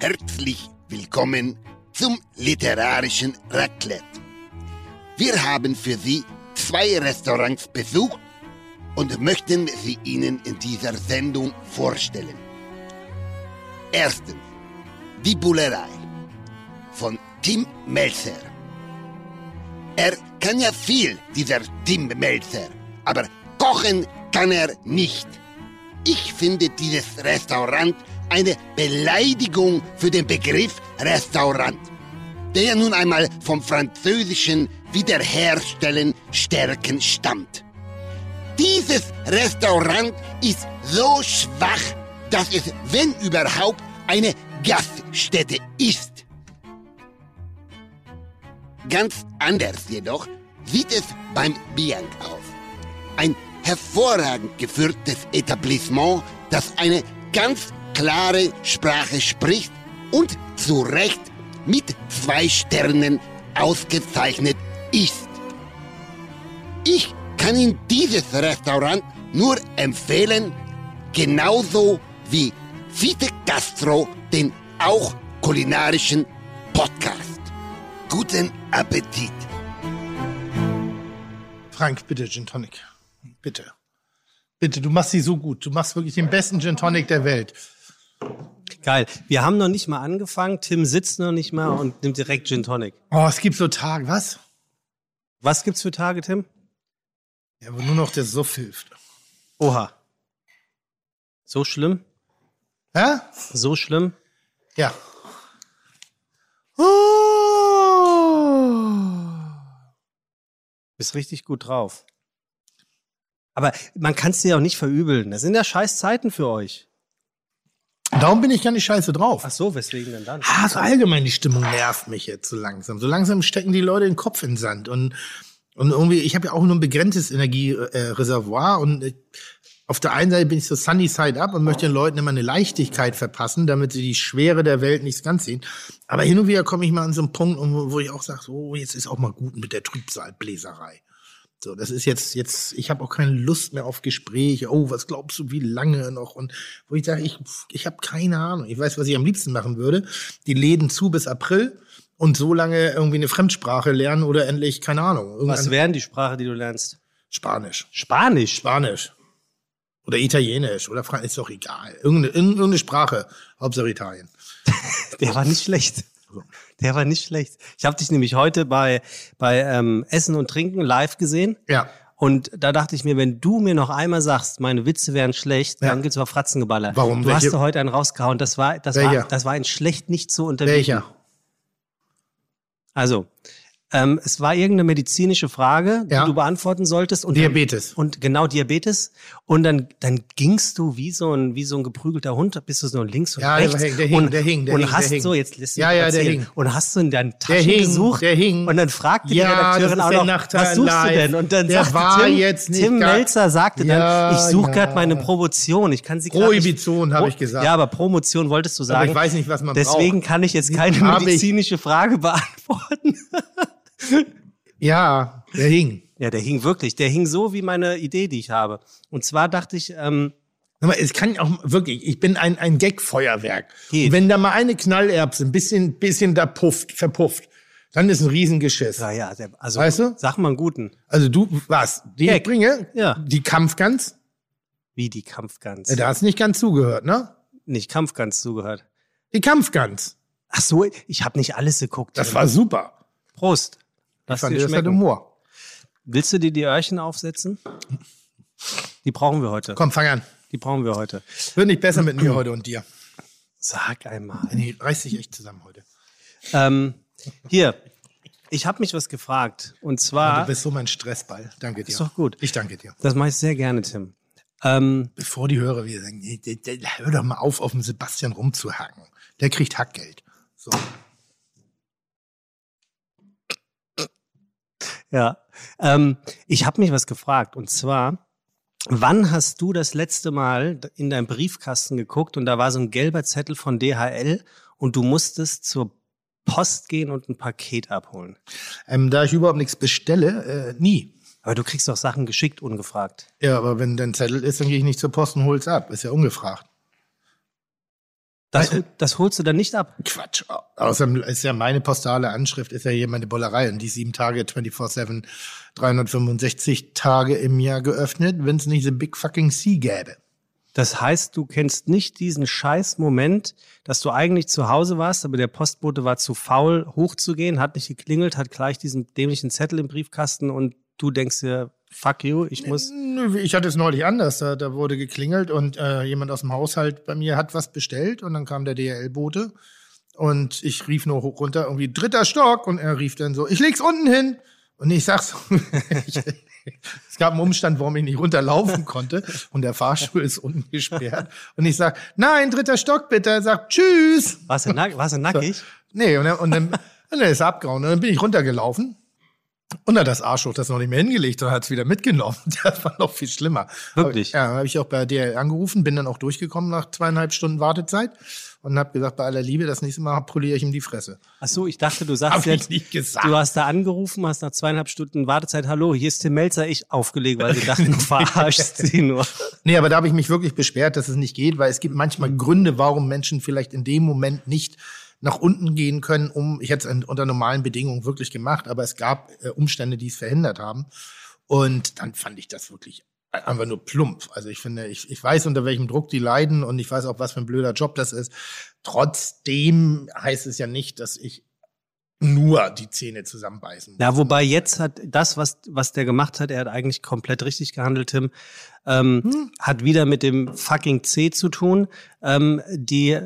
herzlich willkommen zum literarischen Raclette. Wir haben für Sie zwei Restaurants besucht und möchten sie Ihnen in dieser Sendung vorstellen. Erstens, die Bullerei von Tim Melzer. Er kann ja viel, dieser Tim Melzer, aber kochen kann er nicht. Ich finde dieses Restaurant eine Beleidigung für den Begriff Restaurant, der nun einmal vom französischen Wiederherstellen, Stärken stammt. Dieses Restaurant ist so schwach, dass es, wenn überhaupt, eine Gaststätte ist. Ganz anders jedoch sieht es beim Bianc aus. Ein hervorragend geführtes Etablissement, das eine ganz klare Sprache spricht und zu Recht mit zwei Sternen ausgezeichnet ist. Ich kann Ihnen dieses Restaurant nur empfehlen, genauso wie Vite Gastro, den auch kulinarischen Podcast. Guten Appetit! Frank, bitte Gin Tonic. Bitte. Bitte, du machst sie so gut. Du machst wirklich den besten Gin Tonic der Welt. Geil. Wir haben noch nicht mal angefangen. Tim sitzt noch nicht mal und nimmt direkt Gin Tonic. Oh, es gibt so Tage, was? Was gibt's für Tage, Tim? Ja, wo nur noch der Suff hilft. Oha. So schlimm? Ja? So schlimm? Ja. Bist richtig gut drauf. Aber man kann es dir auch nicht verübeln. Das sind ja scheiß Zeiten für euch. Darum bin ich gar nicht scheiße drauf. Ach so, weswegen denn dann? Ah, so allgemein die Stimmung nervt mich jetzt so langsam. So langsam stecken die Leute den Kopf in den Sand. Und, und irgendwie, ich habe ja auch nur ein begrenztes Energiereservoir. Und äh, auf der einen Seite bin ich so sunny side up und möchte den Leuten immer eine Leichtigkeit verpassen, damit sie die Schwere der Welt nicht ganz sehen. Aber hin und wieder komme ich mal an so einen Punkt, wo ich auch sage, so, jetzt ist auch mal gut mit der Trübsalbläserei. So, das ist jetzt, jetzt, ich habe auch keine Lust mehr auf Gespräche. Oh, was glaubst du, wie lange noch? Und wo ich sage, ich, ich habe keine Ahnung. Ich weiß, was ich am liebsten machen würde. Die Läden zu bis April und so lange irgendwie eine Fremdsprache lernen oder endlich, keine Ahnung. Was wären die Sprache, die du lernst? Spanisch. Spanisch? Spanisch. Oder Italienisch oder Frank ist doch egal. Irgendeine, irgendeine Sprache, Hauptsache Italien. Der war nicht schlecht. Der war nicht schlecht. Ich habe dich nämlich heute bei, bei ähm, Essen und Trinken live gesehen. Ja. Und da dachte ich mir, wenn du mir noch einmal sagst, meine Witze wären schlecht, Ja. dann gibt's mal Fratzengeballer. Warum? Du Welche- hast da heute einen rausgehauen. Das war, das Welcher? war, das war ein schlecht nicht zu unterbieten. Welcher? Also, ähm, es war irgendeine medizinische Frage, Ja. die du beantworten solltest. Und Diabetes. Dann, und genau Diabetes. Und dann, dann gingst du wie so ein, wie so ein geprügelter Hund, bist du so links und Ja, der rechts. hing, der hing, und, der hing, der und hing, der hast hing. so, jetzt lässt du Ja, ja, der hing. Und hast du in deinen Taschen Der hing, gesucht. der hing. Und dann fragte Ja, die Redakteurin auch der noch, Nachteil was suchst live. du denn? Und dann Der sagte war Tim, jetzt nicht Tim Melzer sagte Ja, dann, ich suche ja. gerade meine Promotion. Ich kann sie Prohibition, habe ich gesagt. Ja, aber Promotion wolltest du sagen. ich weiß nicht, was man Deswegen braucht. kann ich jetzt keine medizinische Frage beantworten. Ja, der hing. Ja, der hing wirklich. Der hing so wie meine Idee, die ich habe. Und zwar dachte ich, ähm, Es kann auch wirklich, ich bin ein, ein Gag-Feuerwerk. Wenn da mal eine Knallerbse ein bisschen, bisschen da pufft, verpufft, dann ist ein Riesengeschiss. ja, ja, also Weißt du? sag mal einen guten. Also du, was? Die Gag. ich bringe? Ja. Die Kampfgans? Wie die Kampfgans. Ja, da hast nicht ganz zugehört, ne? Nicht Kampfgans zugehört. Die Kampfgans. Ach so, ich habe nicht alles geguckt. Das war super. Prost. Ich Lass fand dir das hat schmecken. Humor. Willst du dir die Öhrchen aufsetzen? Die brauchen wir heute. Komm, fang an. Die brauchen wir heute. Wird nicht besser mit mir heute und dir. Sag einmal. Nee, reiß dich echt zusammen heute. Ähm, hier, ich habe mich was gefragt. Und zwar, Du bist so mein Stressball. Danke dir. ist doch gut. Ich danke dir. Das mache ich sehr gerne, Tim. Ähm, Bevor die Hörer wieder sagen, hör doch mal auf, auf den Sebastian rumzuhacken. Der kriegt Hackgeld. So. Ja, ähm, ich habe mich was gefragt und zwar, wann hast du das letzte Mal in deinem Briefkasten geguckt und da war so ein gelber Zettel von DHL und du musstest zur Post gehen und ein Paket abholen. Ähm, da ich überhaupt nichts bestelle, äh, nie. Aber du kriegst doch Sachen geschickt, ungefragt. Ja, aber wenn dein Zettel ist, dann gehe ich nicht zur Post und hol's ab. Ist ja ungefragt. Das, das holst du dann nicht ab. Quatsch. Außerdem ist ja meine postale Anschrift, ist ja hier meine Bollerei und die sieben Tage, 24-7, 365 Tage im Jahr geöffnet, wenn es nicht the big fucking C gäbe. Das heißt, du kennst nicht diesen scheiß Moment, dass du eigentlich zu Hause warst, aber der Postbote war zu faul, hochzugehen, hat nicht geklingelt, hat gleich diesen dämlichen Zettel im Briefkasten und du denkst dir, fuck you, ich muss. Nö, Ich hatte es neulich anders. Da, da wurde geklingelt und äh, jemand aus dem Haushalt bei mir hat was bestellt und dann kam der DHL-Bote und ich rief nur hoch runter, irgendwie dritter Stock und er rief dann so, ich leg's unten hin. Und ich sag so, ich, es gab einen Umstand, warum ich nicht runterlaufen konnte und der Fahrstuhl ist unten gesperrt. Und ich sag, nein, dritter Stock bitte. Er sagt, tschüss. Warst du, nack, warst du nackig? Nee, und dann, und dann, und dann ist er abgehauen. Und dann bin ich runtergelaufen. Und hat das Arschloch das noch nicht mehr hingelegt und hat es wieder mitgenommen. Das war noch viel schlimmer. Wirklich? Aber, ja, habe ich auch bei DL angerufen, bin dann auch durchgekommen nach zweieinhalb Stunden Wartezeit und habe gesagt, bei aller Liebe, das nächste Mal poliere ich ihm die Fresse. Ach so, ich dachte, du sagst Hab ich jetzt, nicht gesagt. du hast da angerufen, hast nach zweieinhalb Stunden Wartezeit, hallo, hier ist Tim Melzer, ich aufgelegt, weil sie dachten, du verarschst sie nur. Nee, aber da habe ich mich wirklich beschwert, dass es nicht geht, weil es gibt manchmal Gründe, warum Menschen vielleicht in dem Moment nicht nach unten gehen können, um, ich hätte es unter normalen Bedingungen wirklich gemacht, aber es gab äh, Umstände, die es verhindert haben. Und dann fand ich das wirklich einfach nur plump. Also ich finde, ich, ich weiß, unter welchem Druck die leiden und ich weiß auch, was für ein blöder Job das ist. Trotzdem heißt es ja nicht, dass ich nur die Zähne zusammenbeißen muss. Ja, wobei jetzt hat das, was, was der gemacht hat, er hat eigentlich komplett richtig gehandelt, Tim, ähm, Hm. hat wieder mit dem fucking C zu tun. Ähm, die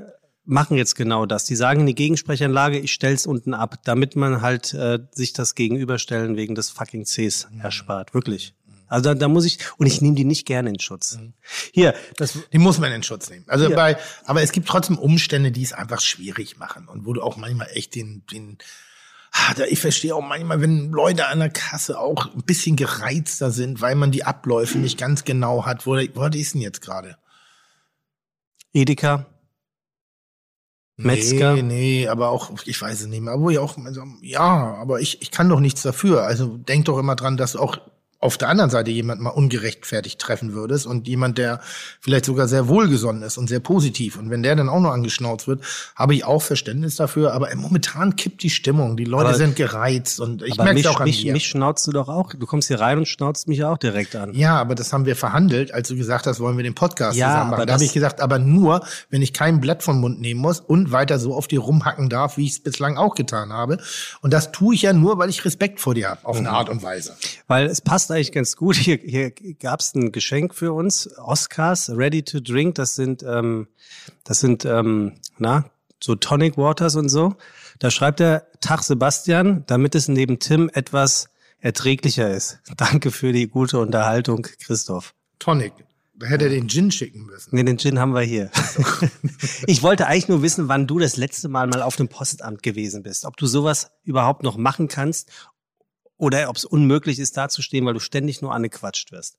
machen jetzt genau das. Die sagen in die Gegensprechanlage, ich stell's unten ab, damit man halt äh, sich das Gegenüberstellen wegen des fucking Cs erspart. Wirklich. Also da, da muss ich, und ich nehme die nicht gerne in Schutz. Hier, das, Die muss man in Schutz nehmen. Also bei, aber es gibt trotzdem Umstände, die es einfach schwierig machen und wo du auch manchmal echt den, den, ah, ich verstehe auch manchmal, wenn Leute an der Kasse auch ein bisschen gereizter sind, weil man die Abläufe nicht ganz genau hat. Wo, wo ist denn jetzt gerade? Edeka, Metzger. Nee, nee, aber auch, ich weiß es nicht mehr, wo ich auch, also, ja, aber ich, ich kann doch nichts dafür. Also denk doch immer dran, dass auch auf der anderen Seite jemand mal ungerechtfertigt treffen würdest und jemand, der vielleicht sogar sehr wohlgesonnen ist und sehr positiv. Und wenn der dann auch noch angeschnauzt wird, habe ich auch Verständnis dafür. Aber momentan kippt die Stimmung. Die Leute Aber- sind gereizt und ich merke mich, auch an mich, mir. mich schnauzt du doch auch. Du kommst hier rein und schnauzt mich auch direkt an. Ja, aber das haben wir verhandelt, als du gesagt hast, wollen wir den Podcast Ja, zusammen machen. aber Da habe ich gesagt, aber nur, wenn ich kein Blatt vom Mund nehmen muss und weiter so auf dir rumhacken darf, wie ich es bislang auch getan habe. Und das tue ich ja nur, weil ich Respekt vor dir habe, auf Mhm. eine Art und Weise. Weil es passt eigentlich ganz gut. Hier, hier gab es ein Geschenk für uns. Oscars Ready to Drink. Das sind, ähm, das sind, ähm, na, so Tonic Waters und so. Da schreibt er, Tag Sebastian, damit es neben Tim etwas erträglicher ist. Danke für die gute Unterhaltung, Christoph. Tonic. Da hätte er den Gin schicken müssen. Nee, den Gin haben wir hier. ich wollte eigentlich nur wissen, wann du das letzte Mal mal auf dem Postamt gewesen bist. Ob du sowas überhaupt noch machen kannst oder ob es unmöglich ist, da zu stehen, weil du ständig nur angequatscht wirst.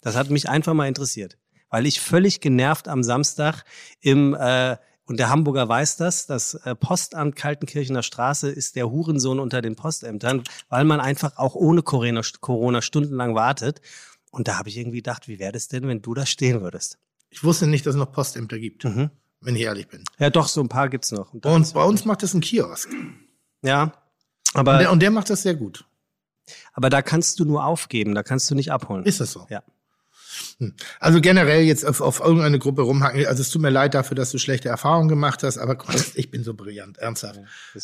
Das hat mich einfach mal interessiert, weil ich völlig genervt am Samstag im äh, und der Hamburger weiß das, das äh, Postamt Kaltenkirchener Straße ist der Hurensohn unter den Postämtern, weil man einfach auch ohne Corona, Corona stundenlang wartet. Und da habe ich irgendwie gedacht, wie wäre das denn, wenn du da stehen würdest? Ich wusste nicht, dass es noch Postämter gibt, Mhm. wenn ich ehrlich bin. Ja, doch, so ein paar gibt's noch. Und Bei uns, ist- bei uns macht das ein Kiosk. ja, Und aber, der, und der macht das sehr gut. Aber da kannst du nur aufgeben, da kannst du nicht abholen. Ist das so? Ja. Hm. Also generell jetzt auf, auf irgendeine Gruppe rumhacken. Also es tut mir leid dafür, dass du schlechte Erfahrungen gemacht hast, aber ich bin so brillant, ernsthaft.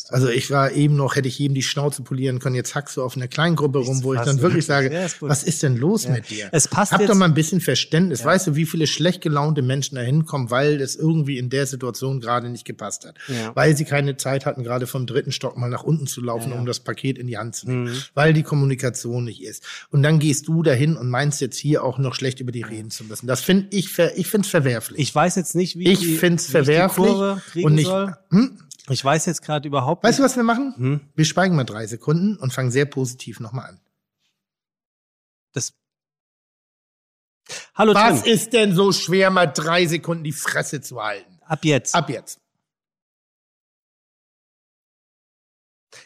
Also ich war eben noch, hätte ich jedem die Schnauze polieren können. Jetzt hackst du auf einer kleinen Gruppe rum, wo ich dann wirklich sage, Ja, ist was ist denn los mit dir? Es passt Hab doch mal ein bisschen Verständnis. Weißt du, wie viele schlecht gelaunte Menschen da hinkommen, weil es irgendwie in der Situation gerade nicht gepasst hat. Ja. Weil sie keine Zeit hatten, gerade vom dritten Stock mal nach unten zu laufen, um das Paket in die Hand zu nehmen. Mhm. Weil die Kommunikation nicht ist. Und dann gehst du dahin und meinst jetzt hier auch noch schlecht über die reden zu müssen. Das finde ich, ver ich finde es verwerflich. Ich weiß jetzt nicht, wie Ich die- find's wie ich verwerflich die Kurve kriegen und nicht- soll. Hm? Ich weiß jetzt gerade überhaupt Weißt du, nicht. was wir machen? Hm? Wir schweigen mal drei Sekunden und fangen sehr positiv nochmal an. Das Hallo Was Tim, ist denn so schwer, mal drei Sekunden die Fresse zu halten? ab jetzt. Ab jetzt.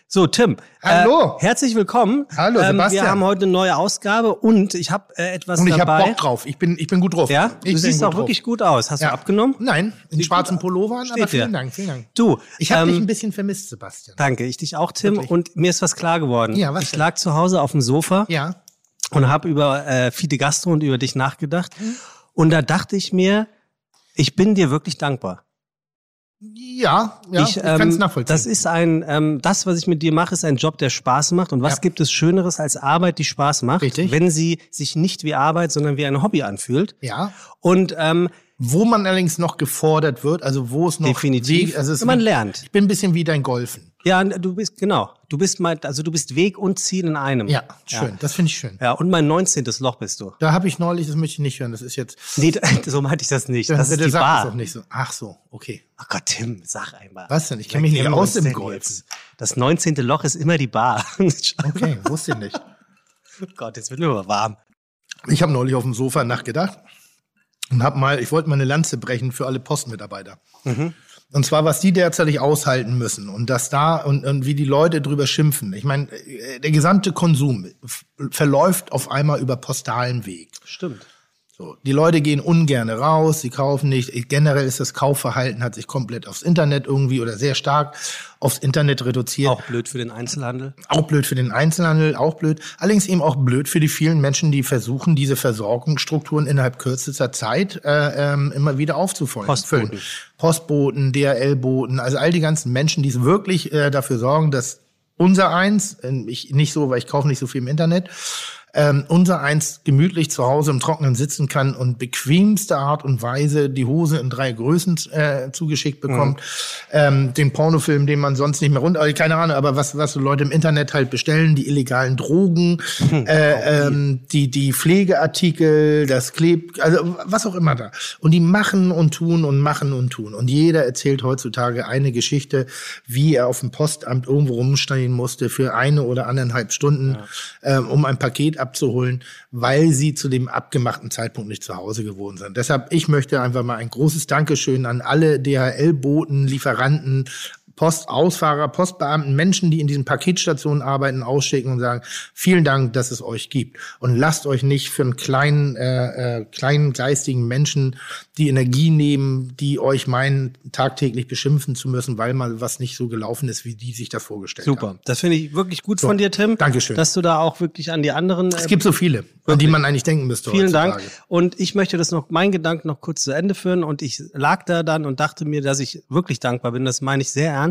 So, Tim. Hallo. Äh, herzlich willkommen. Hallo, Ähm, Sebastian. wir haben heute eine neue Ausgabe und ich habe äh, etwas Und ich habe dabei. Bock drauf. Ich bin, ich bin gut drauf. Ja, ich du siehst auch gut wirklich drauf. gut aus. Hast Ja. du abgenommen? Nein, in Sieht schwarzen. Pullovern, Steht aber vielen. Dank, vielen Dank. Du, Ich habe ähm, dich ein bisschen vermisst, Sebastian. Danke, ich dich auch, Tim. Wirklich. Und mir ist was klar geworden. Ja, was ich denn? lag zu Hause auf dem Sofa Ja. und habe über äh, Fide Gastro und über dich nachgedacht. Mhm. Und da dachte ich mir, ich bin dir wirklich dankbar. Ja, ja, ich, ich, kann es ähm, nachvollziehen. Das ist ein, ähm, das, was ich mit dir mache, ist ein Job, der Spaß macht. Und was Ja. gibt es Schöneres als Arbeit, die Spaß macht, Richtig. wenn sie sich nicht wie Arbeit, sondern wie ein Hobby anfühlt? ja. Und ähm, Wo man allerdings noch gefordert wird, also wo es noch definitiv, Weg, also es man lernt. Ich bin ein bisschen wie dein Golfen. Ja, du bist genau. Du bist mal, also du bist Weg und Ziel in einem. Ja, schön. Das finde ich schön. Ja, und mein 19. Loch bist du. Da habe ich neulich, das möchte ich nicht hören. Das ist jetzt. Nee, so meinte ich das nicht. Das ist der die Bar. das auch nicht so. Ach so, okay. Ach Gott, Tim, sag einmal. Was denn? Ich Wer kenn mich nicht aus im jetzt? Das 19. Loch ist immer die Bar. Okay, wusste ich nicht. oh Gott, jetzt wird mir aber warm. Ich habe neulich auf dem Sofa nachgedacht und habe mal, ich wollte mal eine Lanze brechen für alle Postmitarbeiter. Und zwar, was die derzeit aushalten müssen und dass da und, und wie die Leute drüber schimpfen. Ich meine, äh, der gesamte Konsum verläuft auf einmal über postalen Weg. Stimmt. So, die Leute gehen ungern raus, sie kaufen nicht. Generell ist das Kaufverhalten hat sich komplett aufs Internet irgendwie oder sehr stark aufs Internet reduziert. Auch blöd für den Einzelhandel. Auch blöd für den Einzelhandel, auch blöd. Allerdings eben auch blöd für die vielen Menschen, die versuchen, diese Versorgungsstrukturen innerhalb kürzester Zeit äh, ähm, immer wieder aufzufüllen. Postboten. Postboten, DHL-Boten, also all die ganzen Menschen, die wirklich äh, dafür sorgen, dass unser eins, äh, ich nicht so, weil ich kaufe nicht so viel im Internet, ähm, unser eins gemütlich zu Hause im Trockenen sitzen kann und bequemste Art und Weise die Hose in drei Größen äh, zugeschickt bekommt. Ähm, den Pornofilm, den man sonst nicht mehr runter, also keine Ahnung, aber was, was so Leute im Internet halt bestellen, die illegalen Drogen, äh, ähm, die, die Pflegeartikel, das Kleb, also was auch immer da. Und die machen und tun und machen und tun. Und jeder erzählt heutzutage eine Geschichte, wie er auf dem Postamt irgendwo rumstehen musste für eine oder anderthalb Stunden, ähm, um ein Paket abzuholen, weil sie zu dem abgemachten Zeitpunkt nicht zu Hause gewohnt sind. Deshalb, ich möchte einfach mal ein großes Dankeschön an alle DHL-Boten, Lieferanten, Postausfahrer, Postbeamten, Menschen, die in diesen Paketstationen arbeiten, ausschicken und sagen, vielen Dank, dass es euch gibt. Und lasst euch nicht für einen kleinen, äh, äh, kleinen geistigen Menschen die Energie nehmen, die euch meinen, tagtäglich beschimpfen zu müssen, weil mal was nicht so gelaufen ist, wie die sich das vorgestellt haben. Super. Das finde ich wirklich gut von dir, Tim. Dankeschön. Dass du da auch wirklich an die anderen. Es äh, gibt so viele, an die man eigentlich denken müsste. Vielen Dank. heutzutage. Und ich möchte das noch, meinen Gedanken noch kurz zu Ende führen. Und ich lag da dann und dachte mir, dass ich wirklich dankbar bin. Das meine ich sehr ernst.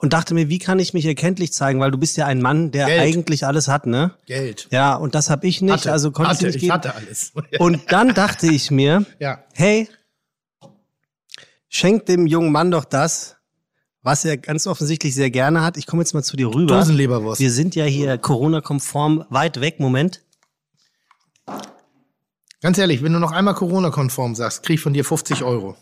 Und dachte mir, wie kann ich mich erkenntlich zeigen? Weil du bist ja ein Mann, der Geld. eigentlich alles hat, ne? Geld. Ja, und das habe ich nicht. Hatte, also konnte hatte, ich nicht ich geben. hatte alles. Und dann dachte ich mir, ja. hey, schenk dem jungen Mann doch das, was er ganz offensichtlich sehr gerne hat. Ich komme jetzt mal zu dir rüber. Dosenleberwurst. Wir sind ja hier Corona-konform weit weg. Moment. Ganz ehrlich, wenn du noch einmal Corona-konform sagst, krieg ich von dir 50 Euro.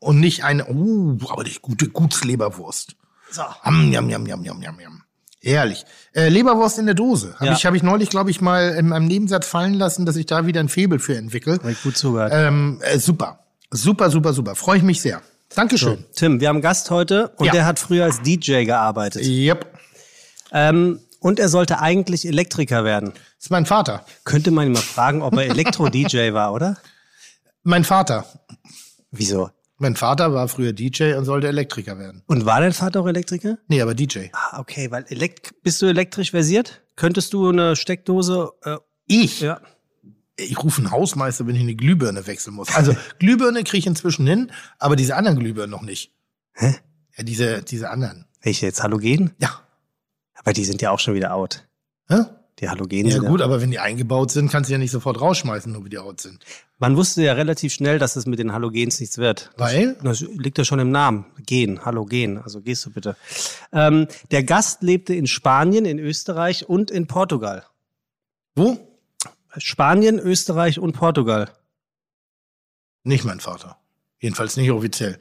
Und nicht eine, uh, aber die gute Gutsleberwurst. So. Am, jam, jam, jam, jam, jam, jam. Herrlich. Äh, Leberwurst in der Dose. Habe Ja. ich, hab ich neulich, glaube ich, mal in einem Nebensatz fallen lassen, dass ich da wieder ein Febel für entwickle. Hab ich gut zugehört. Ähm, äh, super. Super, super, super. Freue ich mich sehr. Dankeschön. Tim, wir haben einen Gast heute und Ja. der hat früher als DJ gearbeitet. Yep. Ähm, und er sollte eigentlich Elektriker werden. Das ist mein Vater. Könnte man ihn mal fragen, ob er Elektro-DJ war, oder? Mein Vater. Wieso? Mein Vater war früher DJ und sollte Elektriker werden. Und war dein Vater auch Elektriker? Nee, aber DJ. Ah, okay, weil elekt bist du elektrisch versiert? Könntest du eine Steckdose? Äh, Ich? ja. ich rufe einen Hausmeister, wenn ich eine Glühbirne wechseln muss. Also Glühbirne kriege ich inzwischen hin, aber diese anderen Glühbirnen noch nicht. Hä? Ja, diese, diese anderen. Welche jetzt Halogen? Ja. Aber die sind ja auch schon wieder out. Hä? Die Halogen Ja gut, aber wenn die eingebaut sind, kannst du ja nicht sofort rausschmeißen, nur wie die out sind. Man wusste ja relativ schnell, dass es mit den Halogens nichts wird. Weil? Das liegt ja schon im Namen. Gen, Halogen. Also gehst du bitte. Ähm, der Gast lebte in Spanien, in Österreich und in Portugal. Wo? Spanien, Österreich und Portugal. Nicht mein Vater. Jedenfalls nicht offiziell.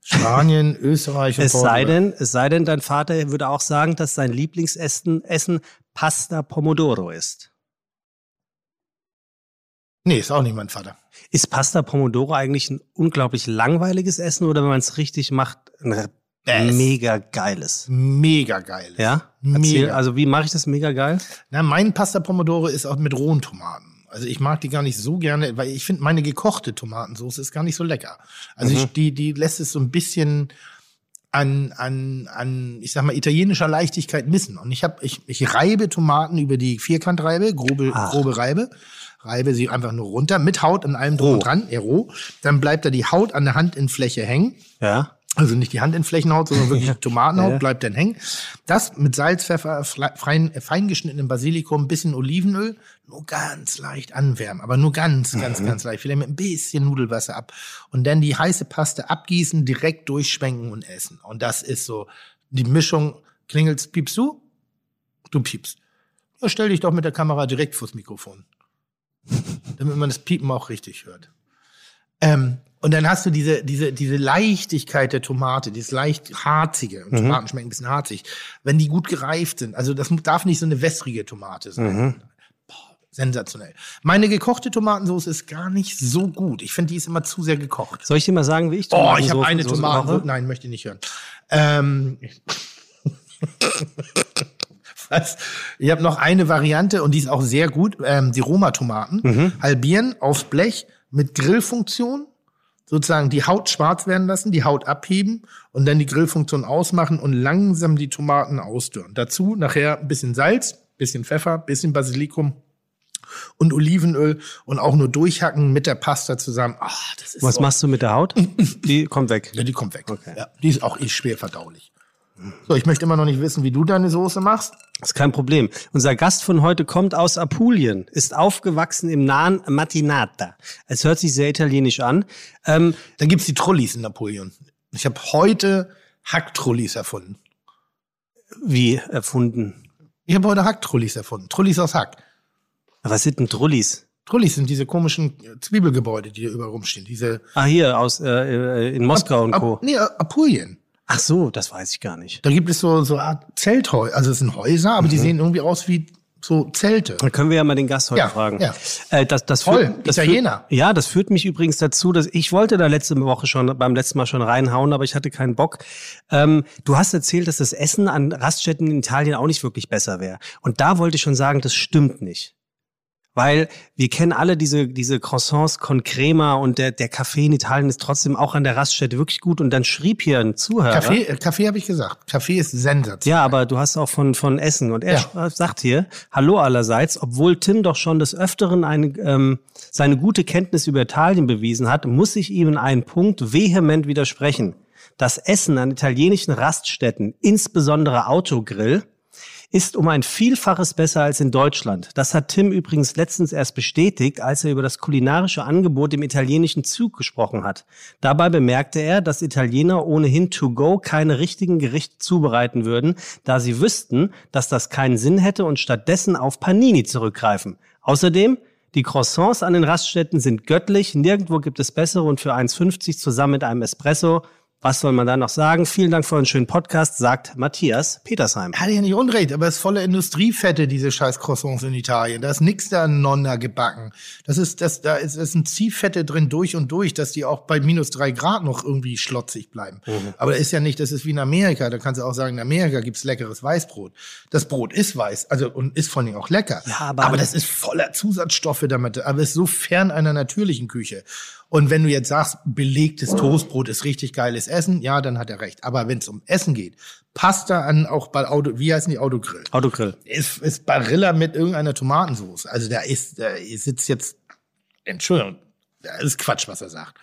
Spanien, Österreich und Es sei Portugal. denn, es sei denn, dein Vater würde auch sagen, dass sein Lieblingsessen Essen Pasta Pomodoro ist. Nee, ist auch nicht mein Vater. Ist Pasta Pomodoro eigentlich ein unglaublich langweiliges Essen oder wenn man es richtig macht, ein Best. mega geil ist. Mega geil. ist. Ja? Mega. Erzähl, also wie mache ich das mega geil? Na, mein Pasta Pomodoro ist auch mit rohen Tomaten. Also ich mag die gar nicht so gerne, weil ich finde, meine gekochte Tomatensauce ist gar nicht so lecker. Also ich, die, die lässt es so ein bisschen an, an, an, ich sag mal, italienischer Leichtigkeit missen. Und ich habe, ich, ich reibe Tomaten über die Vierkantreibe, grobe, Ach. grobe Reibe, reibe sie einfach nur runter, mit Haut und allem drum und dran, ja, roh. Dann bleibt da die Haut an der Handinnenfläche hängen. Ja. Also nicht die Handinflächenhaut, sondern wirklich die Tomatenhaut Ja. bleibt dann hängen. Das mit Salz, Pfeffer, fein, fein geschnittenem Basilikum, bisschen Olivenöl, nur ganz leicht anwärmen, aber nur ganz, ganz, Mhm. ganz leicht. Vielleicht mit ein bisschen Nudelwasser ab. Und dann die heiße Paste abgießen, direkt durchschwenken und essen. Und das ist so die Mischung. Klingelt's, piepst du? Du piepst. Ja, stell dich doch mit der Kamera direkt vors Mikrofon. Damit man das Piepen auch richtig hört. Ähm, und dann hast du diese, diese, diese Leichtigkeit der Tomate, dieses leicht harzige. Und Tomaten schmecken ein bisschen harzig. Wenn die gut gereift sind. Also das darf nicht so eine wässrige Tomate sein. Boah, sensationell. Meine gekochte Tomatensauce ist gar nicht so gut. Ich finde, die ist immer zu sehr gekocht. Soll ich dir mal sagen, wie ich Oh, ich habe eine Tomatensauce. Nein, möchte ich nicht hören. Ähm, was? Ich habe noch eine Variante und die ist auch sehr gut. Ähm, die Roma-Tomaten Mhm. halbieren aufs Blech mit Grillfunktion. Sozusagen die Haut schwarz werden lassen, die Haut abheben und dann die Grillfunktion ausmachen und langsam die Tomaten ausdörren. Dazu nachher ein bisschen Salz, bisschen Pfeffer, bisschen Basilikum und Olivenöl und auch nur durchhacken mit der Pasta zusammen. Ist Was so machst du mit der Haut? Die kommt weg. ja, die kommt weg. Okay. Ja, die ist auch eh schwer verdaulich. So, ich möchte immer noch nicht wissen, wie du deine Soße machst. ist kein Problem. Unser Gast von heute kommt aus Apulien, ist aufgewachsen im nahen Matinata. Es hört sich sehr italienisch an. Ähm, Dann gibt's die Trullis in Napoleon. Ich habe heute Hacktrullis erfunden. wie erfunden? Ich habe heute Hacktrullis erfunden. Trullis aus Hack. Was sind denn Trullis? Trullis sind diese komischen Zwiebelgebäude, die hier überall rumstehen. Diese Ah, hier aus äh, äh, in Moskau und Co. Ap nee, Apulien. Ach so, das weiß ich gar nicht. Da gibt es so so Art Zelthäuser, also es sind Häuser, aber die Mhm. sehen irgendwie aus wie so Zelte. Da können wir ja mal den Gast heute Ja, fragen. ja. Äh, das, das führt- das Italiener. Führt, ja, das führt mich übrigens dazu, dass ich wollte da letzte Woche schon beim letzten Mal schon reinhauen, aber ich hatte keinen Bock. Ähm, du hast erzählt, dass das Essen an Raststätten in Italien auch nicht wirklich besser wäre. Und da wollte ich schon sagen, das stimmt nicht. Weil wir kennen alle diese, diese Croissants con Crema und der, der Kaffee in Italien ist trotzdem auch an der Raststätte wirklich gut. Und dann schrieb hier ein Zuhörer. Kaffee, äh, Kaffee habe ich gesagt. Kaffee ist sensationell. Ja, aber du hast auch von, von Essen. Und er Ja. sagt hier, hallo allerseits, obwohl Tim doch schon des Öfteren eine, ähm, seine gute Kenntnis über Italien bewiesen hat, muss ich ihm in einen Punkt vehement widersprechen. Das Essen an italienischen Raststätten, insbesondere Autogrill, ist um ein Vielfaches besser als in Deutschland. Das hat Tim übrigens letztens erst bestätigt, als er über das kulinarische Angebot im italienischen Zug gesprochen hat. Dabei bemerkte er, dass Italiener ohnehin to go keine richtigen Gerichte zubereiten würden, da sie wüssten, dass das keinen Sinn hätte und stattdessen auf Panini zurückgreifen. Außerdem die Croissants an den Raststätten sind göttlich, nirgendwo gibt es bessere und für 1,50 zusammen mit einem Espresso. Was soll man da noch sagen? Vielen Dank für einen schönen Podcast, sagt Matthias Petersheim. Hat ja nicht unrecht, aber es ist voller Industriefette, diese scheiß Croissants in Italien. Da ist nix da Nonna gebacken. Das ist, das, da ist, ist ein Ziehfette drin durch und durch, dass die auch bei minus drei Grad noch irgendwie schlotzig bleiben. Aber das ist ja nicht, das ist wie in Amerika. Da kannst du auch sagen, in Amerika gibt's leckeres Weißbrot. Das Brot ist weiß, also und ist vor allem auch lecker. Ja, aber- aber das ist voller Zusatzstoffe damit, aber ist so fern einer natürlichen Küche. Und wenn du jetzt sagst, belegtes Toastbrot ist richtig geiles Essen, ja, dann hat er recht. Aber wenn es um Essen geht, Pasta an auch bei Auto, wie heißen die Autogrill? Autogrill. Ist, ist Barilla mit irgendeiner Tomatensauce. Also da ist, da sitzt jetzt, Entschuldigung, das ist Quatsch, was er sagt.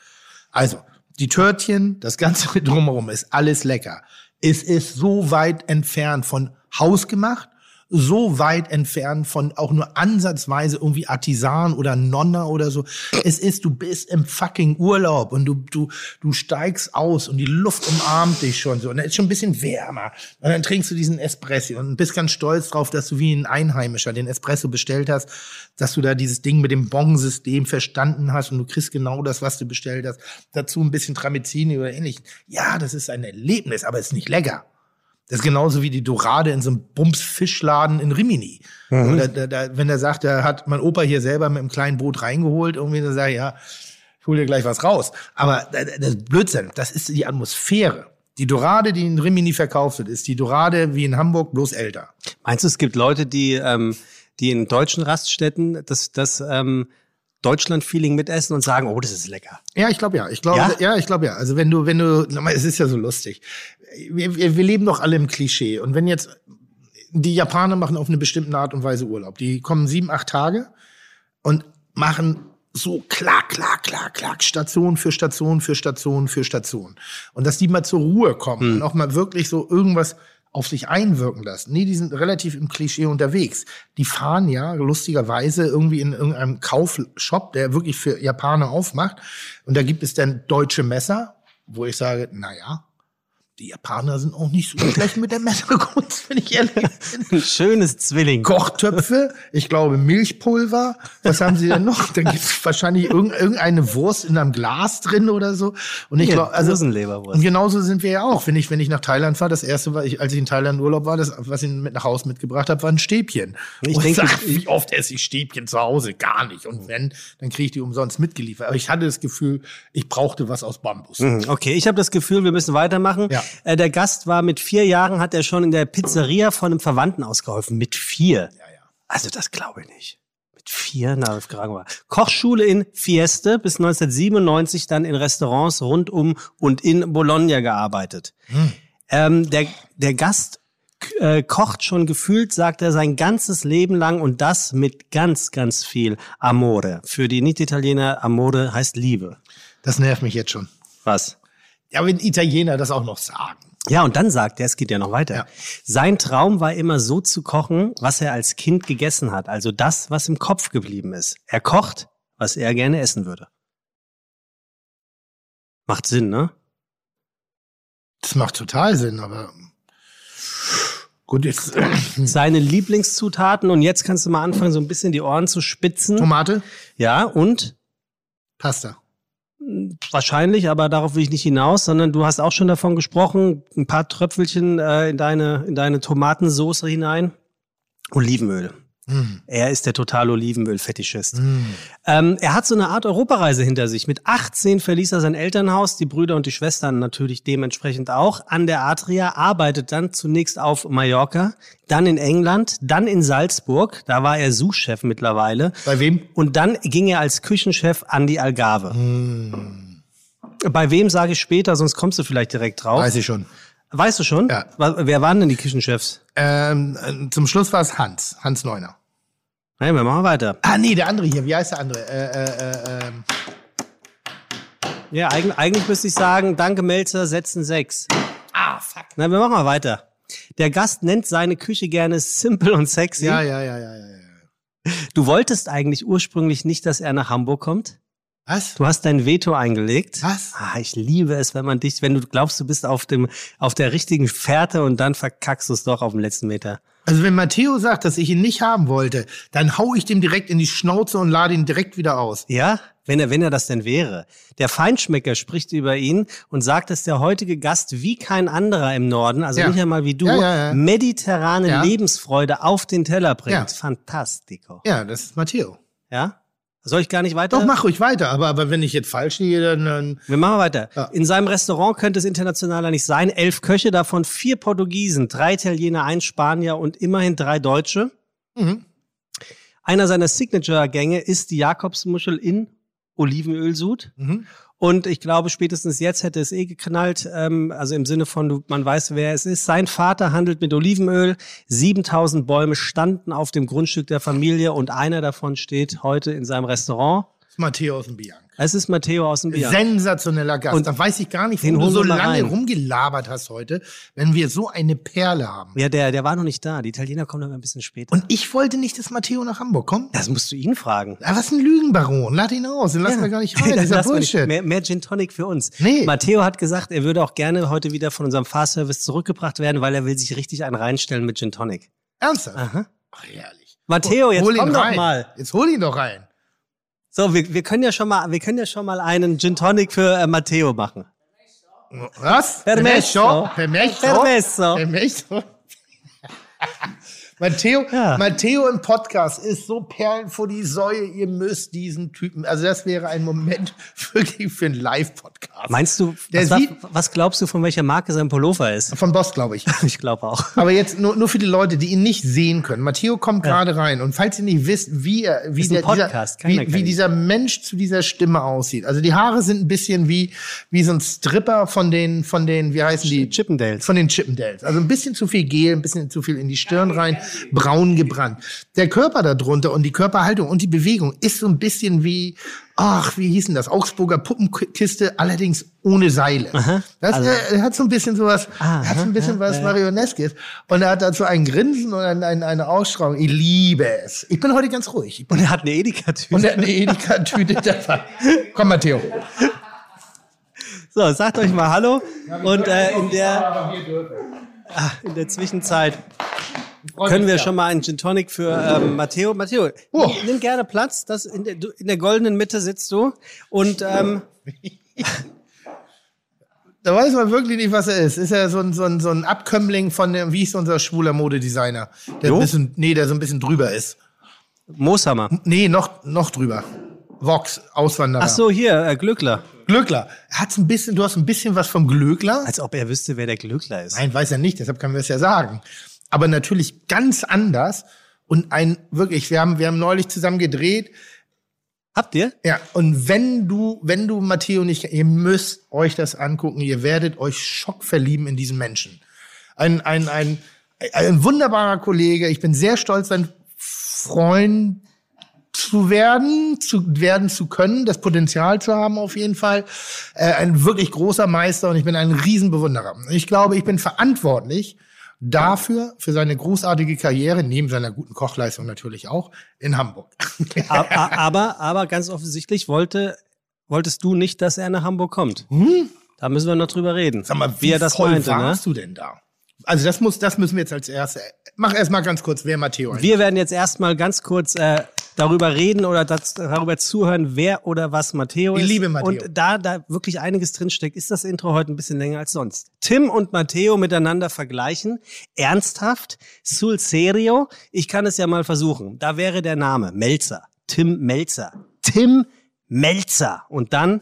Also, die Törtchen, das Ganze drumherum ist alles lecker. Es ist so weit entfernt von hausgemacht, so weit entfernt von auch nur ansatzweise irgendwie Artisan oder Nonna oder so. Es ist, du bist im fucking Urlaub und du, du, du steigst aus und die Luft umarmt dich schon so. Und dann ist schon ein bisschen wärmer. Und dann trinkst du diesen Espresso und bist ganz stolz drauf, dass du wie ein Einheimischer den Espresso bestellt hast, dass du da dieses Ding mit dem Bon-System verstanden hast und du kriegst genau das, was du bestellt hast. Dazu ein bisschen Tramezzini oder ähnlich. Ja, das ist ein Erlebnis, aber es ist nicht lecker. Das ist genauso wie die Dorade in so einem Bums-Fischladen in Rimini. Und Da, da, da, wenn er sagt, da hat mein Opa hier selber mit einem kleinen Boot reingeholt, irgendwie, dann sage ich, ja, ich hol dir gleich was raus. Aber da- da- das ist Blödsinn, das ist die Atmosphäre. Die Dorade, die in Rimini verkauft wird, ist die Dorade wie in Hamburg, bloß älter. Meinst du, es gibt Leute, die, ähm, die in deutschen Raststätten das, das ähm, Deutschland-Feeling mitessen und sagen, oh, das ist lecker. Ja, ich glaube ja. Ich glaube, Ja? ja? ich glaube ja. Also wenn du, wenn du, es ist ja so lustig. Wir, wir, leben doch alle im Klischee. Und wenn jetzt die Japaner machen auf eine bestimmte Art und Weise Urlaub. Die kommen sieben, acht Tage und machen so klack, klack, klack, klack, Station für Station für Station für Station. Und dass die mal zur Ruhe kommen und auch mal wirklich so irgendwas auf sich einwirken lassen. Nee, die sind relativ im Klischee unterwegs. Die fahren ja lustigerweise irgendwie in irgendeinem Kaufshop, der wirklich für Japaner aufmacht. Und da gibt es dann deutsche Messer, wo ich sage, na ja, die Japaner sind auch nicht so schlecht mit der Messerkunst, wenn ich ehrlich bin. Ein schönes Zwilling. Kochtöpfe, ich glaube Milchpulver. Was haben sie denn noch? Dann gibt es wahrscheinlich irgend- irgendeine Wurst in einem Glas drin oder so. Und ich glaube, also und genauso sind wir ja auch. Wenn ich, wenn ich nach Thailand fahre, das erste, was ich, als ich in Thailand Urlaub war, das, was ich mit nach Hause mitgebracht habe, war ein Stäbchen. Ich Und denke, sag, wie oft esse ich Stäbchen zu Hause? Gar nicht. Und wenn, dann kriege ich die umsonst mitgeliefert. Aber ich hatte das Gefühl, ich brauchte was aus Bambus. Mhm, Okay, ich habe das Gefühl, wir müssen weitermachen. Ja. Äh, der Gast war mit vier Jahren, hat er schon in der Pizzeria von einem Verwandten ausgeholfen. Mit vier. Ja, ja. Also das glaube ich nicht. Mit vier, na, das fragen wir. Kochschule in Fieste, bis 1997 dann in Restaurants rund um und in Bologna gearbeitet. Ähm, der, der Gast äh, kocht schon gefühlt, sagt er, sein ganzes Leben lang und das mit ganz, ganz viel Amore. Für die Nicht-Italiener, Amore heißt Liebe. Das nervt mich jetzt schon. Was? Ja, wenn Italiener das auch noch sagen. Ja, und dann sagt er, es geht ja noch weiter. Ja. Sein Traum war immer so zu kochen, was er als Kind gegessen hat. Also das, was im Kopf geblieben ist. Er kocht, was er gerne essen würde. Macht Sinn, ne? Das macht total Sinn, aber gut, jetzt Seine Lieblingszutaten und jetzt kannst du mal anfangen, so ein bisschen die Ohren zu spitzen. Tomate, Ja, und Pasta. Wahrscheinlich, aber darauf will ich nicht hinaus, sondern du hast auch schon davon gesprochen, ein paar Tröpfelchen äh, in deine in deine Tomatensoße hinein. Olivenöl. Mm. Er ist der total Olivenöl-Fetischist. Mm. Ähm, er hat so eine Art Europareise hinter sich. Mit 18 verließ er sein Elternhaus, die Brüder und die Schwestern natürlich dementsprechend auch, an der Adria, arbeitet dann zunächst auf Mallorca, dann in England, dann in Salzburg, da war er Sous-Chef mittlerweile, Bei wem? und dann ging er als Küchenchef an die Algarve. Mm. Bei wem sage ich später, sonst kommst du vielleicht direkt drauf. Weiß ich schon. Weißt du schon? Ja. Wer waren denn die Küchenchefs? Ähm, äh, zum Schluss war es Hans, Hans Neuner. Nein, wir machen weiter. Ah, nee, der andere hier. Wie heißt der andere? Äh, äh, äh, ähm. Ja, eigentlich, eigentlich müsste ich sagen, danke Melzer, setzen sechs. Ah, fuck. Na, wir machen mal weiter. Der Gast nennt seine Küche gerne simple und sexy. Ja, ja, ja, ja, ja. ja. Du wolltest eigentlich ursprünglich nicht, dass er nach Hamburg kommt. Was? Du hast dein Veto eingelegt. Was? Ah, ich liebe es, wenn man dich, wenn du glaubst, du bist auf dem, auf der richtigen Fährte und dann verkackst du es doch auf dem letzten Meter. Also wenn Matteo sagt, dass ich ihn nicht haben wollte, dann hau ich dem direkt in die Schnauze und lade ihn direkt wieder aus. Ja, wenn er, wenn er das denn wäre. Der Feinschmecker spricht über ihn und sagt, dass der heutige Gast wie kein anderer im Norden, also Ja. nicht einmal wie du, Ja, ja, mediterrane. Lebensfreude auf den Teller bringt. Fantastico. Ja, das ist Matteo. Ja? Soll ich gar nicht weiter? Doch, mach ruhig weiter, aber, aber wenn ich jetzt falsch liege, dann, dann Wir machen weiter. Ja. In seinem Restaurant könnte es internationaler nicht sein. Elf Köche, davon vier Portugiesen, drei Italiener, ein Spanier und immerhin drei Deutsche. Mhm. Einer seiner Signature-Gänge ist die Jakobsmuschel in Olivenölsud. Mhm. Und ich glaube, spätestens jetzt hätte es eh geknallt, ähm, also im Sinne von, man weiß, wer es ist. Sein Vater handelt mit Olivenöl. 7000 Bäume standen auf dem Grundstück der Familie und einer davon steht heute in seinem Restaurant. Matteo aus Bianca. Es ist Matteo aus dem Bier. Sensationeller Gast. Und dann weiß ich gar nicht, warum du so lange rein. rumgelabert hast heute, wenn wir so eine Perle haben. Ja, der, der war noch nicht da. Die Italiener kommen aber ein bisschen später. Und ich wollte nicht, dass Matteo nach Hamburg kommt. das musst du ihn fragen. Ah, was ein Lügenbaron. Lad ihn aus. Den lassen wir gar nicht rein. Das ist ja. Bullshit. Mehr, mehr Gin Tonic für uns. Nee. Matteo hat gesagt, er würde auch gerne heute wieder von unserem Fahrservice zurückgebracht werden, weil er will sich richtig einen reinstellen mit Gin Tonic. Ernsthaft? Aha. Ach, herrlich. Matteo, jetzt Hol ihn komm doch rein. mal. Jetzt hol ihn doch rein. So, wir, wir können ja schon mal, wir können ja schon mal einen Gin Tonic für äh, Matteo machen. Was? Permesso. Permesso. Permesso. Permesso. Matteo, Ja. Matteo im Podcast ist so Perlen vor die Säue. Ihr müsst diesen Typen, also das wäre ein Moment wirklich für einen Live-Podcast. Meinst du, Der was, sieht- was glaubst du, von welcher Marke sein Pullover ist? Von Boss, glaube ich. Ich glaube auch. Aber jetzt nur, nur für die Leute, die ihn nicht sehen können. Matteo kommt gerade rein und falls ihr nicht wisst, wie er, wie, der, Podcast, dieser, wie, wie dieser Mensch zu dieser Stimme aussieht. Also die Haare sind ein bisschen wie, wie so ein Stripper von den, von den, wie heißen die? Chippendales. Von den Chippendales. Also ein bisschen zu viel Gel, ein bisschen zu viel in die Stirn rein, braun gebrannt. Der Körper darunter und die Körperhaltung und die Bewegung ist so ein bisschen wie, ach, wie hieß denn das? Augsburger Puppenkiste, allerdings ohne Seile. Das Also- äh, er hat so ein bisschen sowas, Ah, er hat so ein aha, bisschen ja, was ja. Marioneskes. Und er hat dazu ein Grinsen und ein, ein, eine Ausstrahlung. Ich liebe es. Ich bin heute ganz ruhig. Ich bin, Und er hat eine Edeka-Tüte. und er hat eine Edeka-Tüte dabei. Komm, Matteo. So, sagt euch mal Hallo. Und äh, in, der, ah, in der Zwischenzeit können wir schon mal einen Gin Tonic für ähm, Matteo. Matteo, Oh. nimm, gerne Platz. Das in, der, du, in der goldenen Mitte sitzt du. Und ähm, Da weiß man wirklich nicht, was er ist. Ist er so ein, so ein, so ein Abkömmling von dem, wie ist unser schwuler Modedesigner? Der Jo? ein bisschen, nee, der so ein bisschen drüber ist. Mooshammer. Nee, noch, noch drüber. Vox, Auswanderer. Ach so, hier, äh, Glückler. Glöckler. Er hat's ein bisschen, du hast ein bisschen was vom Glöckler. Als ob er wüsste, wer der Glückler ist. Nein, weiß er nicht, deshalb können wir es ja sagen. Aber natürlich ganz anders und ein wirklich, wir haben, wir haben neulich zusammen gedreht. Habt ihr? Ja, und wenn du, wenn du Matteo nicht, ihr müsst euch das angucken, ihr werdet euch Schock verlieben in diesen Menschen. Ein, ein, ein, ein wunderbarer Kollege, ich bin sehr stolz, sein Freund zu werden, zu werden zu können, das Potenzial zu haben auf jeden Fall. Äh, ein wirklich großer Meister und ich bin ein Riesenbewunderer. Ich glaube, ich bin verantwortlich dafür, für seine großartige Karriere, neben seiner guten Kochleistung natürlich auch, in Hamburg. A- a- aber, aber ganz offensichtlich wollte, wolltest du nicht, dass er nach Hamburg kommt. Da müssen wir noch drüber reden. Hm? Sag mal, wie wie er das voll meinte. Ne? warst du denn da? Also das muss, das müssen wir jetzt als erstes. Mach erst mal ganz kurz, wer Matteo ist. Wir werden jetzt erstmal ganz kurz äh, darüber reden oder das, darüber zuhören, wer oder was Matteo Ich ist. liebe Matteo. Und da da wirklich einiges drinsteckt, ist das Intro heute ein bisschen länger als sonst. Tim und Matteo miteinander vergleichen. Ernsthaft, sul serio. Ich kann es ja mal versuchen. Da wäre der Name Melzer. Tim Melzer. Tim Melzer. Und dann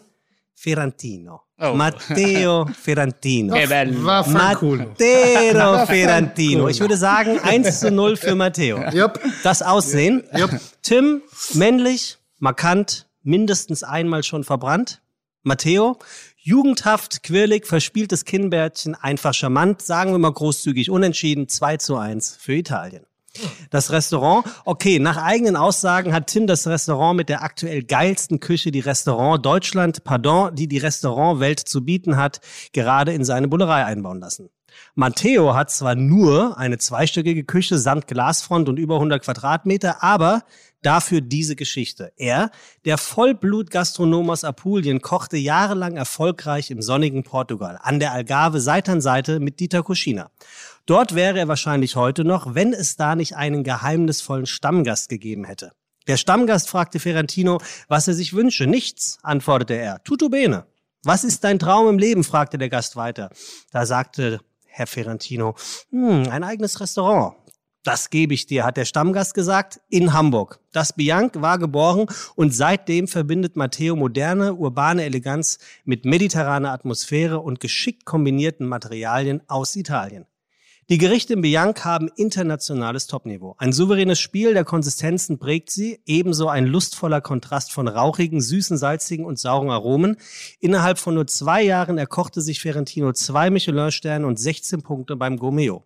Ferrantino. Oh. Matteo Ferrantino. Che bello. Matteo Ferrantino. Ich würde sagen 1 zu 0 für Matteo. Jupp. Das Aussehen. Tim, männlich, markant, mindestens einmal schon verbrannt. Matteo, jugendhaft, quirlig, verspieltes Kinnbärtchen, einfach charmant, sagen wir mal großzügig, unentschieden, 2 zu 1 für Italien. Das Restaurant, okay, nach eigenen Aussagen hat Tim das Restaurant mit der aktuell geilsten Küche, die Restaurant Deutschland, pardon, die die Restaurantwelt zu bieten hat, gerade in seine Bullerei einbauen lassen. Matteo hat zwar nur eine zweistöckige Küche samt Glasfront und über 100 Quadratmeter, aber dafür diese Geschichte. Er, der Vollblut-Gastronom aus Apulien, kochte jahrelang erfolgreich im sonnigen Portugal, an der Algarve Seite an Seite mit Dieter Kuschina. Dort wäre er wahrscheinlich heute noch, wenn es da nicht einen geheimnisvollen Stammgast gegeben hätte. Der Stammgast fragte Ferrantino, was er sich wünsche. Nichts, antwortete er. Tutto bene. Was ist dein Traum im Leben? fragte der Gast weiter. Da sagte Herr Ferrantino, hm, ein eigenes Restaurant. Das gebe ich dir, hat der Stammgast gesagt, in Hamburg. Das Bianc war geboren und seitdem verbindet Matteo moderne, urbane Eleganz mit mediterraner Atmosphäre und geschickt kombinierten Materialien aus Italien. Die Gerichte im Bianc haben internationales Topniveau. Ein souveränes Spiel der Konsistenzen prägt sie, ebenso ein lustvoller Kontrast von rauchigen, süßen, salzigen und sauren Aromen. Innerhalb von nur zwei Jahren erkochte sich Ferentino zwei Michelin-Sterne und 16 Punkte beim Gourmeo.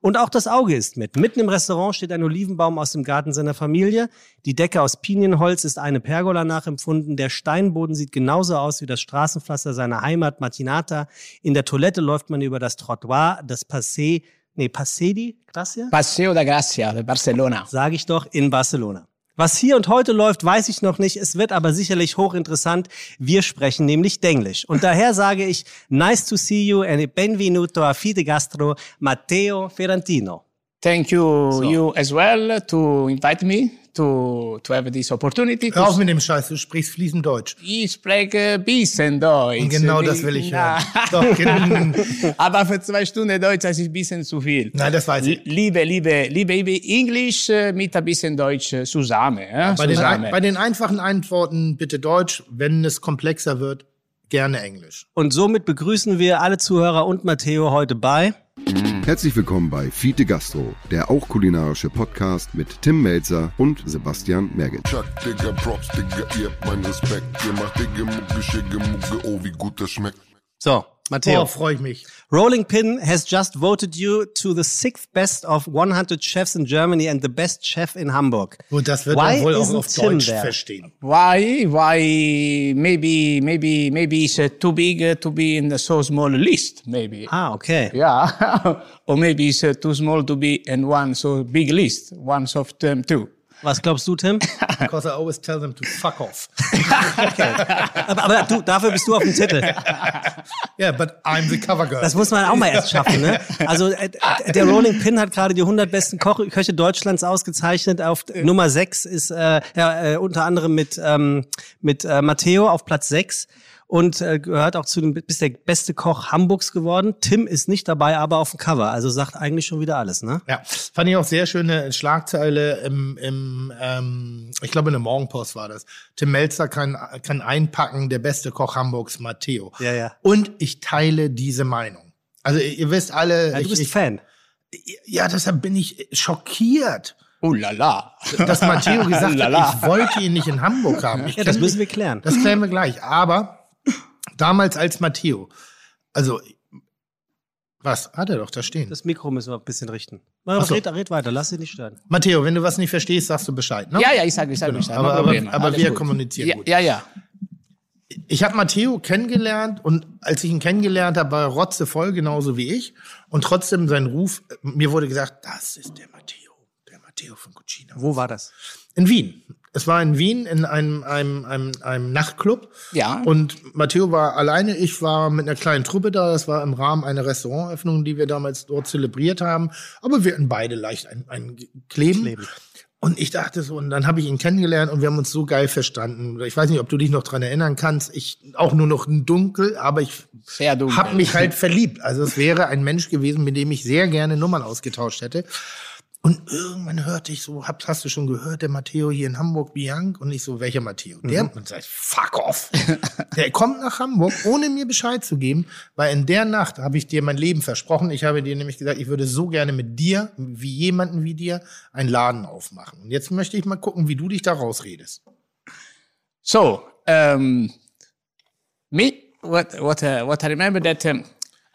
Und auch das Auge ist mit. Mitten im Restaurant steht ein Olivenbaum aus dem Garten seiner Familie. Die Decke aus Pinienholz ist eine Pergola nachempfunden. Der Steinboden sieht genauso aus wie das Straßenpflaster seiner Heimat Matinata. In der Toilette läuft man über das Trottoir, das Passé, nee, Passé di Gracia? Paseo da Gracia Barcelona. Sage ich doch, in Barcelona. Was hier und heute läuft, weiß ich noch nicht. Es wird aber sicherlich hochinteressant. Wir sprechen nämlich Denglisch. Und daher sage ich, nice to see you and benvenuto a Fide Gastro, Matteo Ferrantino. Thank you, you as well, to invite me to to have this opportunity. Hör auf mit dem Scheiß, du sprichst fließend Deutsch. ich spreche bisschen Deutsch. Und genau das will ich hören. Doch, gen- Aber für zwei Stunden Deutsch, das ist ein bisschen zu viel. Nein, das weiß ich. Liebe, liebe, liebe, liebe Englisch äh, mit ein bisschen Deutsch äh, zusammen. Ja? Bei den, zusammen. ein, bei den einfachen Antworten bitte Deutsch, wenn es komplexer wird, gerne Englisch. Und somit begrüßen wir alle Zuhörer und Matteo heute bei. Herzlich willkommen bei Fiete Gastro, der auch kulinarische Podcast mit Tim Melzer und Sebastian Merget. Chuck, Digga, Props, Digga, ihr habt meinen Respekt. Ihr macht Digga, Mucke, Schicke, Mucke, oh, wie gut das schmeckt. So, Matteo. Boah, freue ich mich. Rolling Pin has just voted you to the sixth best of 100 chefs in Germany and the best chef in Hamburg. Gut, das wird Why wohl auch isn't auf Tim Deutsch there? verstehen. Why? Why? Maybe, maybe, maybe it's uh, too big uh, to be in the so small list. Maybe. Ah, okay. Yeah. or maybe it's uh, too small to be in one so big list. One of them too. Was glaubst du, Tim? Because I always tell them to fuck off. aber, aber du, dafür bist du auf dem Zettel. Yeah, but I'm the cover girl. Das muss man auch mal erst schaffen, ne? Also äh, der Rolling Pin hat gerade die 100 besten Koch Köche Deutschlands ausgezeichnet. Auf Nummer 6 ist äh, ja, äh, unter anderem mit ähm, mit äh, Matteo auf Platz 6 und äh, gehört auch zu dem bist der beste Koch Hamburgs geworden. Tim ist nicht dabei, aber auf dem Cover. Also sagt eigentlich schon wieder alles, ne? Ja, fand ich auch sehr schöne Schlagzeile im, im ähm, ich glaube in der Morgenpost war das. Tim Melzer kann, kann einpacken, der beste Koch Hamburgs, Matteo. Ja, ja. Und ich teile diese Meinung. Also ihr, wisst alle, Ja, du ich, bist ich, Fan. ja, deshalb bin ich schockiert, Oh la la. dass Matteo gesagt Lala. hat, ich wollte ihn nicht in Hamburg haben. Ich Ja, das müssen wir klären. Das klären wir gleich. Aber damals als Matteo, also was hat er doch da stehen? Das Mikro müssen wir ein bisschen richten. Ach so. Red, red weiter, lass dich nicht stören. Matteo, wenn du was nicht verstehst, sagst du Bescheid. Ne? Ja, ja, ich sage, ich sage, Genau. ich sage. Aber- aber- aber wir gut. kommunizieren ja, gut. Ja, ja. Ich habe Matteo kennengelernt und als ich ihn kennengelernt habe, war er rotzevoll, genauso wie ich. Und trotzdem sein Ruf, mir wurde gesagt, das ist der Matteo, der Matteo von Cucina. Wo war das? In Wien. Es war in Wien in einem, einem, einem, einem Nachtclub. Ja. Und Matteo war alleine, ich war mit einer kleinen Truppe da. Das war im Rahmen einer Restaurantöffnung, die wir damals dort zelebriert haben. Aber wir hatten beide leicht ein, ein Kleben. Kleben. Und ich dachte so, und dann habe ich ihn kennengelernt und wir haben uns so geil verstanden. Ich weiß nicht, ob du dich noch dran erinnern kannst. Ich auch nur noch dunkel, aber ich habe mich halt verliebt. Also es wäre ein Mensch gewesen, mit dem ich sehr gerne Nummern ausgetauscht hätte. Und irgendwann hörte ich so, hab, hast du schon gehört, der Matteo hier in Hamburg, Bianc? Und ich so, welcher Matteo? Der, Mhm. und sagt, fuck off. der kommt nach Hamburg, ohne mir Bescheid zu geben, weil in der Nacht habe ich dir mein Leben versprochen. Ich habe dir nämlich gesagt, ich würde so gerne mit dir, wie jemanden wie dir, einen Laden aufmachen. Und jetzt möchte ich mal gucken, wie du dich da rausredest. So, um, me, what, what, uh, what I remember that um,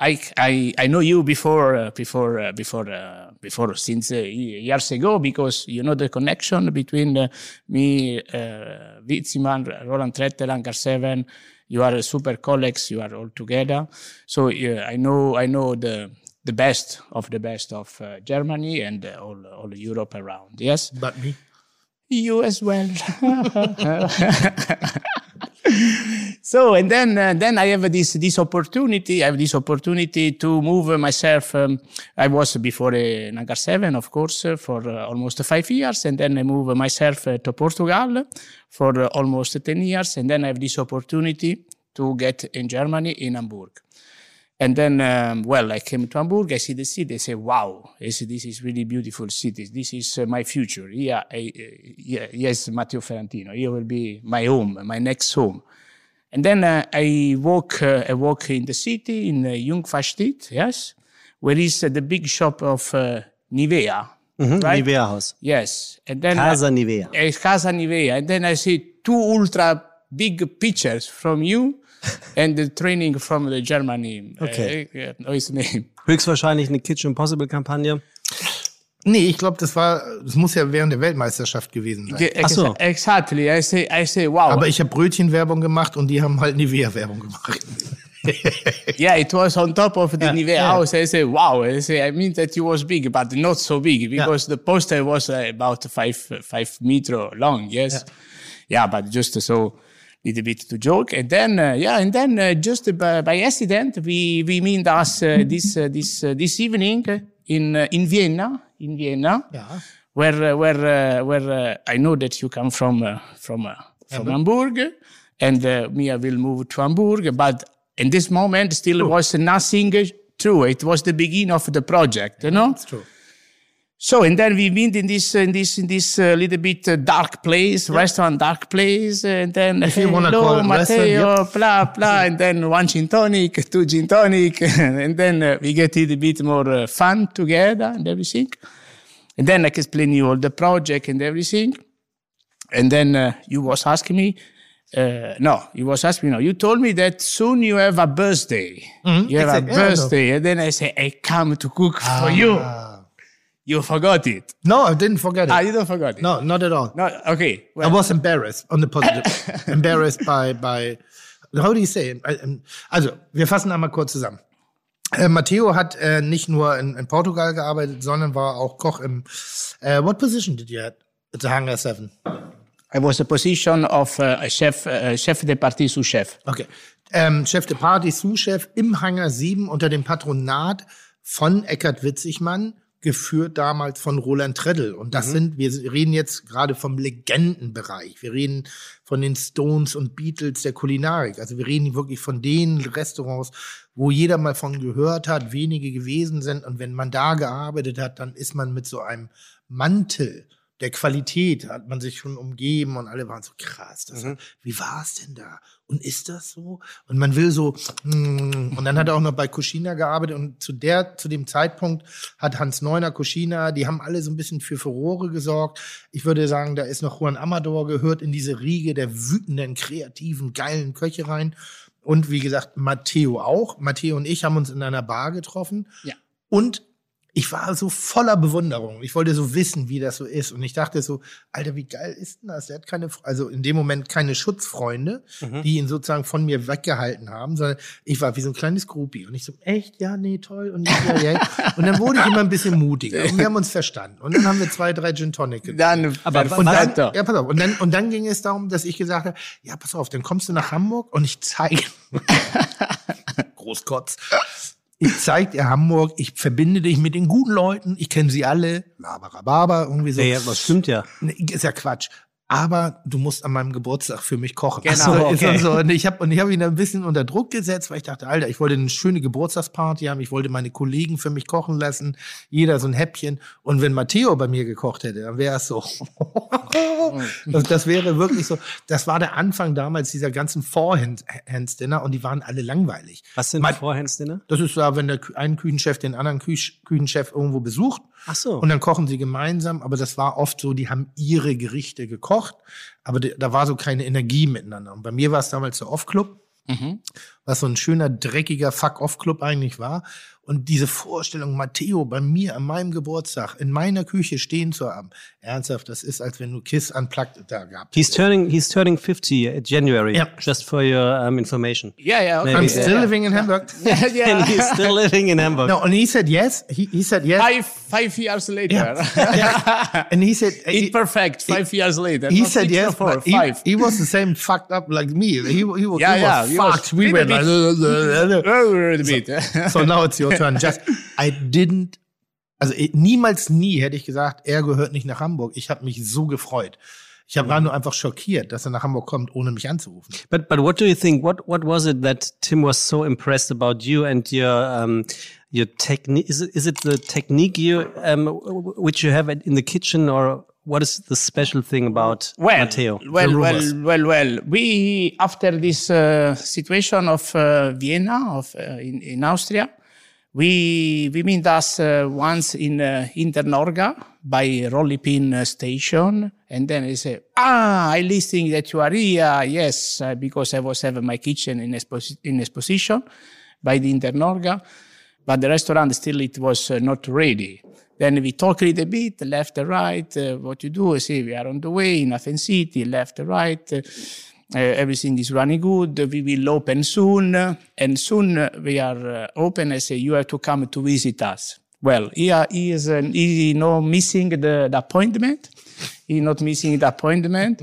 I, I, I know you before, uh, before, uh, before, uh, before since uh, years ago because you know the connection between uh, me, uh, Witziman, Roland Tretter, Anchor Seven. You are super colleagues. You are all together. So I know, I know the the best of the best of uh, Germany and uh, all all Europe around. Yes. But me? You as well. so and then uh, then I have this this opportunity. I have this opportunity to move myself. Um, I was before uh, Nagar Seven, of course, uh, for uh, almost five years, and then I move myself uh, to Portugal for uh, almost ten years, and then I have this opportunity to get in Germany in Hamburg. And then, um, well, I came to Hamburg. I see the city. I say, "Wow, I this is really beautiful city. This is uh, my future." Yeah, I, uh, yeah, yes, Matteo Ferrantino. Here will be my home, my next home. And then uh, I walk, uh, I walk in the city in uh, Jungfernstieg, yes, where is uh, the big shop of uh, Nivea, right? Nivea Haus. Yes, and then Casa Nivea. uh, Casa Nivea, and then I see two ultra big pictures from you. and the training from the Germany. Okay. Uh, yeah, know his name. Höchstwahrscheinlich eine Kitchen Impossible Kampagne. Nee, ich glaube, das war, das muss ja während der Weltmeisterschaft gewesen sein. Ge- Ach so. Exactly. I say, I say, wow. Aber ich habe Brötchenwerbung gemacht und die haben halt Nivea-Werbung gemacht. yeah, it was on top of the Yeah, Nivea yeah. house. I say, wow. I say, I mean that it was big, but not so big because the poster was uh, about five five meter long. Yes, yeah, but just so little bit to joke, and then uh, yeah, and then uh, just by, by accident we we meet us uh, this uh, this uh, this evening in uh, in Vienna in Vienna Ja. where uh, where uh, where uh, I know that you come from uh, from uh, from Hamburg, and uh, me I will move to Hamburg. But in this moment, still was nothing true. It was the beginning of the project, you know. It's true. So and then we been in this in this in this uh, little bit uh, dark place, restaurant dark place, and then If you hello call it Matteo, restaurant, blah blah, and then one gin tonic, two gin tonic, and then uh, we get a little bit more uh, fun together and everything. And then I can explain you all the project and everything. And then uh, you was asking me, uh, no, you was asking me, no, you told me that soon you have a birthday. You have a exactly. Yeah, I birthday. And then I say, I come to cook for you. You forgot it. No, I didn't forget it. Ah, you don't forgot it. no, not at all. No, okay. I Well, was embarrassed on the positive. embarrassed by, by, how do you say? it? Also, wir fassen einmal kurz zusammen. Äh, Matteo hat äh, nicht nur in, in Portugal gearbeitet, sondern war auch Koch im. Äh, what position did you have at the Hangar 7? I was a position of uh, a chef, uh, chef de partie sous chef. Okay. Ähm, Chef de Party, Sous-Chef im Hangar 7 unter dem Patronat von Eckhard Witzigmann, geführt damals von Roland Treddel. Und das sind, wir reden jetzt gerade vom Legendenbereich. Wir reden von den Stones und Beatles der Kulinarik. Also wir reden wirklich von den Restaurants, wo jeder mal von gehört hat, wenige gewesen sind. Und wenn man da gearbeitet hat, dann ist man mit so einem Mantel der Qualität hat man sich schon umgeben und alle waren so krass. Das, Wie war es denn da? Und ist das so? Und man will so, mm, und dann hat er auch noch bei Cucina gearbeitet und zu der, zu dem Zeitpunkt hat Hans Neuner Cucina, die haben alle so ein bisschen für Furore gesorgt. Ich würde sagen, da ist noch Juan Amador gehört in diese Riege der wütenden, kreativen, geilen Köche rein. Und wie gesagt, Matteo auch. Matteo und ich haben uns in einer Bar getroffen. Ja. Und ich war so voller Bewunderung. Ich wollte so wissen, wie das so ist. Und ich dachte so, Alter, wie geil ist denn das? Er hat keine, also in dem Moment keine Schutzfreunde, die ihn sozusagen von mir weggehalten haben, sondern ich war wie so ein kleines Groupie. Und ich so, echt? Ja, nee, toll. Und, ja, ja, ja. und dann wurde ich immer ein bisschen mutiger. Und wir haben uns verstanden. Und dann haben wir zwei, drei Gin Tonic getrunken. Dann, Aber Und dann, perfetto. ja, pass auf. Und dann, und dann ging es darum, dass ich gesagt habe, ja, pass auf, dann kommst du nach Hamburg und ich zeige, Großkotz, ich zeig dir Hamburg, ich verbinde dich mit den guten Leuten, ich kenne sie alle, laberababa, irgendwie so. Ja, ja, das stimmt ja. Ist ja Quatsch. Aber du musst an meinem Geburtstag für mich kochen. Genau, so, okay. so. Und ich habe habe ihn ein bisschen unter Druck gesetzt, weil ich dachte, Alter, ich wollte eine schöne Geburtstagsparty haben, ich wollte meine Kollegen für mich kochen lassen, jeder so ein Häppchen. Und wenn Matteo bei mir gekocht hätte, dann wäre es so. das, das wäre wirklich so. Das war der Anfang damals dieser ganzen Four-Hands-Dinner und die waren alle langweilig. Was sind Vorhandsdinner? Das ist da, wenn der Kü- ein Küchenchef den anderen Küch Küchenchef irgendwo besucht. Ach so. Und dann kochen sie gemeinsam, aber das war oft so, die haben ihre Gerichte gekocht, aber de- da war so keine Energie miteinander. Und bei mir war es damals der Off-Club, was so ein schöner, dreckiger Fuck-Off-Club eigentlich war. Und diese Vorstellung, Matteo bei mir an meinem Geburtstag in meiner Küche stehen zu haben, ernsthaft, das ist, als wenn du Kiss unplugged da gehabt He's turning he's turning 50 at January. Yeah. Just for your um, information. Yeah, yeah. Okay. I'm still living in Hamburg. And yeah. he's still living in Hamburg. No, and he said yes. He, he said yes. Five, five years later. And he said, Imperfect. Five years later. he Not said yes, four, but he, five. he was the same fucked up like me. He, he, he, Yeah, he yeah, was he was fucked. we little bit. so now it's your turn. Just, I didn't, also niemals nie hätte ich gesagt, er gehört nicht nach Hamburg. Ich habe mich so gefreut. Ich war nur einfach schockiert, dass er nach Hamburg kommt, ohne mich anzurufen. But but what do you think? What what was it that Tim was so impressed about you and your um your technique? Is it is it the technique you um which you have at- in the kitchen or what is the special thing about Well, Matteo? well, well, well, well. We after this uh, situation of uh, Vienna, of uh, in, in Austria, we we meet us uh, once in uh, Internorga by Rollipin uh, station, and then he say, "Ah, I listening that you are here. Yes, uh, because I was having my kitchen in exposi- in exposition by the Internorga, but the restaurant still it was uh, not ready." Then we talk a little bit, left and right, uh, what you do. I say we are on the way in Athens City, left and right. Uh, uh, everything is running good. We will open soon. And soon we are uh, open. I say, you have to come to visit us. Well, he, he is uh, he no missing the, the appointment. He not missing the appointment.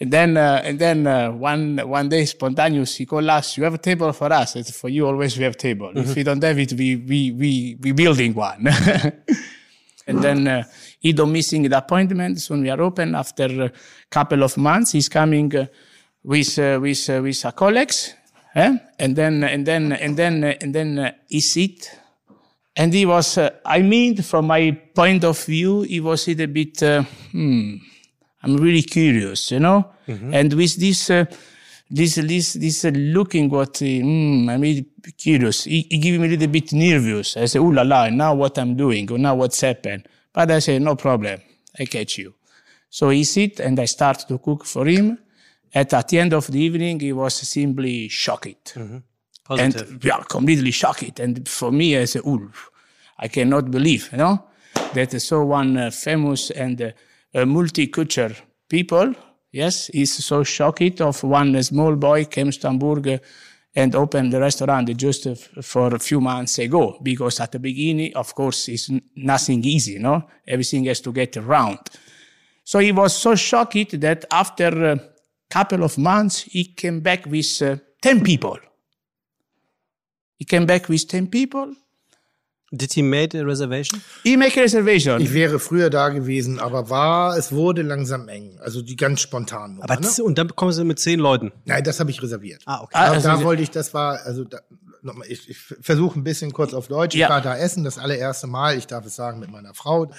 and then, uh, and then uh, one one day, spontaneous, he called us. You have a table for us. It's for you. Always we have table. If we don't have it, we we we we building one. And then uh, he don't missing the appointment. Soon we are open. After a couple of months, he's coming uh, with uh, with uh, with a colleagues, eh? and then and then and then uh, and then uh, he sit, and he was. Uh, I mean, from my point of view, he was it a little bit. Uh, hmm, I'm really curious, you know, and with this. This this this uh, looking what uh, mm, I'm really curious. He, he gave me a little bit nervous. I say, "Ooh la la!" Now what I'm doing, or now what's happened? But I say, "No problem. I catch you." So he sit and I start to cook for him. At at the end of the evening, he was simply shocked Positive. and yeah, completely shocked. And for me, I said, "Ooh, I cannot believe, you know, that so one uh, famous and uh, multicultural people, yes, he's so shocked of one small boy came to Hamburg uh, and opened the restaurant just uh, for a few months ago. Because at the beginning, of course, it's nothing easy, no? Everything has to get around. So he was so shocked that after a couple of months, he came back with uh, 10 people. He came back with 10 people. Did he made a reservation? He make a reservation. Ich wäre früher da gewesen, aber war, es wurde langsam eng. Also die ganz spontan. Aber ne? und dann kommen sie mit zehn Leuten. Nein, das habe ich reserviert. Ah, okay. Da, also da wollte ich, das war, also da, nochmal, ich, ich versuche ein bisschen kurz auf Deutsch. Ich Ja. war da essen, das allererste Mal, ich darf es sagen, mit meiner Frau.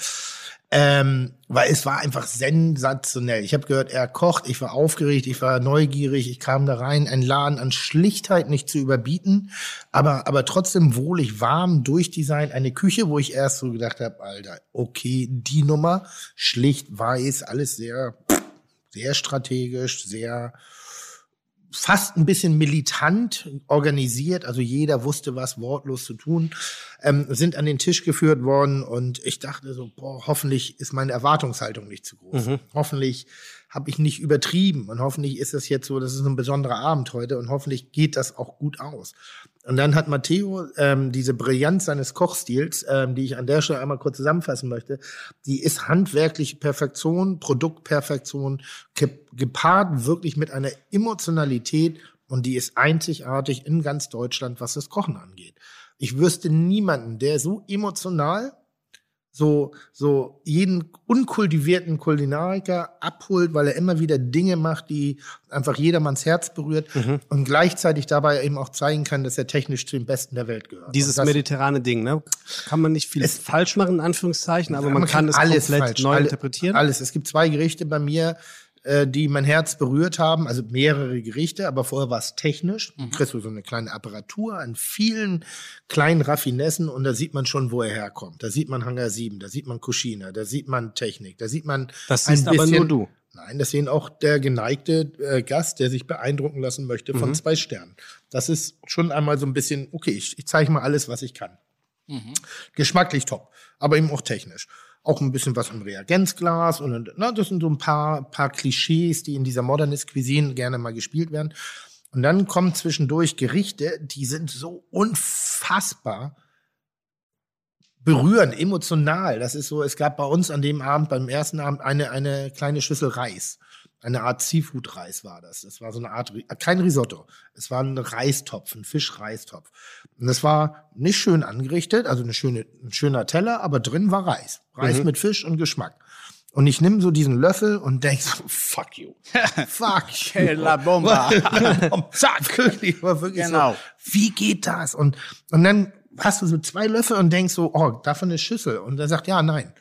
Ähm, weil es war einfach sensationell. Ich habe gehört, er kocht, ich war aufgeregt, ich war neugierig, ich kam da rein, ein Laden an Schlichtheit nicht zu überbieten, aber, aber trotzdem wohlig warm durchdesignt, eine Küche, wo ich erst so gedacht habe, Alter, okay, die Nummer, schlicht weiß, alles sehr, sehr strategisch, sehr fast ein bisschen militant organisiert, also jeder wusste was wortlos zu tun, ähm, sind an den Tisch geführt worden und ich dachte so, boah, hoffentlich ist meine Erwartungshaltung nicht zu groß. Hoffentlich habe ich nicht übertrieben und hoffentlich ist das jetzt so, das ist ein besonderer Abend heute und hoffentlich geht das auch gut aus. Und dann hat Matteo ähm, diese Brillanz seines Kochstils, ähm, die ich an der Stelle einmal kurz zusammenfassen möchte, die ist handwerkliche Perfektion, Produktperfektion, ge gepaart wirklich mit einer Emotionalität und die ist einzigartig in ganz Deutschland, was das Kochen angeht. Ich wüsste niemanden, der so emotional so, so jeden unkultivierten Kulinariker abholt, weil er immer wieder Dinge macht, die einfach jedermanns Herz berührt und gleichzeitig dabei eben auch zeigen kann, dass er technisch zu den Besten der Welt gehört. Dieses das, mediterrane Ding, ne? Kann man nicht viel Es- falsch machen, in Anführungszeichen, aber Ja, man, kann, es alles komplett falsch, neu alle- interpretieren. Alles. Es gibt zwei Gerichte bei mir, äh, die mein Herz berührt haben, also mehrere Gerichte, aber vorher war es technisch. Mhm. Du kriegst so eine kleine Apparatur an vielen kleinen Raffinessen und da sieht man schon, wo er herkommt. Da sieht man Hangar 7, da sieht man Cucina, da sieht man Technik, da sieht man Das siehst aber nur du. Nein, das sehen auch der geneigte äh, Gast, der sich beeindrucken lassen möchte Mhm. von zwei Sternen. Das ist schon einmal so ein bisschen, okay, ich, ich zeige mal alles, was ich kann. Geschmacklich top, aber eben auch technisch. Auch ein bisschen was im Reagenzglas und na, das sind so ein paar, paar Klischees, die in dieser Modernist Cuisine gerne mal gespielt werden. Und dann kommen zwischendurch Gerichte, die sind so unfassbar berührend, emotional. Das ist so, es gab bei uns an dem Abend, beim ersten Abend, eine, eine kleine Schüssel Reis. Eine Art Seafood-Reis war das. Das war so eine Art, Ri- kein Risotto. Es war ein Reistopf, ein Fischreistopf. Und das war nicht schön angerichtet, also eine schöne, ein schöner Teller, aber drin war Reis. Reis mit Fisch und Geschmack. Und ich nehme so diesen Löffel und denk so, fuck you. Fuck you. La bomba. Zack, wirklich, war wirklich Genau. so, wie geht das? Und, und dann hast du so zwei Löffel und denkst so, oh, davon eine Schüssel. Und er sagt, ja, nein.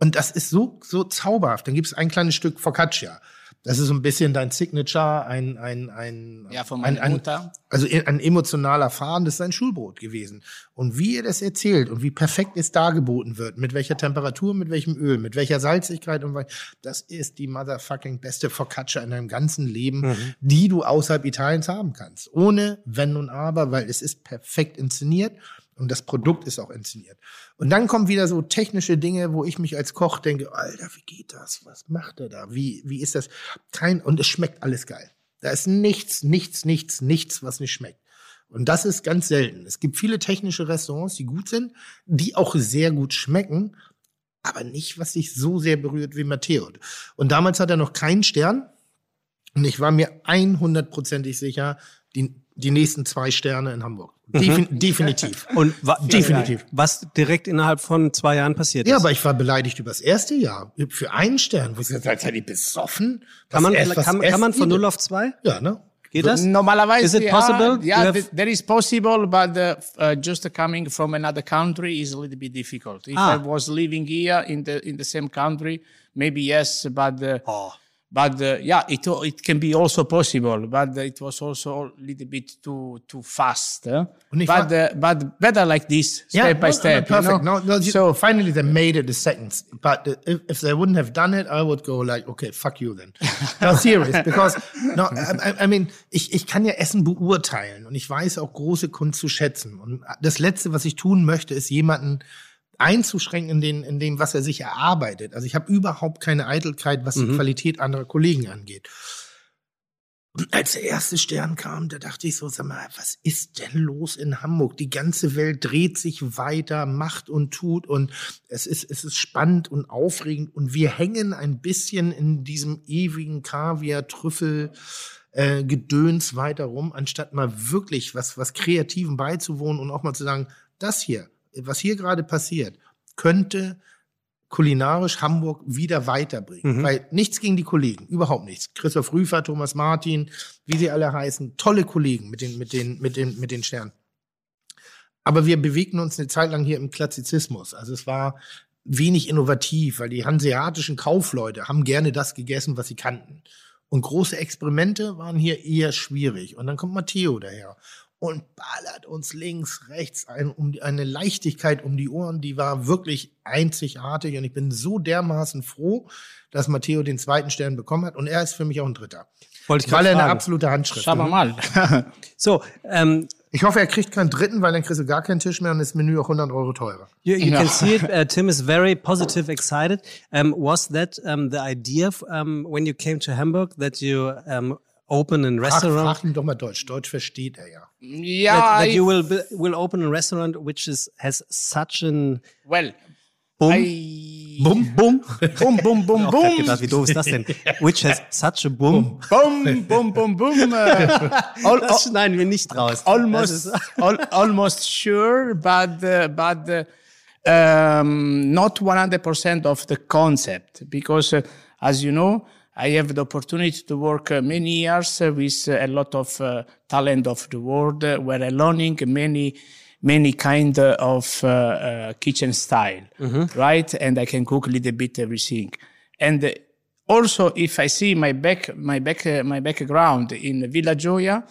Und das ist so, so zauberhaft. Dann gibt es ein kleines Stück Focaccia. Das ist so ein bisschen dein Signature, ein, ein, ein, Ja, von ein, meiner ein, also ein emotionaler Faden, das ist sein Schulbrot gewesen. Und wie ihr das erzählt und wie perfekt es dargeboten wird, mit welcher Temperatur, mit welchem Öl, mit welcher Salzigkeit und was, das ist die motherfucking beste Focaccia in deinem ganzen Leben, die du außerhalb Italiens haben kannst. Ohne Wenn und Aber, weil es ist perfekt inszeniert und das Produkt ist auch inszeniert. Und dann kommen wieder so technische Dinge, wo ich mich als Koch denke, Alter, wie geht das? Was macht er da? Wie, wie ist das? Kein, und es schmeckt alles geil. Da ist nichts, nichts, nichts, nichts, was nicht schmeckt. Und das ist ganz selten. Es gibt viele technische Restaurants, die gut sind, die auch sehr gut schmecken, aber nicht, was sich so sehr berührt wie Matteo. Und damals hat er noch keinen Stern. Und ich war mir 100%ig sicher, die, die nächsten zwei Sterne in Hamburg. Defin definitiv. Und wa Definitiv. was direkt innerhalb von zwei Jahren passiert Ja, ist. aber ich war beleidigt über das erste Jahr. Für einen Stern. Wo ich gesagt seid ihr besoffen? kann man, Was erst- kann, kann man von die 0 denn? auf 2? Ja, ne? Geht das? Normalerweise, Is it possible? You Yeah, have- th- there is possible, but uh, uh, just coming from another country is a little bit difficult. If Ah. I was living here in the in the same country, maybe yes, but uh, Oh. But uh, yeah, it it can be also possible, but it was also a little bit too too fast. eh? But uh, but better like this, Yeah, step by no, step. No, you perfect. know? No, no, you- so finally they made it the seconds. But uh, if, if they wouldn't have done it, I would go like, okay, fuck you then. No, serious, because no, I, I- I mean, ich, ich kann ja Essen beurteilen und ich weiß auch große Kunst zu schätzen. Und das Letzte, was ich tun möchte, ist jemanden einzuschränken in, den, in dem, was er sich erarbeitet. Also ich habe überhaupt keine Eitelkeit, was die Qualität anderer Kollegen angeht. Und als der erste Stern kam, da dachte ich so, sag mal, was ist denn los in Hamburg? Die ganze Welt dreht sich weiter, macht und tut und es ist, es ist spannend und aufregend und wir hängen ein bisschen in diesem ewigen Kaviar, Trüffel, äh, Gedöns weiter rum, anstatt mal wirklich was, was Kreativen beizuwohnen und auch mal zu sagen, das hier, was hier gerade passiert, könnte kulinarisch Hamburg wieder weiterbringen. Weil nichts gegen die Kollegen, überhaupt nichts. Christoph Rüfer, Thomas Martin, wie sie alle heißen, tolle Kollegen mit den, mit den, mit den, mit den Sternen. Aber wir bewegten uns eine Zeit lang hier im Klassizismus. Also es war wenig innovativ, weil die hanseatischen Kaufleute haben gerne das gegessen, was sie kannten. Und große Experimente waren hier eher schwierig. Und dann kommt Matteo daher und ballert uns links, rechts ein, um die, eine Leichtigkeit um die Ohren, die war wirklich einzigartig. Und ich bin so dermaßen froh, dass Matteo den zweiten Stern bekommen hat. Und er ist für mich auch ein Dritter. Wollte ich Weil er eine fragen. absolute Handschrift schauen wir hat. mal. So, ähm, Ich hoffe, er kriegt keinen dritten, weil dann kriegst du gar keinen Tisch mehr und das Menü auch 100 Euro teurer. You, you can see it. Uh, Tim is very positive, excited. Um, was that um, the idea um, when you came to Hamburg that you um, open a restaurant? frag ihn doch mal Deutsch. Deutsch versteht er ja. Yeah, that, that you will will open a restaurant which is has such an well, boom, I boom, boom. boom, boom, boom, boom. gedacht, wie doof ist das denn? Which has such a boom. boom, boom, boom, boom. Uh, Das schneiden wir nicht raus. Almost, al, almost sure, but uh, but uh, um, not 100% of the concept because, uh, as you know, I have the opportunity to work uh, many years uh, with uh, a lot of uh, talent of the world, uh, where I'm learning many many kind uh, of uh, uh, kitchen style, right? And I can cook a little bit everything. And also, if I see my back, my back, uh, my background in Villa Gioia,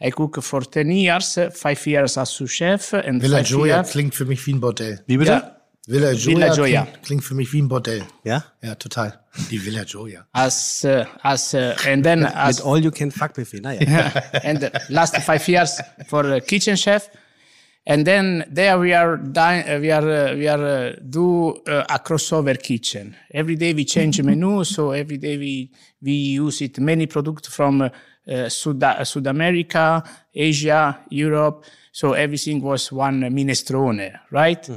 I cook for 10 years, uh, five years as sous chef and Villa five Gioia years. klingt für mich wie ein Bordell. Wie bitte? Yeah, Villa Gioia, Villa Gioia. Klingt, klingt für mich wie ein Bordell. Ja? Ja, total. Die Villa Gioia. as uh, as uh, and then as Mit all you can fuck Buffet. Naja. and the last five years for uh, kitchen chef and then there we are di- uh, we are uh, we are uh, do uh, a crossover kitchen every day we change menu so every day we we use it many products from South, South America Asia Europe so everything was one minestrone right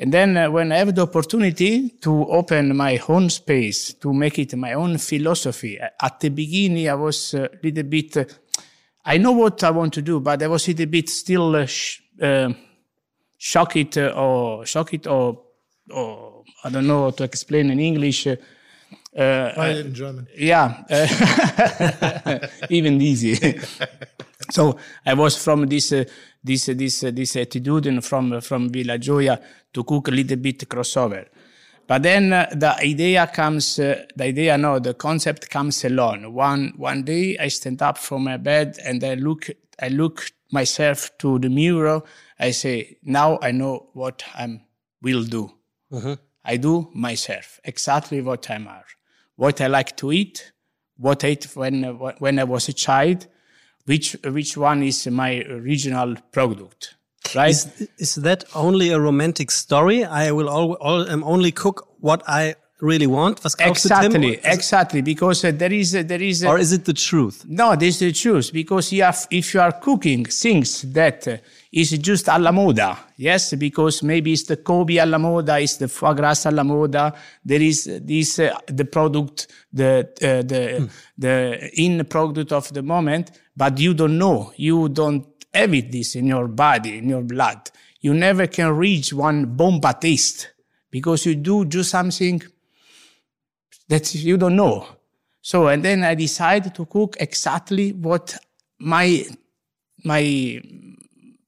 and then uh, when I have the opportunity to open my own space, to make it my own philosophy, uh, at the beginning I was a little bit, uh, I know what I want to do, but I was a little bit still uh, sh- uh, shocked uh, or shocked or, or I don't know how to explain in English. Uh, uh, it in German. yeah, uh, even easy. so I was from this uh, this this this attitude from from Villa Gioia to cook a little bit crossover. But then uh, the idea comes, uh, the idea, no, the concept comes alone. One, one day I stand up from my bed and I look, I look myself to the mirror. I say, now I know what I will do. I do myself exactly what I'm are, what I like to eat, what I ate when, when I was a child, which, which one is my original product, right? Is, is that only a romantic story? I will all, all, um, only cook what I really want. Was kaufst du, Tim? Exactly, exactly, because uh, there is, uh, there is, uh, Or is it the truth? No, this is the truth because you have, if you are cooking things that uh, is just alla moda, yes, because maybe it's the Kobe alla moda, it's the foie gras alla moda. There is this uh, the product, the uh, the the in product of the moment, but you don't know, you don't have it this in your body, in your blood. You never can reach one bomba taste because you do do something that you don't know. So, and then I decided to cook exactly what my, my,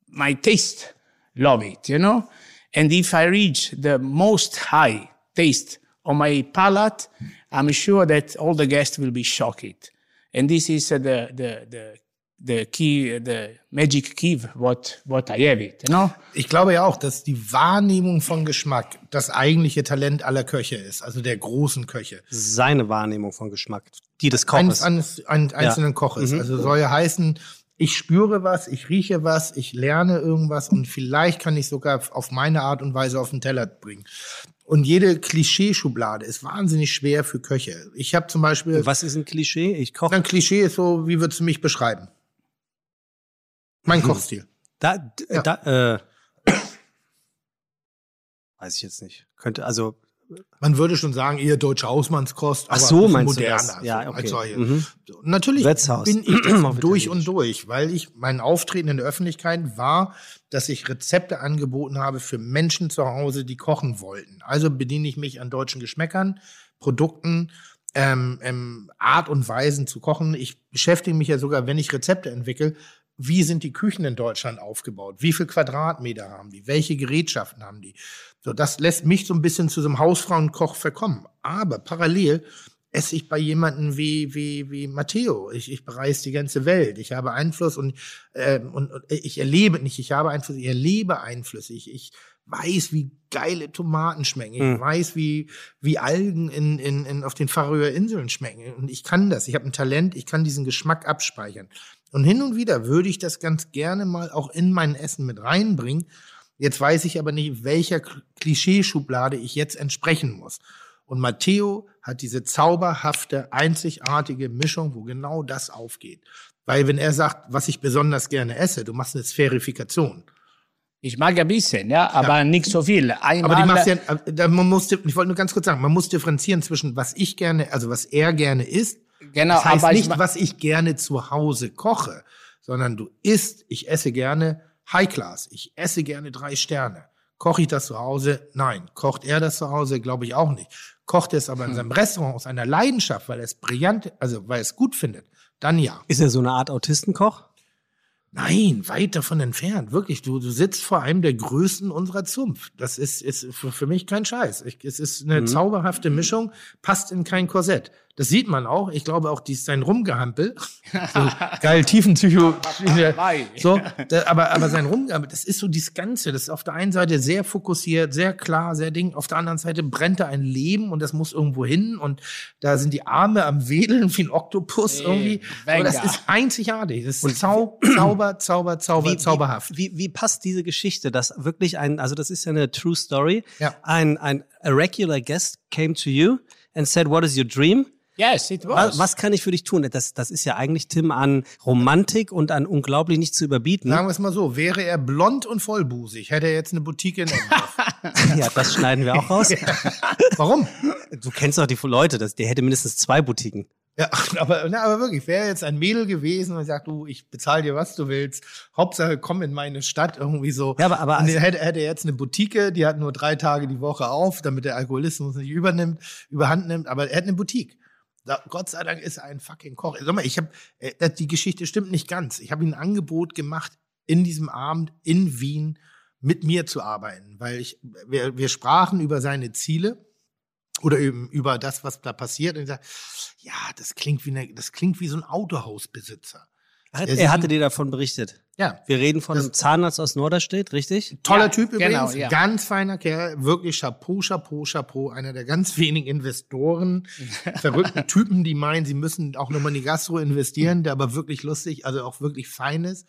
my taste love it, you know? And if I reach the most high taste on my palate, I'm sure that all the guests will be shocked. And this is uh, the, the, the, the key, the magic key, what, what I have it, you know? Ich glaube ja auch, dass die Wahrnehmung von Geschmack das eigentliche Talent aller Köche ist, also der großen Köche. Seine Wahrnehmung von Geschmack, die des Eines, Koches. eines, eines einzelnen Koches. Also soll ja heißen, ich spüre was, ich rieche was, ich lerne irgendwas und vielleicht kann ich sogar auf meine Art und Weise auf den Teller bringen. Und jede Klischeeschublade ist wahnsinnig schwer für Köche. Ich habe zum Beispiel, Was ist ein Klischee? Ich koche. ein Klischee ist so, wie würdest du mich beschreiben? Mein Kochstil. Da, Ja. da, äh, weiß ich jetzt nicht. Könnte, also, Man würde schon sagen, eher deutsche Hausmannskost, Ach aber so, meinst du moderner. das? Ja, okay. als solche. Mhm. Natürlich Wirtshaus. bin ich durch und durch, weil ich mein Auftreten in der Öffentlichkeit war, dass ich Rezepte angeboten habe für Menschen zu Hause, die kochen wollten. Also bediene ich mich an deutschen Geschmäckern, Produkten, ähm, ähm, Art und Weisen zu kochen. Ich beschäftige mich ja sogar, wenn ich Rezepte entwickle, wie sind die Küchen in Deutschland aufgebaut? Wie viel Quadratmeter haben die? Welche Gerätschaften haben die? So, das lässt mich so ein bisschen zu so einem Hausfrauenkoch verkommen. Aber parallel esse ich bei jemanden wie, wie, wie Matteo. Ich, ich bereise die ganze Welt. Ich habe Einfluss und, ähm, und, und ich erlebe nicht, ich habe Einfluss, ich erlebe Einflüsse. Ich, ich weiß, wie geile Tomaten schmecken. Ich Hm. weiß, wie, wie Algen in, in, in, auf den Färöer Inseln schmecken. Und ich kann das. Ich habe ein Talent, ich kann diesen Geschmack abspeichern. Und hin und wieder würde ich das ganz gerne mal auch in mein Essen mit reinbringen. Jetzt weiß ich aber nicht, welcher Klischeeschublade ich jetzt entsprechen muss. Und Matteo hat diese zauberhafte, einzigartige Mischung, wo genau das aufgeht. Weil wenn er sagt, was ich besonders gerne esse, du machst eine Sphärifikation. Ich mag ein bisschen, ja, aber nicht so viel. Einmal, Aber die machst ja, da- man muss, ich wollte nur ganz kurz sagen, man muss differenzieren zwischen was ich gerne, also was er gerne isst. Genau, Das heißt aber ich nicht, was ich gerne zu Hause koche, sondern du isst, ich esse gerne High Class, ich esse gerne drei Sterne. Koche ich das zu Hause? Nein. Kocht er das zu Hause? Glaube ich auch nicht. Kocht er es aber in seinem Restaurant aus einer Leidenschaft, weil er es brillant, also weil er es gut findet, dann ja. ist er so eine Art Autistenkoch? Nein, weit davon entfernt. Wirklich, du, du sitzt vor einem der größten unserer Zunft. Das ist, ist für, für mich kein Scheiß. Ich, es ist eine zauberhafte Mischung, passt in kein Korsett. Das sieht man auch. Ich glaube auch, dies sein Rumgehampel. So, geil, Tiefenpsycho. So, da, aber, aber sein Rumgehampel, das ist so dieses Ganze. Das ist auf der einen Seite sehr fokussiert, sehr klar, sehr ding. Auf der anderen Seite brennt da ein Leben und das muss irgendwo hin. Und da sind die Arme am Wedeln wie ein Oktopus irgendwie. Aber das ist einzigartig. Das ist Zau Zauber, Zauber, Zauber, zauberhaft. Wie, wie passt diese Geschichte, dass wirklich ein, also das ist ja eine true story. Ja. Ein, ein a regular guest came to you and said, what is your dream? Yes, it Was, was. kann ich für dich tun? Das, das ist ja eigentlich, Tim, an Romantik und an unglaublich nicht zu überbieten. Sagen wir es mal so, wäre er blond und vollbusig, hätte er jetzt eine Boutique in. Ja, das schneiden wir auch raus. Warum? Du kennst doch die Leute, das, der hätte mindestens zwei Boutiquen. Ja, aber, na, aber wirklich, wäre jetzt ein Mädel gewesen und sagt, du, ich bezahle dir, was du willst. Hauptsache, komm in meine Stadt irgendwie so. Ja, aber- aber und also- hätte, hätte er jetzt eine Boutique, die hat nur drei Tage die Woche auf, damit der Alkoholismus nicht übernimmt, überhand nimmt, aber er hat eine Boutique. Da, Gott sei Dank ist er ein fucking Koch. Sag mal, ich habe, die Geschichte stimmt nicht ganz. Ich habe ihm ein Angebot gemacht, in diesem Abend in Wien mit mir zu arbeiten, weil ich, wir, wir sprachen über seine Ziele oder eben über das, was da passiert. Und ich sag, ja, das klingt wie eine, das klingt wie so ein Autohausbesitzer. Er, Der er hatte dir davon berichtet. Ja, Wir reden von Das- einem Zahnarzt aus Norderstedt, richtig? toller Ja, Typ genau, übrigens, ja. ganz feiner Kerl, wirklich Chapeau, Chapeau, Chapeau, einer der ganz wenigen Investoren, verrückten Typen, die meinen, sie müssen auch nochmal in die Gastro investieren, der aber wirklich lustig, also auch wirklich fein ist.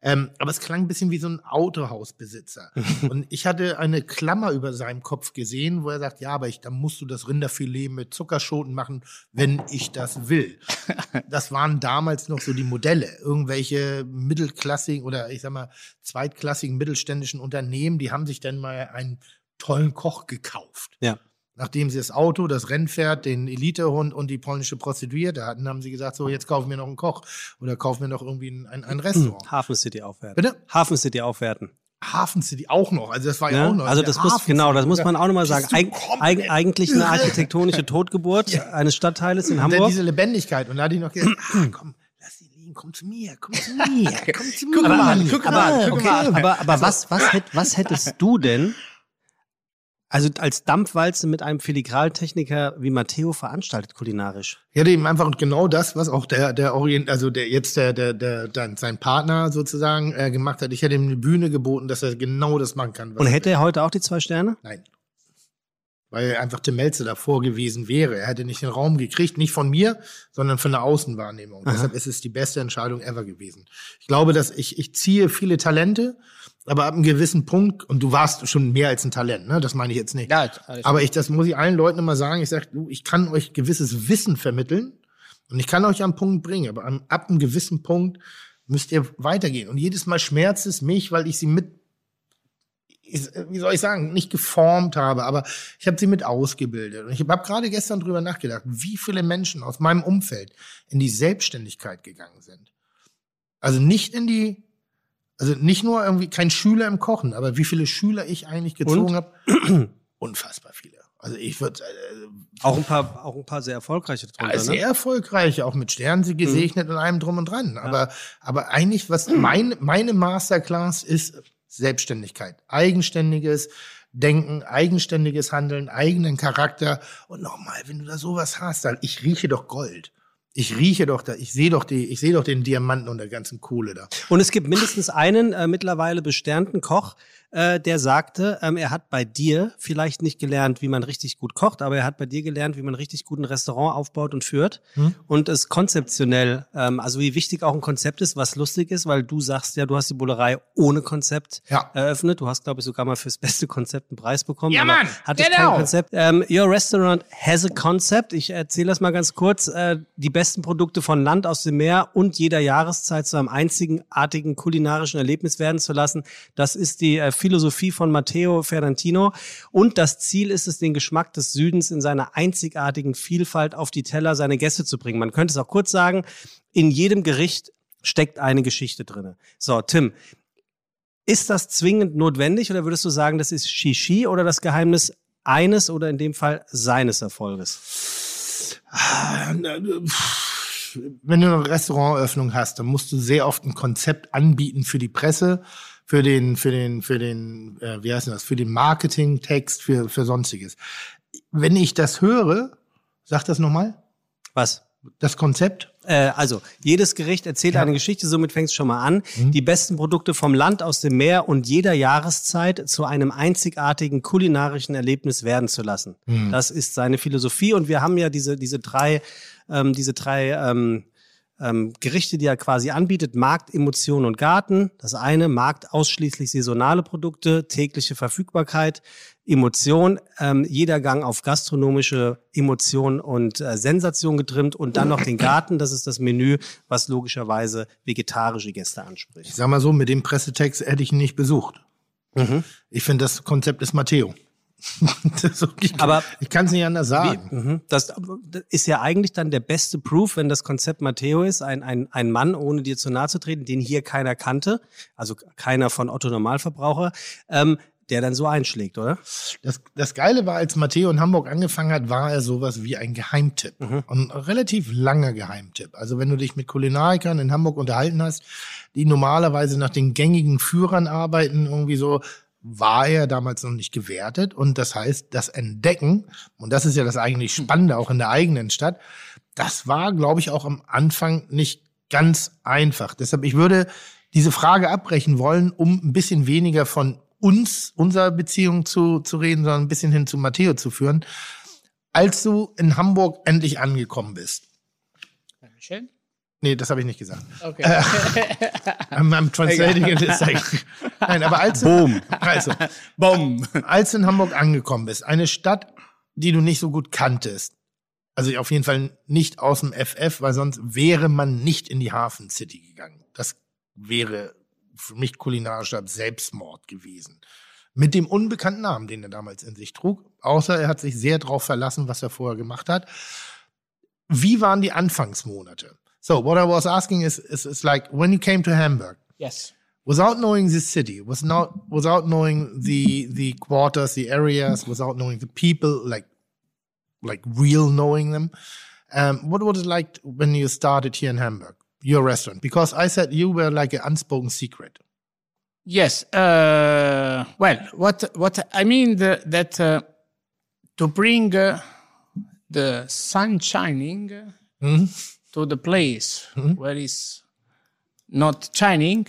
Ähm, aber es klang ein bisschen wie so ein Autohausbesitzer. Und ich hatte eine Klammer über seinem Kopf gesehen, wo er sagt, ja, aber ich, dann musst du das Rinderfilet mit Zuckerschoten machen, wenn ich das will. Das waren damals noch so die Modelle. Irgendwelche mittelklassigen oder ich sag mal zweitklassigen mittelständischen Unternehmen, die haben sich dann mal einen tollen Koch gekauft. Ja. Nachdem sie das Auto, das Rennpferd, den Elitehund und die polnische Prostituierte hatten, haben sie gesagt, so jetzt kaufen wir noch einen Koch oder kaufen wir noch irgendwie ein, ein, ein Restaurant. Hafen City aufwerten. Bitte? Hafen City aufwerten. Hafen City auch noch. Also das war ja, Ja? auch noch. Also das muss, Hafen genau, das muss man auch nochmal sagen. Eig eig eigentlich eine architektonische Totgeburt eines Stadtteiles in Und Hamburg. diese Lebendigkeit. Und da hatte ich noch gesagt, ah, komm, lass ihn liegen, komm zu mir, komm zu mir, komm zu mir. aber, Mann, aber, guck mal, okay, guck mal. aber, aber was, was, hätt, was hättest du denn, also als Dampfwalze mit einem Filigraltechniker wie Matteo veranstaltet kulinarisch? Ja, eben einfach genau das, was auch der, der Orient, also der jetzt der, der, der, dann sein Partner sozusagen äh, gemacht hat. Ich hätte ihm eine Bühne geboten, dass er genau das machen kann. Und hätte er heute auch die zwei Sterne? Nein. Weil einfach Tim Melze davor gewesen wäre. Er hätte nicht den Raum gekriegt, nicht von mir, sondern von der Außenwahrnehmung. Deshalb ist es die beste Entscheidung ever gewesen. Ich glaube, dass ich, ich ziehe viele Talente, aber ab einem gewissen Punkt, und du warst schon mehr als ein Talent, ne? Das meine ich jetzt nicht. Ja, Aber ich, das muss ich allen Leuten immer sagen. Ich sage, du, ich kann euch gewisses Wissen vermitteln und ich kann euch am Punkt bringen, aber ab einem gewissen Punkt müsst ihr weitergehen. Und jedes Mal schmerzt es mich, weil ich sie mit, wie soll ich sagen, nicht geformt habe, aber ich habe sie mit ausgebildet. Und ich habe gerade gestern drüber nachgedacht, wie viele Menschen aus meinem Umfeld in die Selbstständigkeit gegangen sind. Also nicht in die, also nicht nur irgendwie kein Schüler im Kochen, aber wie viele Schüler ich eigentlich gezogen habe. Unfassbar viele. Also ich würde äh, Auch ein paar, auch ein paar sehr erfolgreiche drunter, ja, sehr ne? erfolgreich, auch mit Sternen sie gesegnet und allem drum und dran. Aber, aber eigentlich, was mein, meine Masterclass ist, Selbstständigkeit. Eigenständiges Denken, eigenständiges Handeln, eigenen Charakter. Und nochmal, wenn du da sowas hast, dann, ich rieche doch Gold. Ich rieche doch da, ich sehe doch die, ich sehe doch den Diamanten und der ganzen Kohle da. Und es gibt mindestens einen äh, mittlerweile besternten Koch, äh, der sagte, ähm, er hat bei dir vielleicht nicht gelernt, wie man richtig gut kocht, aber er hat bei dir gelernt, wie man richtig gut ein Restaurant aufbaut und führt Hm? und es konzeptionell, ähm, also wie wichtig auch ein Konzept ist, was lustig ist, weil du sagst ja, du hast die Bullerei ohne Konzept Ja. eröffnet. Du hast, glaube ich, sogar mal fürs beste Konzept einen Preis bekommen. Ja, Mann, Hattest genau. kein Konzept. Ähm, your restaurant has a concept. Ich erzähle das mal ganz kurz. Äh, die besten Produkte von Land aus dem Meer und jeder Jahreszeit zu einem einzigartigen kulinarischen Erlebnis werden zu lassen. Das ist die äh, Philosophie von Matteo Ferrantino. Und das Ziel ist es, den Geschmack des Südens in seiner einzigartigen Vielfalt auf die Teller seiner Gäste zu bringen. Man könnte es auch kurz sagen, in jedem Gericht steckt eine Geschichte drinne. So, Tim, ist das zwingend notwendig oder würdest du sagen, das ist Shishi oder das Geheimnis eines oder in dem Fall seines Erfolges? wenn du eine Restauranteröffnung hast, dann musst du sehr oft ein Konzept anbieten für die Presse, für den, für den, für den, äh, wie heißt denn das, für den Marketingtext, für, für sonstiges. Wenn ich das höre, sag das nochmal, Was? das Konzept. Äh, also, jedes Gericht erzählt Ja. eine Geschichte, somit fängst du schon mal an. Die besten Produkte vom Land, aus dem Meer und jeder Jahreszeit zu einem einzigartigen kulinarischen Erlebnis werden zu lassen. Das ist seine Philosophie und wir haben ja diese, diese drei, ähm, diese drei ähm, ähm, Gerichte, die er quasi anbietet, Markt, Emotion und Garten. Das eine, Markt ausschließlich saisonale Produkte, tägliche Verfügbarkeit, Emotion, ähm, jeder Gang auf gastronomische Emotion und äh, Sensation getrimmt und dann noch den Garten, das ist das Menü, was logischerweise vegetarische Gäste Ich anspricht. sag mal so, mit dem Pressetext hätte ich ihn nicht besucht. Ich finde, das Konzept ist Matteo. wirklich, Aber- ich kann es nicht anders sagen. Mhm. Das ist ja eigentlich dann der beste Proof, wenn das Konzept Matteo ist, ein, ein, ein Mann, ohne dir zu nahe zu treten, den hier keiner kannte, also keiner von Otto Normalverbraucher, ähm, der dann so einschlägt, oder? Das, das Geile war, als Matteo in Hamburg angefangen hat, war er sowas wie ein Geheimtipp. Und ein relativ langer Geheimtipp. Also wenn du dich mit Kulinarikern in Hamburg unterhalten hast, die normalerweise nach den gängigen Führern arbeiten, irgendwie so, war er damals noch nicht gewertet. Und das heißt, das Entdecken, und das ist ja das eigentlich Spannende auch in der eigenen Stadt, das war, glaube ich, auch am Anfang nicht ganz einfach. Deshalb, ich würde diese Frage abbrechen wollen, um ein bisschen weniger von uns, unserer Beziehung zu, zu reden, sondern ein bisschen hin zu Matteo zu führen. Als du in Hamburg endlich angekommen bist, Dankeschön. Nee, das habe ich nicht gesagt. Okay. I'm, I'm translating it. It's like, nein, aber als du, also, Boom. als du in Hamburg angekommen bist, eine Stadt, die du nicht so gut kanntest, also auf jeden Fall nicht aus dem FF, weil sonst wäre man nicht in die Hafen City gegangen. Das wäre für mich kulinarischer Selbstmord gewesen. Mit dem unbekannten Namen, den er damals in sich trug. Außer er hat sich sehr darauf verlassen, was er vorher gemacht hat. Wie waren die Anfangsmonate? So, what I was asking is, is, is like, when you came to Hamburg, Yes. without knowing the city, was not without knowing the the quarters, the areas, without knowing the people, like like real knowing them. Um, what was it like when you started here in Hamburg, your restaurant? Because I said you were like an unspoken secret. Yes. Uh, well, what what I mean the, that uh, to bring uh, the sun shining to the place where it's not shining,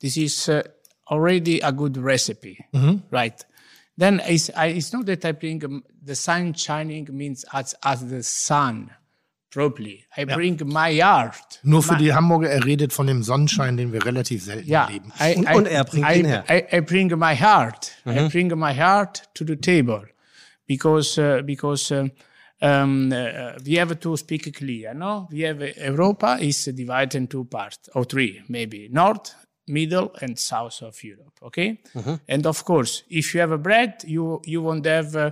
this is uh, already a good recipe, right? Then it's, I, it's not that I bring um, the sun shining means as as the sun properly. I bring my art. Nur für die Hamburger, er redet von dem Sonnenschein, den wir relativ selten Yeah, erleben. I, Und- I, und er bringt I, ihn her. I, I bring my heart. I bring my heart to the table because uh, because uh, um, uh, we have to speak clear. No, we have uh, Europa is divided in two parts or three, maybe north, middle, and south of Europe. Okay, and of course, if you have a bread, you you won't have. Uh,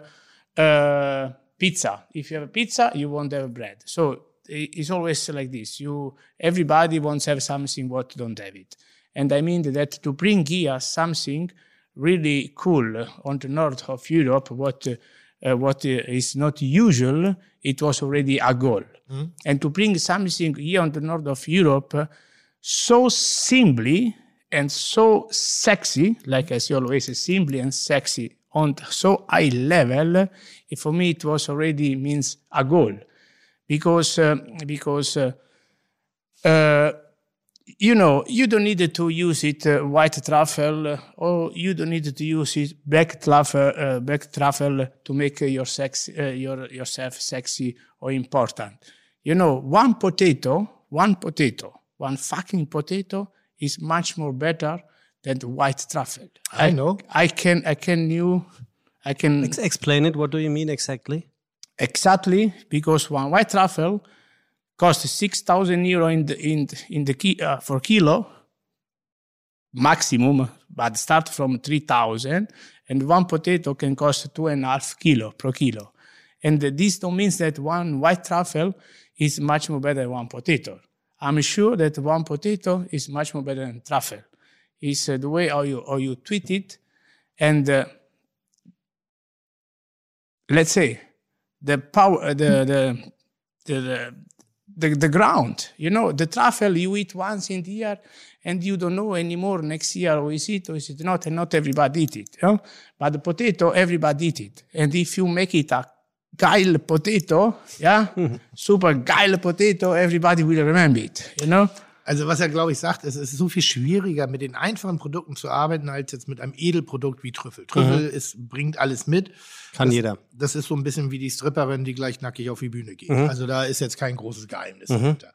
uh, pizza. If you have a pizza, you won't have bread. So it's always like this. You everybody wants to have something what don't have it. And I mean that to bring here something really cool on the north of Europe, what uh, uh, what uh, is not usual, it was already a goal. And to bring something here on the north of Europe uh, so simply and so sexy, like I say always, simply and sexy on so high level, eh, for me it was already means a goal, because uh, because uh, uh, you know you don't need to use it uh, white truffle uh, or you don't need to use it black truffle uh, black truffle to make uh, your sex uh, your yourself sexy or important. You know, one potato, one potato, one fucking potato is much more better than the white truffle. I know. I can, I can you, I can Ex explain it. What do you mean exactly? exactly because one white truffle costs six thousand euro in the in in the ki- uh, for kilo maximum, but start from three thousand, and one potato can cost two and a half kilo per kilo, and this means that one white truffle is much more better than one potato. I'm sure that one potato is much more better than truffle. It's uh, the way how you how you treat it, and uh, let's say the power, uh, the, the, the, the, the, the ground, you know, the truffle you eat once in the year and you don't know anymore next year or is it or is it not, and not everybody eat it, you know? But the potato, everybody eat it. And if you make it a geil potato, yeah, super geil potato, everybody will remember it, you know? Also was er, glaube ich, sagt, ist, es ist so viel schwieriger, mit den einfachen Produkten zu arbeiten, als jetzt mit einem Edelprodukt wie Trüffel. Trüffel ist, bringt alles mit. Kann das, jeder. Das ist so ein bisschen wie die Stripperin, die gleich nackig auf die Bühne geht. Also da ist jetzt kein großes Geheimnis dahinter.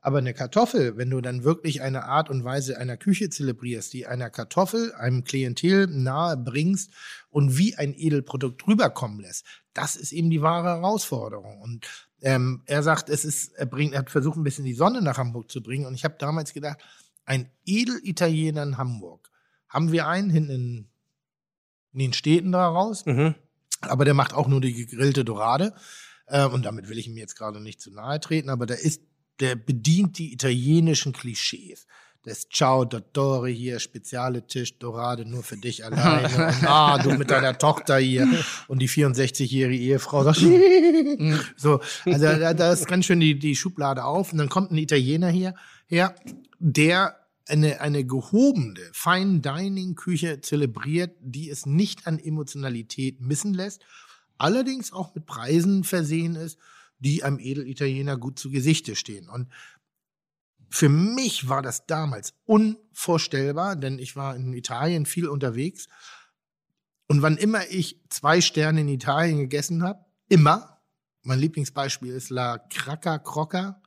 Aber eine Kartoffel, wenn du dann wirklich eine Art und Weise einer Küche zelebrierst, die einer Kartoffel, einem Klientel nahe bringst und wie ein Edelprodukt rüberkommen lässt, das ist eben die wahre Herausforderung. Und ähm, er sagt, es ist, er bringt, er hat versucht, ein bisschen die Sonne nach Hamburg zu bringen. Und ich habe damals gedacht, ein Edelitaliener in Hamburg. Haben wir einen hinten in, in den Städten da raus? Mhm. aber der macht auch nur die gegrillte Dorade. Äh, und damit will ich ihm jetzt gerade nicht zu nahe treten, aber der ist, der bedient die italienischen Klischees. Das Ciao Dottore hier, spezielle Tisch, Dorade nur für dich alleine. und, ah, du mit deiner Tochter hier und die 64-jährige Ehefrau. Sagt, so, also da, da ist ganz schön die, die Schublade auf. Und dann kommt ein Italiener hier her, der eine, eine gehobene Fine Dining Küche zelebriert, die es nicht an Emotionalität missen lässt, allerdings auch mit Preisen versehen ist, die einem Edelitaliener gut zu Gesichte stehen. Und für mich war das damals unvorstellbar, denn ich war in Italien viel unterwegs. Und wann immer ich zwei Sterne in Italien gegessen habe, immer, mein Lieblingsbeispiel ist La Cracca Crocca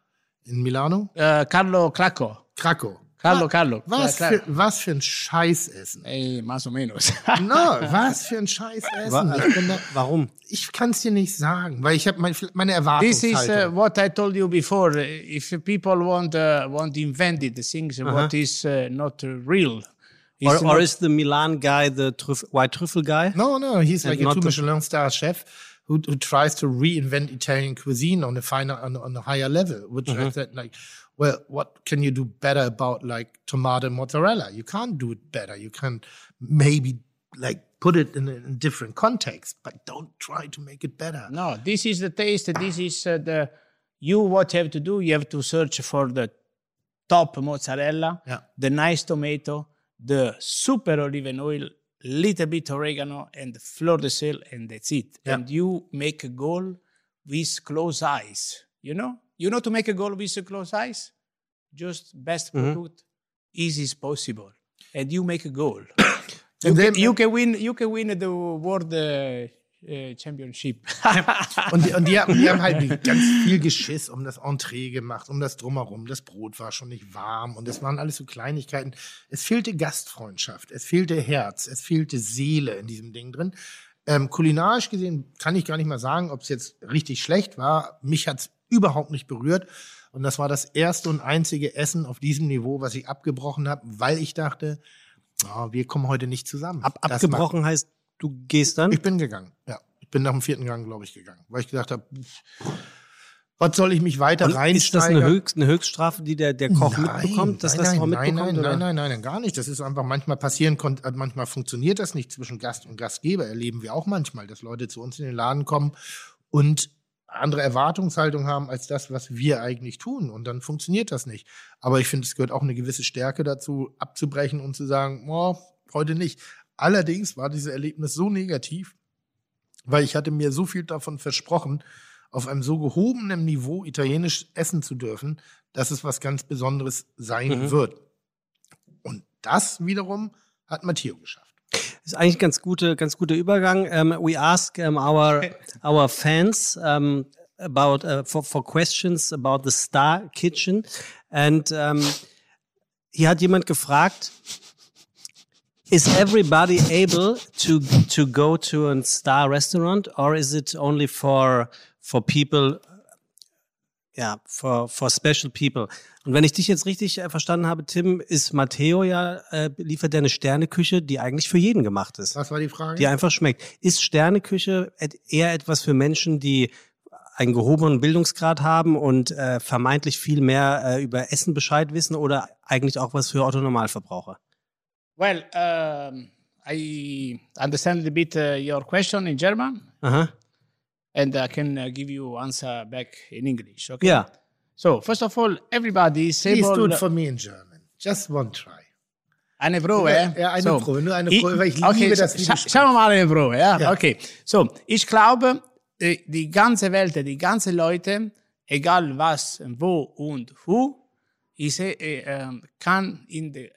in Milano. Uh, Carlo Cracco. Krakow. Carlo, Carlo. Was Ja, für, was für ein Scheißessen. Eh, más o menos. No, was für ein Scheißessen. Ich, bin da, warum? ich kann es dir nicht sagen, weil ich habe mein, meine This is uh, what I told you before. Uh, If people want uh, want invented the things, what is uh, not uh, real, Or, or not- is the Milan guy the trüff, white trüffel guy? No, no, he's And like a two Michelin star chef who, who tries to reinvent Italian cuisine on a finer, on, on a higher level. Which I said, like, well, what can you do better about like tomato mozzarella? You can't do it better. You can maybe like put it in a, in a different context, but don't try to make it better. No, this is the taste. This is uh, the you. What you have to do? You have to search for the top mozzarella, Yeah. the nice tomato, the super olive oil, little bit oregano, and fleur de sel, and that's it. Yeah. And you make a goal with closed eyes. You know, you know to make a goal with closed eyes. Just best product, easy as possible, and you make a goal. you, then- can, you can win. You can win the world uh, uh, championship. Und die, und die, haben, die haben halt ganz viel Geschiss um das Entree gemacht, um das Drumherum. Das Brot war schon nicht warm und das waren alles so Kleinigkeiten. Es fehlte Gastfreundschaft, es fehlte Herz, es fehlte Seele in diesem Ding drin. Ähm, kulinarisch gesehen kann ich gar nicht mal sagen, ob es jetzt richtig schlecht war. Mich hat's überhaupt nicht berührt. Und das war das erste und einzige Essen auf diesem Niveau, was ich abgebrochen habe, weil ich dachte, ah, wir kommen heute nicht zusammen. Ab, Das abgebrochen heißt, du gehst dann? ich bin gegangen, ja. Ich bin nach dem vierten Gang, glaube ich, gegangen. Weil ich gedacht habe, was soll ich mich weiter Und ist das eine? Höchst, eine Höchststrafe, die der, der Koch mitbekommt, das nein, Restaurant nein, mitbekommt? nein, oder? nein, nein, nein, nein, gar nicht. Das ist einfach manchmal passieren, kon- äh, manchmal funktioniert das nicht zwischen Gast und Gastgeber. Erleben wir auch manchmal, dass Leute zu uns in den Laden kommen und andere Erwartungshaltung haben als das, was wir eigentlich tun. Und dann funktioniert das nicht. Aber ich finde, es gehört auch eine gewisse Stärke dazu, abzubrechen und zu sagen, oh, heute nicht. Allerdings war dieses Erlebnis so negativ, weil ich hatte mir so viel davon versprochen, auf einem so gehobenen Niveau italienisch essen zu dürfen, dass es was ganz Besonderes sein Mhm. wird. Und das wiederum hat Matteo geschafft. Ist eigentlich ein ganz gute, ganz guter Übergang. Um, we ask um, our our fans um, about uh, for for questions about the Star Kitchen, and um, hier hat jemand gefragt. Is everybody able to to go to a star restaurant, or is it only for for people ja, for, for special people. Und wenn ich dich jetzt richtig äh, verstanden habe, Tim, ist Matteo ja, äh, liefert der eine Sterneküche, die eigentlich für jeden gemacht ist. Was war die Frage? Die einfach schmeckt. Ist Sterneküche eher etwas für Menschen, die einen gehobenen Bildungsgrad haben und äh, vermeintlich viel mehr äh, über Essen Bescheid wissen oder eigentlich auch was für Autonormalverbraucher? Well, um, I understand a little bit uh, your question in German, Aha. and I can uh, give you answer back in English. Okay. Ja. So first of all, everybody is Please do it for me in German. Just one try. Eine Probe, Ja, ja, eine so, Probe, nur eine Probe, weil ich okay, liebe das, scha- sprichst. Schauen wir mal eine Probe, ja? Ja. Okay. So, ich glaube, die, ganze Welt, die ganze Leute, egal was, wo und wo, ist, äh, äh, kann in die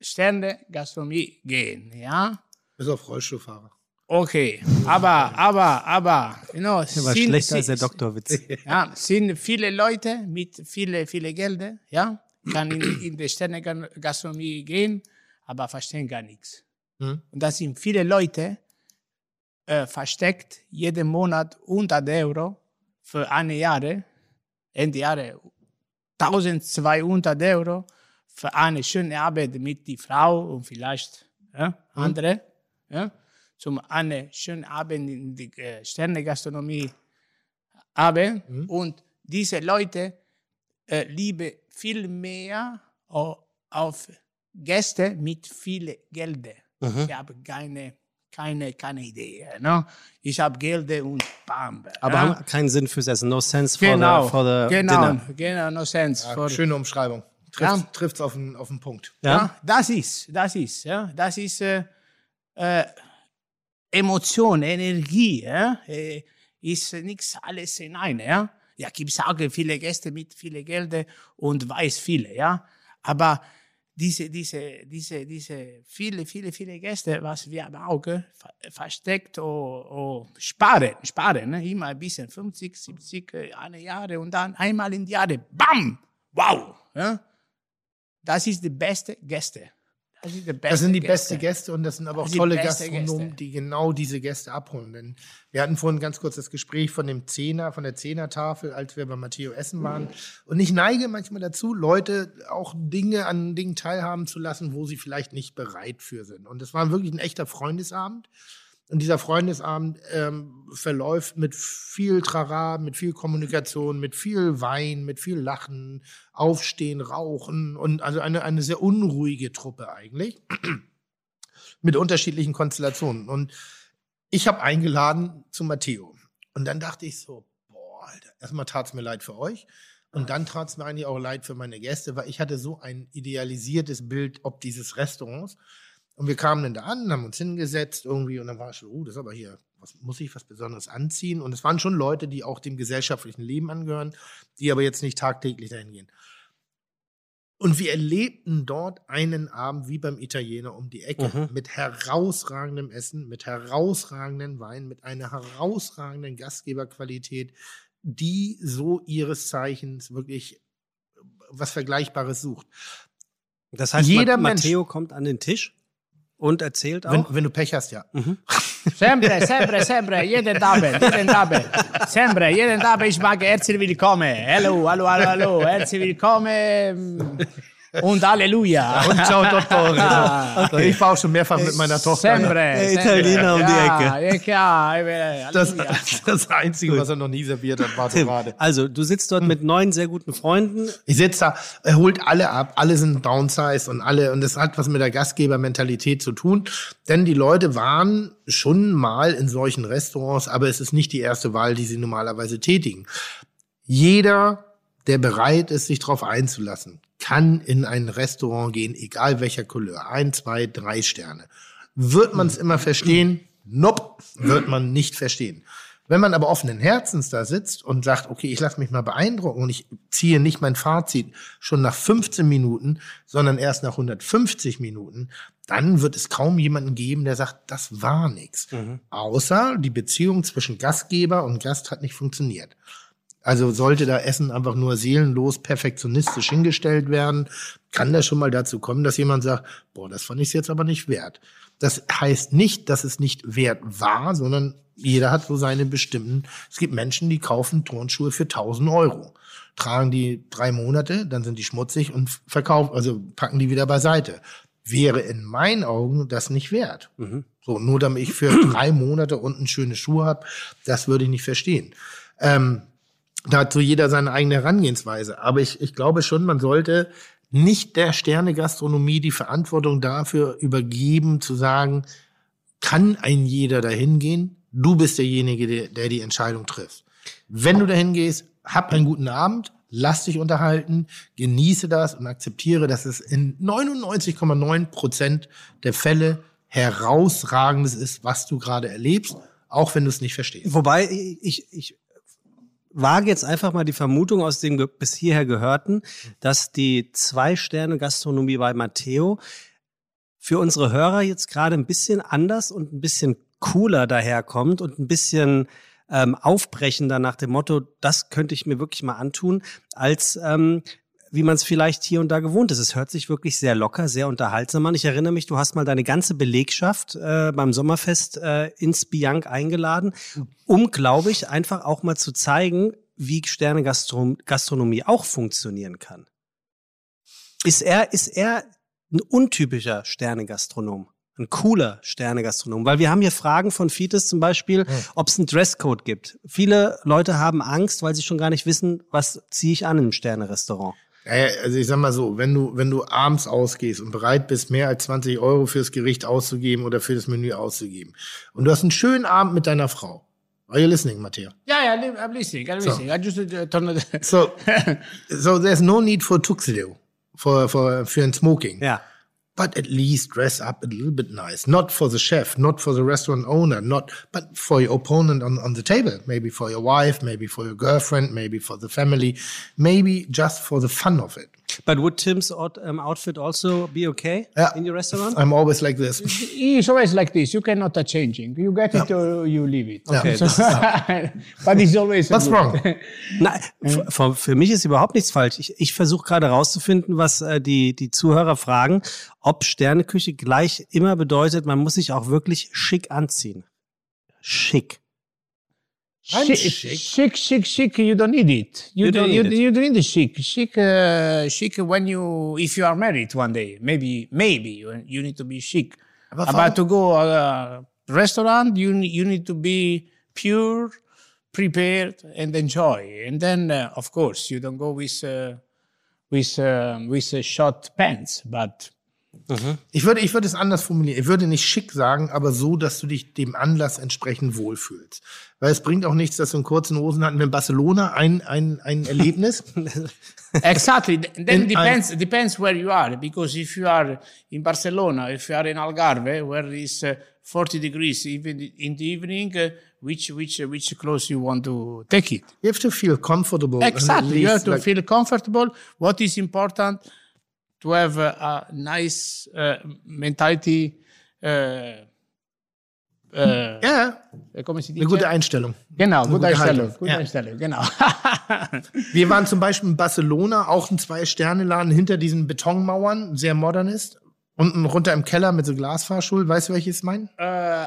Sterne-Gastronomie gehen, ja? Bis auf Rollstuhlfahrer. Okay, aber, aber, aber, you know, Der war sind- schlechter als der Doktorwitz. ja, sind viele Leute mit viele, viele Gelder, ja, kann in, in die Sterne-Gastronomie gehen, aber verstehen gar nichts. Hm? Und da sind viele Leute äh, versteckt jeden Monat 100 Euro für eine Jahre, Ende Jahre 1200 Euro für eine schöne Arbeit mit die Frau und vielleicht ja, andere, ja, zum eine schöne Abend in die äh, Sterne-Gastronomie haben. Und diese Leute äh, lieben viel mehr au- auf Gäste mit viel Geld. Ich habe keine, keine, keine Idee. No? Ich habe Geld und bam. Aber ja? haben keinen Sinn fürs Essen. No sense for genau, the, for the genau, dinner. genau, no sense. Ja, for, schöne Umschreibung. Ja. Trifft, Trifft's auf den, auf den Punkt. Ja? Ja, das ist, das ist, ja, das ist äh, äh, Emotion, Energie, ja, äh, ist nichts alles in einem, ja. Ja, gibt auch viele Gäste mit viele Geld und weiß viele, ja. Aber diese, diese, diese, diese viele, viele, viele Gäste, was wir äh, ver- versteckt oder, oder sparen, sparen, ne? immer ein bisschen 50, 70 äh, eine Jahre und dann einmal in die Jahre, bam, wow, ja. Das ist die beste Gäste. Das sind die Das sind die Gäste. beste Gäste und das sind aber auch sind tolle Gastronomen, Gäste. die genau diese Gäste abholen. Denn wir hatten vorhin ganz kurz das Gespräch von dem Zehner, von der Zehnertafel, als wir bei Matteo Essen waren. Und ich neige manchmal dazu, Leute auch Dinge an Dingen teilhaben zu lassen, wo sie vielleicht nicht bereit für sind. Und das war wirklich ein echter Freundesabend. Und dieser Freundesabend ähm, verläuft mit viel Trara, mit viel Kommunikation, mit viel Wein, mit viel Lachen, Aufstehen, Rauchen und also eine, eine sehr unruhige Truppe eigentlich. mit unterschiedlichen Konstellationen. Und ich habe eingeladen zu Matteo. Und dann dachte ich so, boah, Alter, erstmal tat es mir leid für euch. Und dann tat es mir eigentlich auch leid für meine Gäste, weil ich hatte so ein idealisiertes Bild ob dieses Restaurants. Und wir kamen dann da an, haben uns hingesetzt irgendwie und dann war ich so, oh, das ist aber hier, was, muss ich was Besonderes anziehen? Und es waren schon Leute, die auch dem gesellschaftlichen Leben angehören, die aber jetzt nicht tagtäglich dahin gehen. Und wir erlebten dort einen Abend wie beim Italiener um die Ecke Mhm. mit herausragendem Essen, mit herausragenden Wein, mit einer herausragenden Gastgeberqualität, die so ihres Zeichens wirklich was Vergleichbares sucht. Das heißt, Jeder Ma Mensch- Matteo kommt an den Tisch und erzählt Wenn, auch. wenn du Pech hast, ja. Sempre, sempre, sempre, jeden Abend, jeden Abend. Sempre, jeden Abend, ich mag herzlich willkommen. Hallo, hallo, hallo, hallo, herzlich willkommen. Und Halleluja. Und ciao, Dottore. Ah, So, Ich war auch schon mehrfach mit meiner Tochter. Sempre. Italiener um die ja, Ja, klar. Das, das Einzige, was er noch nie serviert hat, war Tim, Dorade. also du sitzt dort mit neun sehr guten Freunden. Ich sitze da, er holt alle ab, alle sind downsized und alle, und das hat was mit der Gastgebermentalität zu tun, denn die Leute waren schon mal in solchen Restaurants, aber es ist nicht die erste Wahl, die sie normalerweise tätigen. Jeder, der bereit ist, sich darauf einzulassen, kann in ein Restaurant gehen, egal welcher Couleur, ein, zwei, drei Sterne. Wird man es immer verstehen? Nope, wird man nicht verstehen. Wenn man aber offenen Herzens da sitzt und sagt, okay, ich lasse mich mal beeindrucken und ich ziehe nicht mein Fazit schon nach 15 Minuten, sondern erst nach 150 Minuten, dann wird es kaum jemanden geben, der sagt, das war nichts. Außer die Beziehung zwischen Gastgeber und Gast hat nicht funktioniert. Also sollte da Essen einfach nur seelenlos perfektionistisch hingestellt werden, kann das schon mal dazu kommen, dass jemand sagt, boah, das fand ich jetzt aber nicht wert. Das heißt nicht, dass es nicht wert war, sondern jeder hat so seine bestimmten. Es gibt Menschen, die kaufen Turnschuhe für 1000 Euro, tragen die drei Monate, dann sind die schmutzig und verkaufen, also packen die wieder beiseite. Wäre in meinen Augen das nicht wert. So, nur damit ich für drei Monate unten schöne Schuhe habe, das würde ich nicht verstehen. Ähm, da hat so jeder seine eigene Herangehensweise. Aber ich, ich glaube schon, man sollte nicht der Sterne-Gastronomie die Verantwortung dafür übergeben, zu sagen, kann ein jeder dahin gehen? Du bist derjenige, der, der die Entscheidung trifft. Wenn du dahin gehst, hab einen guten Abend, lass dich unterhalten, genieße das und akzeptiere, dass es in 99,9 Prozent der Fälle herausragendes ist, was du gerade erlebst, auch wenn du es nicht verstehst. Wobei ich, ich wage jetzt einfach mal die Vermutung aus dem bis hierher gehörten, dass die Zwei-Sterne-Gastronomie bei Matteo für unsere Hörer jetzt gerade ein bisschen anders und ein bisschen cooler daherkommt und ein bisschen ähm, aufbrechender nach dem Motto, das könnte ich mir wirklich mal antun, als ähm, wie man es vielleicht hier und da gewohnt ist. Es hört sich wirklich sehr locker, sehr unterhaltsam an. Ich erinnere mich, du hast mal deine ganze Belegschaft äh, beim Sommerfest äh, ins Bianc eingeladen, um, glaube ich, einfach auch mal zu zeigen, wie Sterne-Gastronomie auch funktionieren kann. Ist er, ist er ein untypischer Sterne-Gastronom? Ein cooler Sterne-Gastronom? Weil wir haben hier Fragen von Fites zum Beispiel, ob es einen Dresscode gibt. Viele Leute haben Angst, weil sie schon gar nicht wissen, was ziehe ich an im Sterne-Restaurant. Also ich sag mal so, wenn du, wenn du abends ausgehst und bereit bist, mehr als 20 Euro fürs Gericht auszugeben oder für das Menü auszugeben und du hast einen schönen Abend mit deiner Frau. Are you listening, Matthias? Yeah, yeah, I'm listening. I'm listening. I just uh, turn it. So, so there's no need for tuxedo, for, for, für ein Smoking. Ja. But at least dress up a little bit nice. Not for the chef, not for the restaurant owner, not, but for your opponent on, on the table. Maybe for your wife, maybe for your girlfriend, maybe for the family, maybe just for the fun of it. But would Tim's out, um, outfit also be okay Yeah. in your restaurant? I'm always like this. It's always like this. You cannot uh, changing. You get it or you leave it. Okay, So- but it's always. What's wrong? Nein, f- für, für mich ist überhaupt nichts falsch. Ich, ich versuche gerade rauszufinden, was äh, die, die Zuhörer fragen, ob Sterneküche gleich immer bedeutet, man muss sich auch wirklich schick anziehen. Schick. I'm Chic, chic. chic, chic. You don't need it. You, You do, don't you, need it. you don't need the chic. Chic, uh, chic. When you, if you are married one day, maybe, maybe you, you need to be chic. Aber But to go uh, restaurant, you you need to be pure, prepared, and enjoy. And then, uh, of course, you don't go with uh, with uh, with uh, short pants, but Ich würde, ich würde es anders formulieren. Ich würde nicht schick sagen, aber so, dass du dich dem Anlass entsprechend wohlfühlst. Weil es bringt auch nichts, dass du in kurzen Hosen hatten wir in Barcelona ein, ein, ein Erlebnis. exactly. Th- Then In depends depends where you are because if you are in Barcelona, if you are in Algarve, where it's uh, 40 degrees even in the evening, uh, which which uh, which clothes you want to take it? You have to feel comfortable. Exactly. You have to like- feel comfortable. What is important to have a, a nice uh, mentality. Uh, uh, Ja, come si eine gute Einstellung. Genau, Eine gute gute Einstellung. Gute Ja. Einstellung, genau. Wir waren zum Beispiel in Barcelona, auch ein Zwei-Sterne-Laden hinter diesen Betonmauern, sehr modern ist. Unten runter im Keller mit so Glasfahrstuhl. Weißt du, welches ich meine? äh,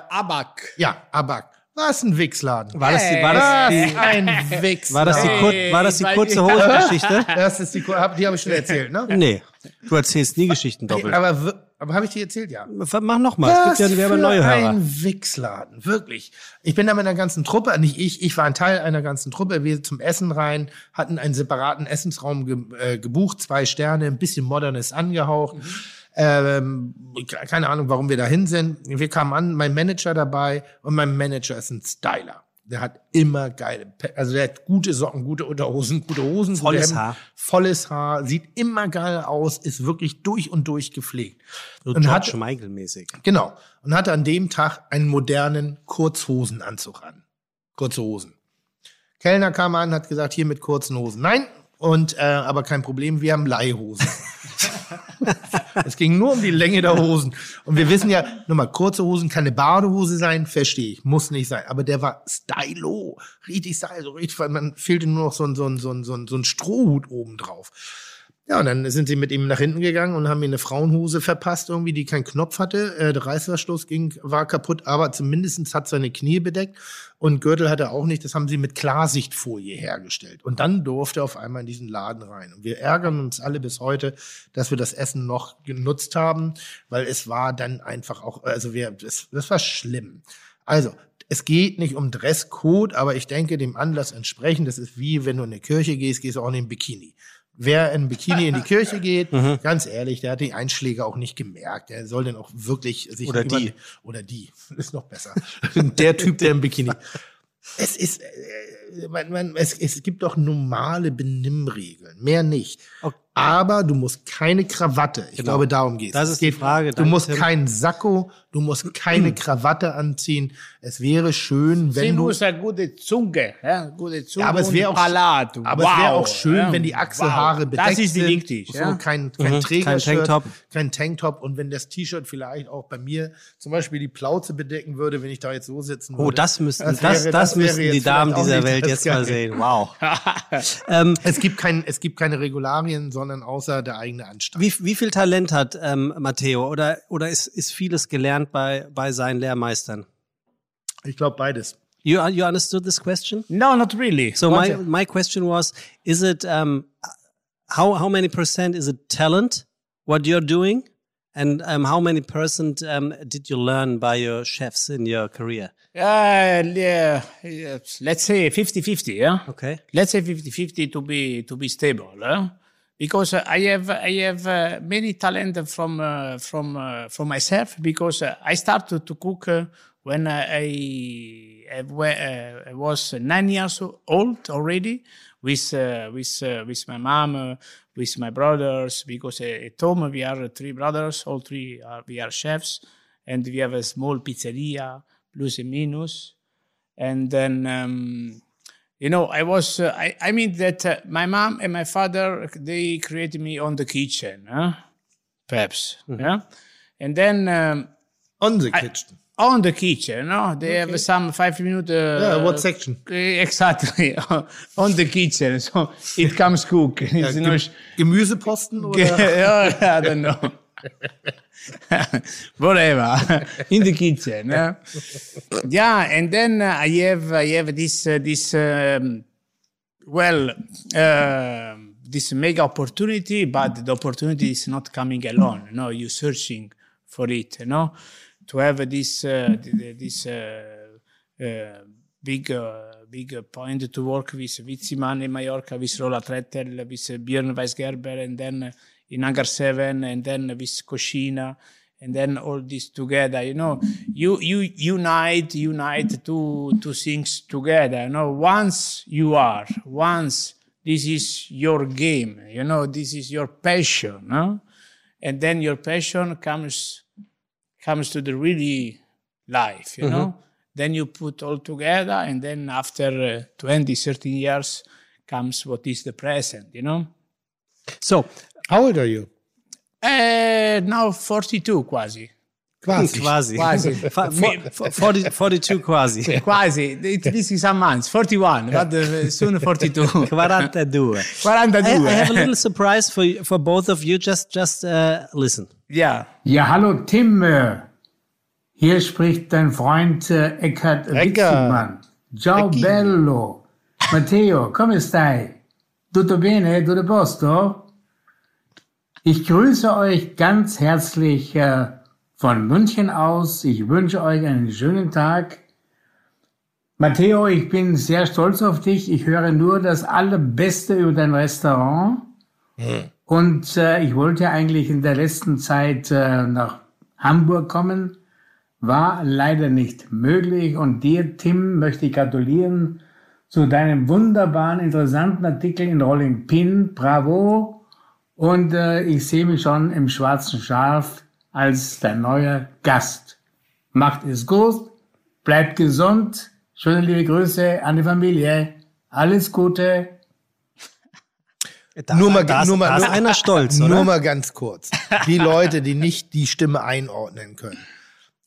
Abac. Ja, Abak. Was ein Wichsladen. War das die, war das die, ein Wichsladen. war das die, kur war das die Hey, kurze Hosengeschichte? Das ist die, die habe ich schon erzählt, ne? Nee, du erzählst nie Geschichten doppelt. Aber, aber habe ich die erzählt, ja. Mach noch mal, es gibt ja wir haben für neue Hörer. ein Wichsladen, wirklich. Ich bin da mit einer ganzen Truppe, nicht ich, ich war ein Teil einer ganzen Truppe. Wir zum Essen rein, hatten einen separaten Essensraum ge äh, gebucht, zwei Sterne, ein bisschen modernes angehaucht. Ähm, keine Ahnung, warum wir dahin sind. Wir kamen an, mein Manager dabei und mein Manager ist ein Styler. Der hat immer geile, also der hat gute Socken, gute Unterhosen, gute Hosen, Volles gute Haar. volles Haar, sieht immer geil aus, ist wirklich durch und durch gepflegt. So und hat, Michael mäßig. Genau. Und hatte an dem Tag einen modernen Kurzhosenanzug an. Kurze Hosen. Kellner kam an, hat gesagt, hier mit kurzen Hosen. Nein, und äh, aber kein Problem, wir haben Leihhosen. es ging nur um die Länge der Hosen. Und wir wissen ja, nur mal, kurze Hosen kann eine Badehose sein, verstehe ich, muss nicht sein. Aber der war stylo, richtig style, so richtig, weil man fehlte nur noch so ein, so ein, so ein, so ein, so ein Strohhut oben drauf. Ja, und dann sind sie mit ihm nach hinten gegangen und haben mir eine Frauenhose verpasst, irgendwie, die keinen Knopf hatte. Äh, der Reißverschluss ging, war kaputt, aber zumindestens hat seine Knie bedeckt und Gürtel hatte er auch nicht. Das haben sie mit Klarsichtfolie hergestellt. Und dann durfte er auf einmal in diesen Laden rein. Und wir ärgern uns alle bis heute, dass wir das Essen noch genutzt haben, weil es war dann einfach auch, also wir, das, das war schlimm. Also, es geht nicht um Dresscode, aber ich denke, dem Anlass entsprechend, das ist wie, wenn du in eine Kirche gehst, gehst du auch in den Bikini. Wer in Bikini in die Kirche geht, Mhm. ganz ehrlich, der hat die Einschläge auch nicht gemerkt. Der soll dann auch wirklich sich Oder die. oder die ist noch besser. der Typ, der im Bikini. Es ist, äh, man, man, es, es gibt doch normale Benimmregeln, mehr nicht. Okay. Aber du musst keine Krawatte. Ich Genau. glaube, darum geht's. Das ist die Frage. Du Danke, musst Tim. keinen Sakko, du musst keine Krawatte anziehen. Es wäre schön, wenn Sie du muss eine gute Zunge, ja, gute Zunge Ja, aber es wäre auch, Palat. aber es wäre Wow, auch schön, ja, wenn die Achselhaare wow. bedeckt Das ist sind. wichtig. So, Ja. kein, kein Mhm, Trägershirt, kein Tanktop. kein Tanktop. Und wenn das T-Shirt vielleicht auch bei mir zum Beispiel die Plauze bedecken würde, wenn ich da jetzt so sitzen würde. Oh, das müssten, das, wäre- das, wäre müssten die Damen dieser Welt das jetzt mal sehen. Wow. ähm, Es gibt, kein, es gibt keine Regularien, sondern außer der eigene Anstand. wie, wie viel Talent hat ähm, Matteo? Oder, oder ist, ist vieles gelernt bei, bei seinen Lehrmeistern? Ich glaube beides. You, you understood this question? No, not really. So my, my question was, is it, um, how, how many percent is it talent, what you're doing? And um, how many percent um, did you learn by your chefs in your career? Uh, yeah, let's say 50-50, yeah? Okay. Let's say 50-50 to be to be stable, huh? Because I have I have uh, many talent from uh, from uh, from myself because I started to cook when I, I, was nine years old already with uh, with uh, with my mom, uh, with my brothers. Because at home we are three brothers, all three are we are chefs, and we have a small pizzeria, plus and minus, and then. Um, you know, I was, uh, I, I mean that uh, my mom and my father, they created me on the kitchen, huh? perhaps, yeah? And then um, On the kitchen. on the kitchen, no? They have some five minute. Uh, Yeah, what section? Exactly, on the kitchen. So it comes cook. Gem not, Gemüseposten oder? yeah, I don't know. Whatever, in the kitchen. eh? yeah, and then uh, I have I have this uh, this um, well um this mega opportunity, but the opportunity is not coming alone. No, you're searching for it. You know, to have this uh, th- th- this uh, uh, big. Uh, Big uh, point to work with Witziman in Mallorca, with Rola Trettel, with uh, Björn Weisgerber, and then uh, in Hangar 7, and then with Koshina, and then all this together. You know, you you unite unite two two things together. You know, once you are, once this is your game. You know, this is your passion. No? And then your passion comes comes to the really life. You know, then you put all together, and then after uh, 20, 13 years comes what is the present. You know. So, How old are you? Uh, now 42 quasi. Quasi. quasi. Quasi. Fa- for- 40, 42 quasi. Quasi, it, this is some months, 41, but uh, soon 42. 42. 42. I, I have a little surprise for you- for both of you. Just just uh, listen. Yeah. Ja, hallo Tim. Hier spricht dein Freund äh, Eckhard Witzigmann. Ciao bello. Matteo, come stai? Tutto bene? Tutto posto? Ich grüße euch ganz herzlich äh, von München aus. Ich wünsche euch einen schönen Tag. Matteo, ich bin sehr stolz auf dich. Ich höre nur das Allerbeste über dein Restaurant. Und äh, ich wollte eigentlich in der letzten Zeit äh, nach Hamburg kommen, war leider nicht möglich. Und dir, Tim, möchte ich gratulieren zu deinem wunderbaren, interessanten Artikel in Rolling Pin. Bravo! Und äh, ich sehe mich schon im schwarzen Schaf als dein neuer Gast. Macht es gut, bleibt gesund. Schöne liebe Grüße an die Familie. Alles Gute. Da, Nur mal, da ist, nur mal, da ist nur, einer stolz, oder? Nur mal ganz kurz. Die Leute, die nicht die Stimme einordnen können.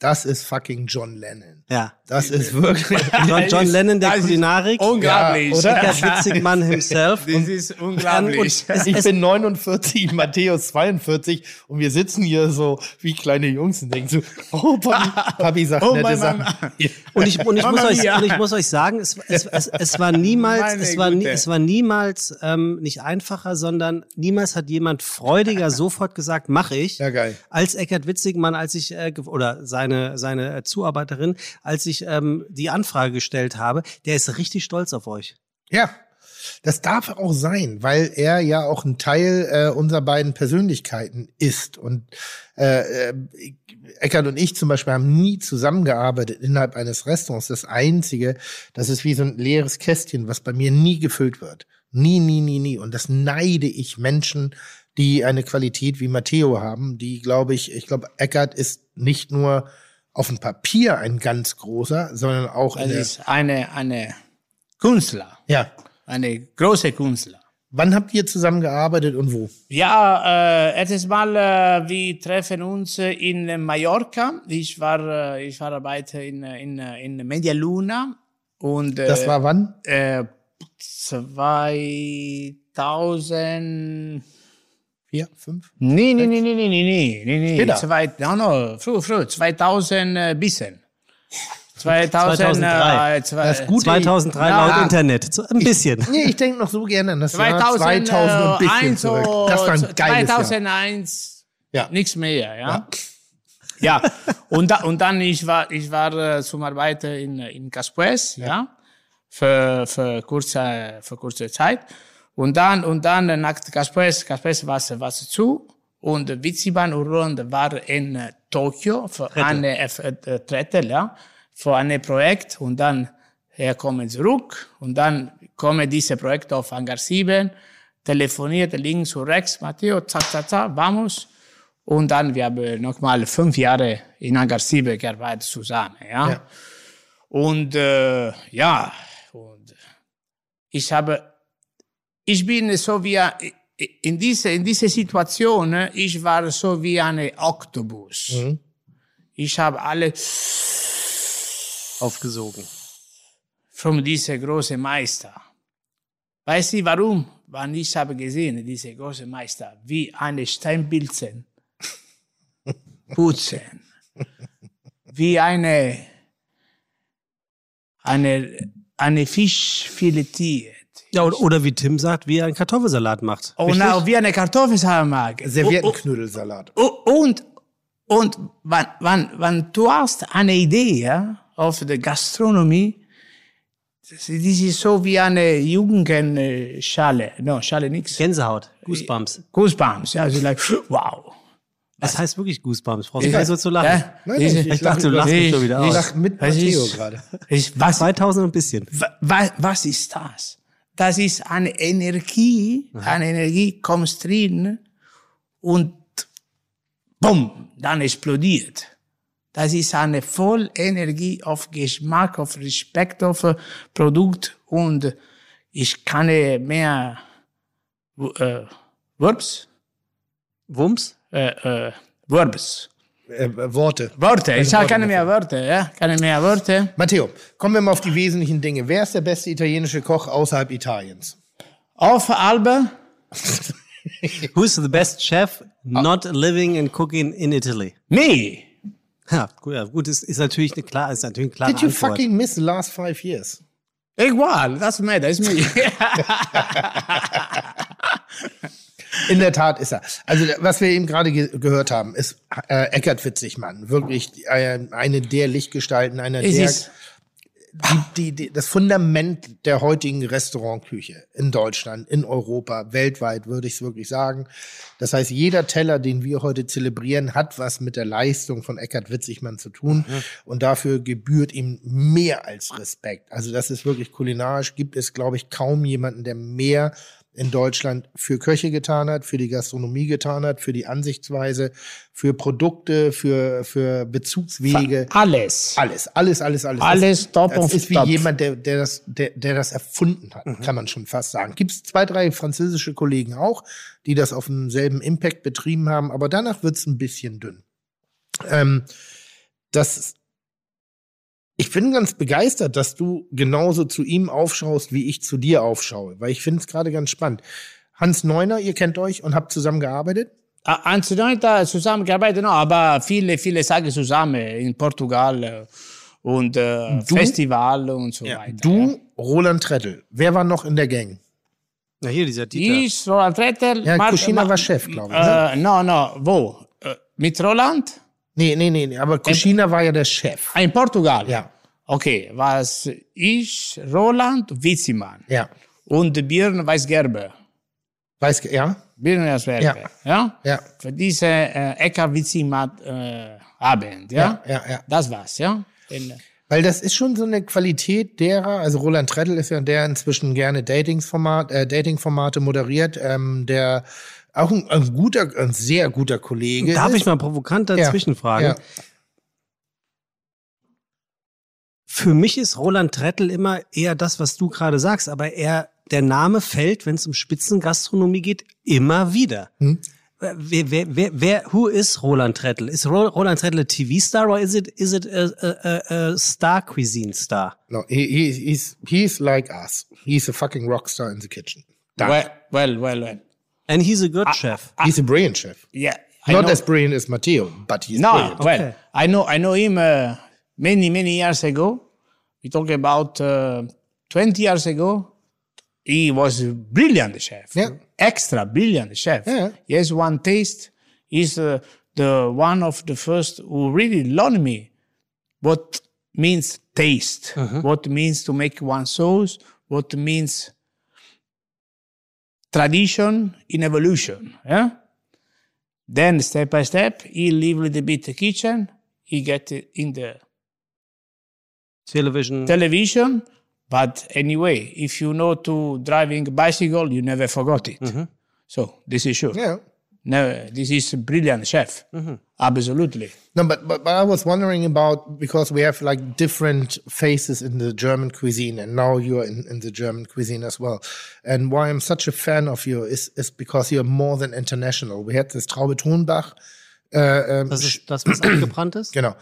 Das ist fucking John Lennon. Ja. Das ist wirklich. John, John Lennon der Kulinarik. Unglaublich. Ja, oder? Eckhard Witzigmann himself. Das ist unglaublich. und es, Ich bin 49, Matthäus 42 und wir sitzen hier so wie kleine Jungs und denken so, oh, Papi, Papi sagt Oh, nette mein Sachen. Und ich, und ich, muss, Mamma euch, und ich muss euch sagen, es, es, es, es war niemals, es war, nie, es war niemals ähm, nicht einfacher, sondern niemals hat jemand freudiger sofort gesagt, mach ich. Ja, geil. Als Eckhard Witzigmann, als ich, äh, oder seine, seine äh, Zuarbeiterin, als ich ähm, die Anfrage gestellt habe, der ist richtig stolz auf euch. Ja, das darf auch sein, weil er ja auch ein Teil äh, unserer beiden Persönlichkeiten ist. Und äh, äh, Eckert und ich zum Beispiel haben nie zusammengearbeitet innerhalb eines Restaurants. Das Einzige, das ist wie so ein leeres Kästchen, was bei mir nie gefüllt wird. Nie, nie, nie, nie. Und das neide ich Menschen, die eine Qualität wie Matteo haben, die, glaube ich, ich glaube, Eckert ist nicht nur auf dem Papier ein ganz großer, sondern auch in Das der, ist eine, eine Künstler, ja. eine große Künstler. Wann habt ihr zusammengearbeitet und wo? Ja, äh, erstes Mal, äh, wir treffen uns in Mallorca. Ich war, äh, ich war arbeite in, äh, in, äh, in Media Luna und äh, Das war wann? äh, 2000 vier, fünf? Nee, nee, nee, nee, nee, nee, nee, nee. Später. Zwei, no, no, früh, früh, 2000 äh, bisschen. 2000, 2003. Äh, zwei, das gute 2003 laut ja, Internet. So ein bisschen. Ich, nee, ich denke noch so gerne an das 2000, Jahr 2000 äh, und bisschen zurück. Das war ein geiles 2001, Jahr. ja. nichts mehr, ja. ja. ja, und, da, und dann ich war, ich war äh, zum Arbeiten in, in Caspues, ja. ja, für, für, kurze, für kurze Zeit und dann und dann nach Caspues Caspues war war zu und Witziban und Roland war in äh, Tokio für eine äh, äh, Drittel, ja, für ein Projekt und dann er kommen zurück und dann kommen diese Projekte auf Hangar 7, telefoniert links und rechts, Matteo, zack, zack, zack, vamos. Und dann, wir haben nochmal fünf Jahre in Hangar 7 gearbeitet zusammen, ja. Ja. Und äh, ja, und ich habe, ich bin so wie, in diese, in diese Situation, ich war so wie ein Oktopus. Ich habe alle Aufgesogen. von diese großen Meister. Weißt du warum? Weil ich habe gesehen, diese großen Meister, wie eine Steinpilzen putzen, wie eine, eine, eine Fisch filetiert. Ja, oder, oder wie Tim sagt, wie er einen Kartoffelsalat macht. Und auch wie eine Kartoffelsalat mag. Serviettenknödelsalat. Und, und wenn, wenn, wenn du hast eine Idee ja, auf der Gastronomie, das ist so wie eine Jugendschale. No, Schale nix. Gänsehaut, Goosebumps. Goosebumps. Ja, so like, wow. Das heißt wirklich Goosebumps. Brauchst du gar nicht so zu lachen. Ja, Nein, diese- ich Ich dachte, du lachst mich schon wieder Ich aus. lach mit Matteo gerade. ist, was, 2000 und ein bisschen. wa, was ist das? Das ist eine Energie, eine Energie kommt drin und bumm, dann explodiert. Das ist eine Vollenergie auf Geschmack, auf Respekt, auf Produkt und ich kann mehr äh, Verbs, Wumms? äh, äh, Verbs, Äh, Worte. Worte. Ich Worte kann mehr Worte, ja, kann mehr Worte. Matteo, kommen wir mal auf die wesentlichen Dinge. Wer ist der beste italienische Koch außerhalb Italiens? Auf Alba, Who's the best chef not living and cooking in Italy? me. Ja, gut, ja, gut ist, ist natürlich eine klar, ist natürlich eine klare Did you Antwort. fucking miss the last five years? Igual, das matter, ist me. In der Tat ist er. Also was wir eben gerade ge gehört haben, ist äh, Eckert Witzigmann. Wirklich äh, eine der Lichtgestalten, einer Es der ist, die, die, das Fundament der heutigen Restaurantküche in Deutschland, in Europa, weltweit, würde ich es wirklich sagen. Das heißt, jeder Teller, den wir heute zelebrieren, hat was mit der Leistung von Eckhard Witzigmann zu tun. Und dafür gebührt ihm mehr als Respekt. Also das ist wirklich kulinarisch, gibt es, glaube ich, kaum jemanden, der mehr in Deutschland für Köche getan hat, für die Gastronomie getan hat, für die Ansichtsweise, für Produkte, für, für Bezugswege. alles. Alles, alles, alles, alles. Alles das, top das ist wie top. jemand, der, der, das, der, der das erfunden hat, kann man schon fast sagen. Gibt es zwei, drei französische Kollegen auch, die das auf demselben Impact betrieben haben, aber danach wird's ein bisschen dünn. Ähm, das, ich bin ganz begeistert, dass du genauso zu ihm aufschaust, wie ich zu dir aufschaue, weil ich finde es gerade ganz spannend. Hans Neuner, ihr kennt euch und habt zusammen gearbeitet? Anzi, noi da zusammengearbeitet, no, aber viele, viele Tage zusammen in Portugal äh, und äh, Du? Festival und so weiter. Du, Roland Trettel. Wer war noch in der Gang? Na hier, dieser Dieter. Ich, Roland Rettel. Ja, Mar- Kuschina Ma- war Chef, glaube ich. Ne? Äh, no, no, wo? Äh, mit Roland? Nee, nee, nee, nee, aber Kuschina war ja der Chef. Ah, in Portugal? Ja. Okay, was ich, Roland Witzimann Ja. und Björn Weisgerber. Weiß, ja? Björn Weisgerber, Ja. ja? Ja. Für diese äh, Ecker Witzimann äh, Abend, ja? Ja, ja, ja. Das war's, ja? In, Weil das ist schon so eine Qualität derer, also Roland Trettel ist ja der inzwischen gerne Datingsformat, äh, Datingformate moderiert, ähm, der auch ein, ein guter, ein sehr guter Kollege Darf ist. ich mal provokant Ja. dazwischen fragen? Ja. Für mich ist Roland Trettel immer eher das, was du gerade sagst, aber er, der Name fällt, wenn es um Spitzengastronomie geht, immer wieder. Hm? Wer, wer, wer, wer, who is Roland Trettel? Ist Ro Roland Trettel a TV-Star or is it, is it a, a, a, Star Cuisine Star? No, he, he, he's, he's like us. He's a fucking rockstar in the kitchen. Done. well, well, well, well. And he's a good chef. he's a brilliant chef. Yeah. I Not know- as brilliant as Matteo, but he's No, brilliant. well, Okay. I know I know him uh, many many years ago. We talk about uh, twenty years ago. He was a brilliant chef. Yeah. Extra brilliant chef. Yeah. He has one taste. He's uh, the one of the first who really learned me what means taste, what means to make one sauce, what means tradition in evolution. Yeah. Then step by step, he leave a little bit the kitchen. He get it in the Television. television. But anyway, if you know to driving bicycle, you never forgot it. Mm-hmm. So this is sure. Yeah. No, this is a brilliant chef. Mm-hmm. Absolutely. No, but, but but I was wondering about because we have like different faces in the German cuisine, and now you're in, in the German cuisine as well. And why I'm such a fan of you is is because you're more than international. We had this Traube Tonbach. Uh, um, Das ist das, was abgebrannt ist? Genau.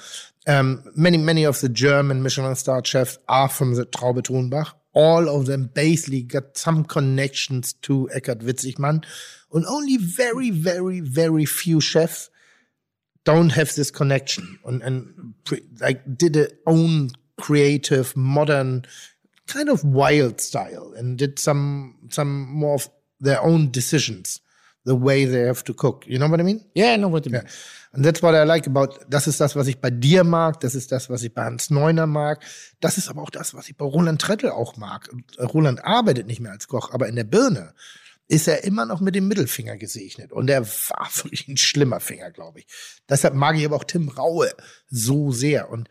Um, many, many of the German Michelin star chefs are from the Traube Tonbach. All of them basically got some connections to Eckhard Witzigmann. And only very, very, very few chefs don't have this connection and, and like did a own creative, modern, kind of wild style and did some, some more of their own decisions, the way they have to cook. You know what I mean? Yeah, I know what you mean. And that's what I like about, das ist das, was ich bei dir mag, das ist das, was ich bei Hans Neuner mag, das ist aber auch das, was ich bei Roland Trettel auch mag. Äh, Roland arbeitet nicht mehr als Koch, aber in der Birne ist er immer noch mit dem Mittelfinger gesegnet. Und er war wirklich ein schlimmer Finger, glaube ich. Deshalb mag ich aber auch Tim Raue so sehr. Und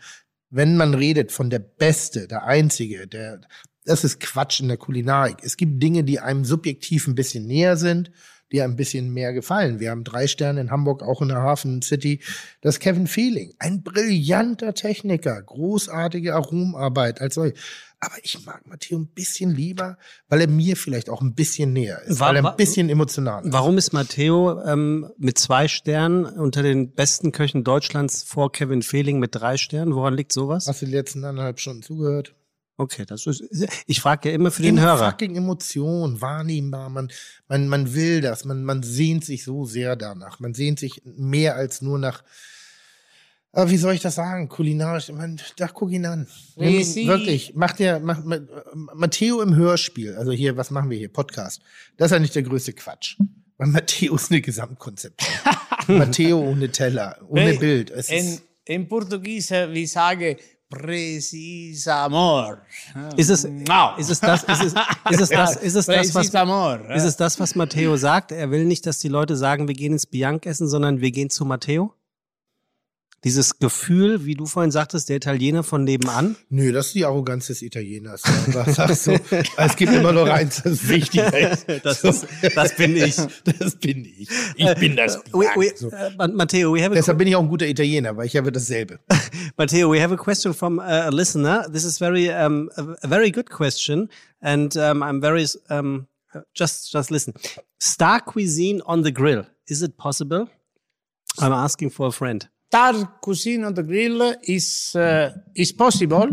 wenn man redet von der Beste, der Einzige, der, das ist Quatsch in der Kulinarik. Es gibt Dinge, die einem subjektiv ein bisschen näher sind, die ein bisschen mehr gefallen. Wir haben drei Sterne in Hamburg, auch in der Hafen City. Das ist Kevin Feeling. Ein brillanter Techniker, großartige Aromarbeit als solch. Aber ich mag Matteo ein bisschen lieber, weil er mir vielleicht auch ein bisschen näher ist, Wa- weil er ein bisschen emotionaler ist. Warum ist Matteo ähm, mit zwei Sternen unter den besten Köchen Deutschlands vor Kevin Fehling mit drei Sternen? Woran liegt sowas? Hast du die letzten anderthalb Stunden zugehört? Okay, das ist. Ich frage ja immer für den Immer Hörer. Fucking Emotion, wahrnehmbar. Man, man, man will das. Man, man sehnt sich so sehr danach. Man sehnt sich mehr als nur nach. Aber wie soll ich das sagen? Kulinarisch. Man, da guck ihn an. Nimm wirklich. Macht der, macht, ma- Matteo im Hörspiel. Also hier, was machen wir hier? Podcast. Das ist ja nicht der größte Quatsch. Weil Matteo ist eine Gesamtkonzeption. Matteo ohne Teller, ohne Bild. Es In, ist, in Portugies wir sagen Precis amor. Ist es, Wow. ist es das, ist es, ist es das, ist es das, was, amor. ist es das, was Matteo sagt? Er will nicht, dass die Leute sagen, wir gehen ins Bianc essen, sondern wir gehen zu Matteo? Dieses Gefühl, wie du vorhin sagtest, der Italiener von nebenan. nö, das ist die Arroganz des Italieners. Sagst du? Es gibt immer nur eins, das wichtiger ist. Das ist- das bin ich. Das bin ich. Ich bin das. We, we, So. uh, Matteo, we have a Deshalb bin ich auch ein guter Italiener, weil ich habe dasselbe. Matteo, we have a question from uh, a listener. This is very um, a, very good question, and um, I'm very um, just just listen. Star cuisine on the grill. Is it possible? I'm asking for a friend. Star cuisine on the grill is uh, is possible.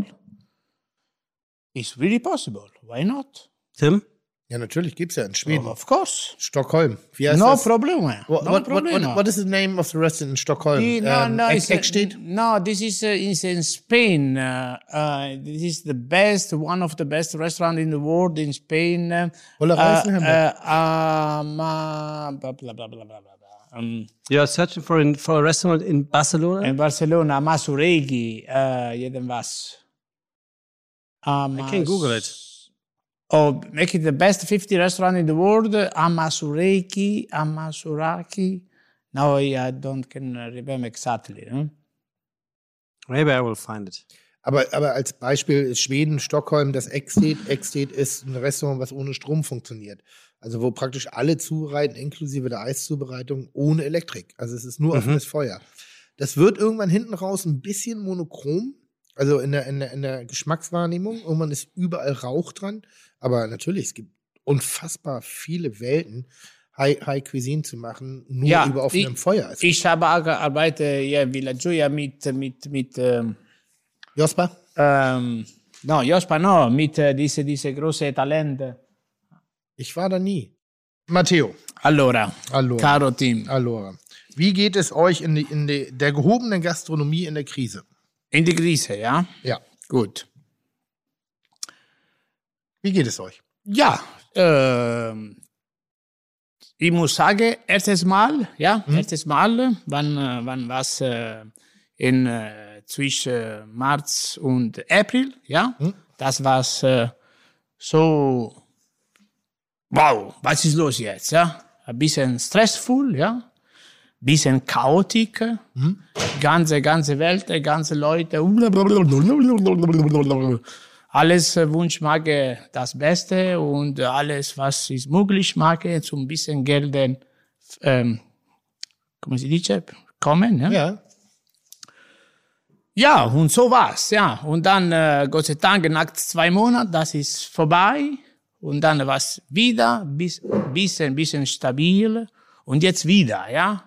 It's really possible. Why not? Tim? Ja, natürlich gibt's ja in Schweden. Of course. Stockholm. Wie heißt No das? problem. What, no what, what, problem. what, what is the name of the restaurant in Stockholm? The- no, Ähm, no, Eck- it's, Eckstedt? no, this is uh, is in Spain. Uh, uh, this is the best, one of the best restaurant in the world in Spain. Uh, Wolle uh, uh, um, uh, blah, blah, blah, blah, blah, blah, blah. Um, You are searching for in, for a restaurant in Barcelona. in Barcelona, Masuregi, uh, jeden was. Um, I can Google it. Oh, make it the best 50 restaurant in the world. Amasureki, Amasuraki. Now I don't can remember exactly. Huh? Maybe I will find it. Aber, aber als Beispiel ist Schweden, Stockholm, das Eckstedt. Eckstedt ist ein Restaurant, was ohne Strom funktioniert. Also wo praktisch alle zubereiten, inklusive der Eiszubereitung, ohne Elektrik. Also es ist nur offenes Feuer. Das wird irgendwann hinten raus ein bisschen monochrom, also in der, in der, in der Geschmackswahrnehmung. Irgendwann ist überall Rauch dran. Aber natürlich, es gibt unfassbar viele Welten, High, High Cuisine zu machen, nur Ja, über offenem ich- Feuer. Es- Ich habe auch gearbeitet hier in Villa Gioia mit, mit, mit ähm, Jospa? ähm, no, Jospa, no, mit äh, diese, diese große Talente. Ich war da nie. Matteo, Allora, Allora. caro Tim, Allora. Wie geht es euch in, die, in die, der gehobenen Gastronomie in der Krise? in die Krise, ja? Ja. Gut. Wie geht es euch? Ja, ähm, ich muss sagen, erstes Mal, ja, erstes Mal, wann, äh, wann was äh, in äh, zwischen März und April, ja, das war äh, so, wow, was ist los jetzt, ja? Ein bisschen stressvoll, ja, bisschen chaotisch, ganze, ganze Welt, ganze Leute, alles äh, Wunsch mag äh, das Beste und äh, alles, was ist möglich mag, zum bisschen Geld, ähm, come si dice? kommen. Ja. Ja. Ja, und so war's, ja. Und dann, äh, Gott sei Dank, nach zwei Monaten, das ist vorbei. Und dann war's wieder bis, bisschen, bisschen stabil. Und jetzt wieder, ja.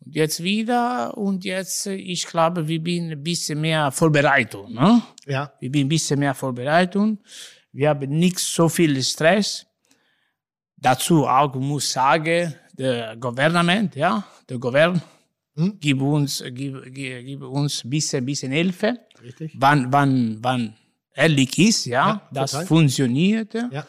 Und jetzt wieder. Und jetzt, äh, ich glaube, wir bin ein bisschen mehr Vorbereitung, ne? Ja. Wir bin ein bisschen mehr Vorbereitung. Wir haben nicht so viel Stress. Dazu auch muss sagen, der Government, ja, der Govern, gibt uns, gibt, gibt gibt uns ein bisschen, bisschen Hilfe. Richtig. Wann, wann, wann ehrlich ist, ja, Ja, das total. funktioniert. Ja.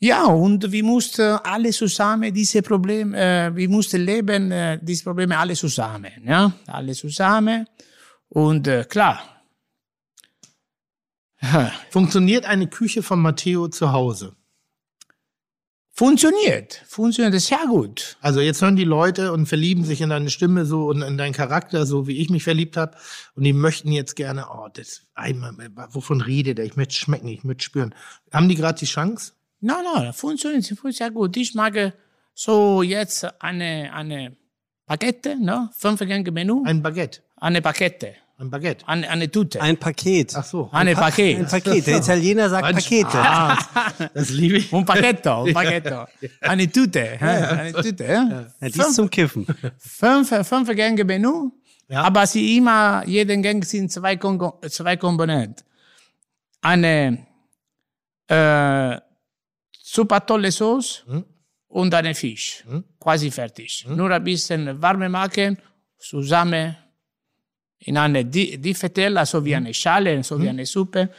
Ja, und wir mussten alle zusammen diese Probleme, äh, wir mussten leben, äh, diese Probleme alle zusammen, ja, alle zusammen. Und äh, klar, Funktioniert eine Küche von Matteo zu Hause? Funktioniert, funktioniert sehr gut. Also jetzt hören die Leute und verlieben sich in deine Stimme so und in deinen Charakter, so wie ich mich verliebt habe. Und die möchten jetzt gerne, oh, das einmal, wovon redet er? Ich möchte schmecken, ich möchte spüren. Haben die gerade die Chance? Nein, nein, funktioniert, funktioniert sehr gut. Ich mag so jetzt eine, eine Pakete, ne? fünf Gänge Menü, Ein Baguette. eine Pakete, Ein Baguette. eine, eine Tute, Ein Paket. Ach so. eine Paket. Ein Paket. Der Italiener sagt Ein Pakete. Spaß. Das liebe ich. Un pacchetto, un pacchetto. Eine Tute, eine Tute. äh. Ja, die ist zum Kiffen. Fünf, fünf Gänge Menü, Ja. aber sie immer, jeden Gang sind zwei, Kon zwei Komponenten. Eine äh, super tolle Sauce und eine Fisch. Quasi fertig. Nur ein bisschen warme machen, zusammen in eine Di- Diffetella, so wie eine Schale, so wie eine Suppe.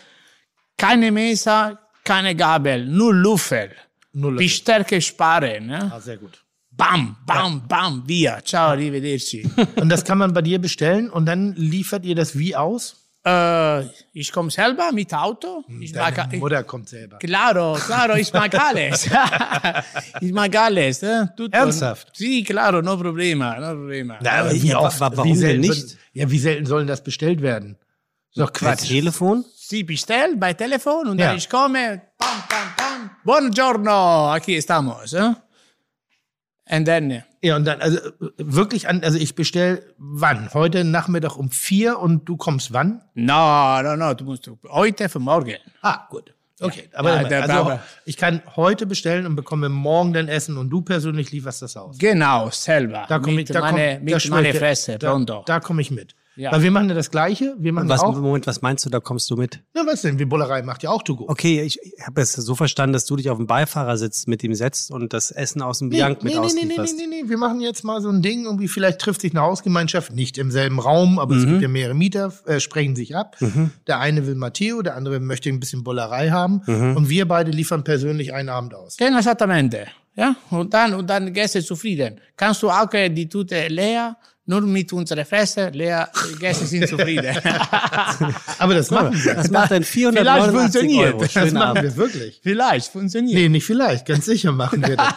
Keine Messer, keine Gabel, nur Löffel. Null. Die Stärke sparen. Ne? Ah, sehr gut. Bam, bam, bam, via. Ciao, arrivederci. Und das kann man bei dir bestellen und dann liefert ihr das wie aus? Äh, ich komme selber mit Auto. Ich mag, Deine ich, Mutter kommt selber. claro, claro, ich mag alles. ich mag alles. Tutto. Ernsthaft? Sì, claro, no problema, no problema. Na, aber Ja, oft, wa- warum wie denn selten nicht? Ja, wie selten sollen das bestellt werden? Ist doch Per Quatsch. Telefon? Si bestell bei Telefon und Ja. dann ich komme, pam, pam, pam. Buongiorno, aquí estamos. Eh? And then, Ja, und dann, also wirklich an, also ich bestell wann? Heute Nachmittag um vier und du kommst wann? no, no, no, du musst heute für morgen. Ah, gut. Okay, aber, Ja, der- also aber- ich kann heute bestellen und bekomme morgen dann Essen und du persönlich lieferst das aus. Genau, selber. Da komme ich, da komm, meine, da Fresse, da, pronto. Da komme ich mit. Ja. Weil wir machen ja das Gleiche. Wir machen Was, auch. Moment, was meinst du, da kommst du mit? Na, was denn? Wie Bullerei macht ja auch To Go. Okay, ich, ich habe es so verstanden, dass du dich auf dem Beifahrersitz mit ihm setzt und das Essen aus dem Nee, Bianc mit nee, nee, nee, nee, auslieferst. nee, nee, nee. Wir machen jetzt mal so ein Ding, irgendwie vielleicht trifft sich eine Hausgemeinschaft, nicht im selben Raum, aber es Mhm. gibt ja mehrere Mieter, äh, sprechen sich ab. Der eine will Matteo, der andere möchte ein bisschen Bullerei haben Mhm. und wir beide liefern persönlich einen Abend aus. Genau, esattamente. Ja? Und dann, und dann Gäste zufrieden. Kannst du auch äh, die Tute leer, nur mit unserer Fresse, leer, die Gäste sind zufrieden. Aber das machen wir. Das macht dann 489 funktioniert. Euro. Das machen Abend. wir wirklich. Vielleicht funktioniert. Nee, nicht vielleicht, ganz sicher machen wir das.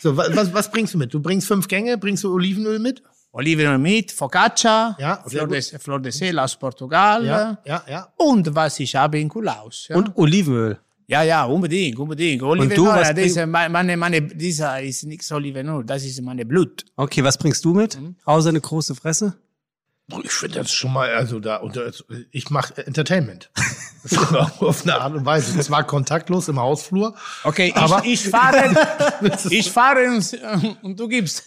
So, was, was, bringst du mit? Du bringst fünf Gänge, bringst du Olivenöl mit? Olivenöl mit, Focaccia, Ja, Flor, de, Flor de Sel aus Portugal Ja, ja, ja. und was ich habe in Kulaus. Ja? Und Olivenöl. Ja, ja, unbedingt, unbedingt. Olivenöl, du, was das ist meine, meine, dieser ist nichts Olivenöl, das ist meine Blut. Okay, was bringst du mit? Mhm. Außer eine große Fresse? Ich finde das schon mal, also da, und das, ich mache Entertainment. Ist auch auf eine Art und Weise. Zwar kontaktlos im Hausflur. Okay, Aber- ich, ich fahre, ich fahre und, und du gibst.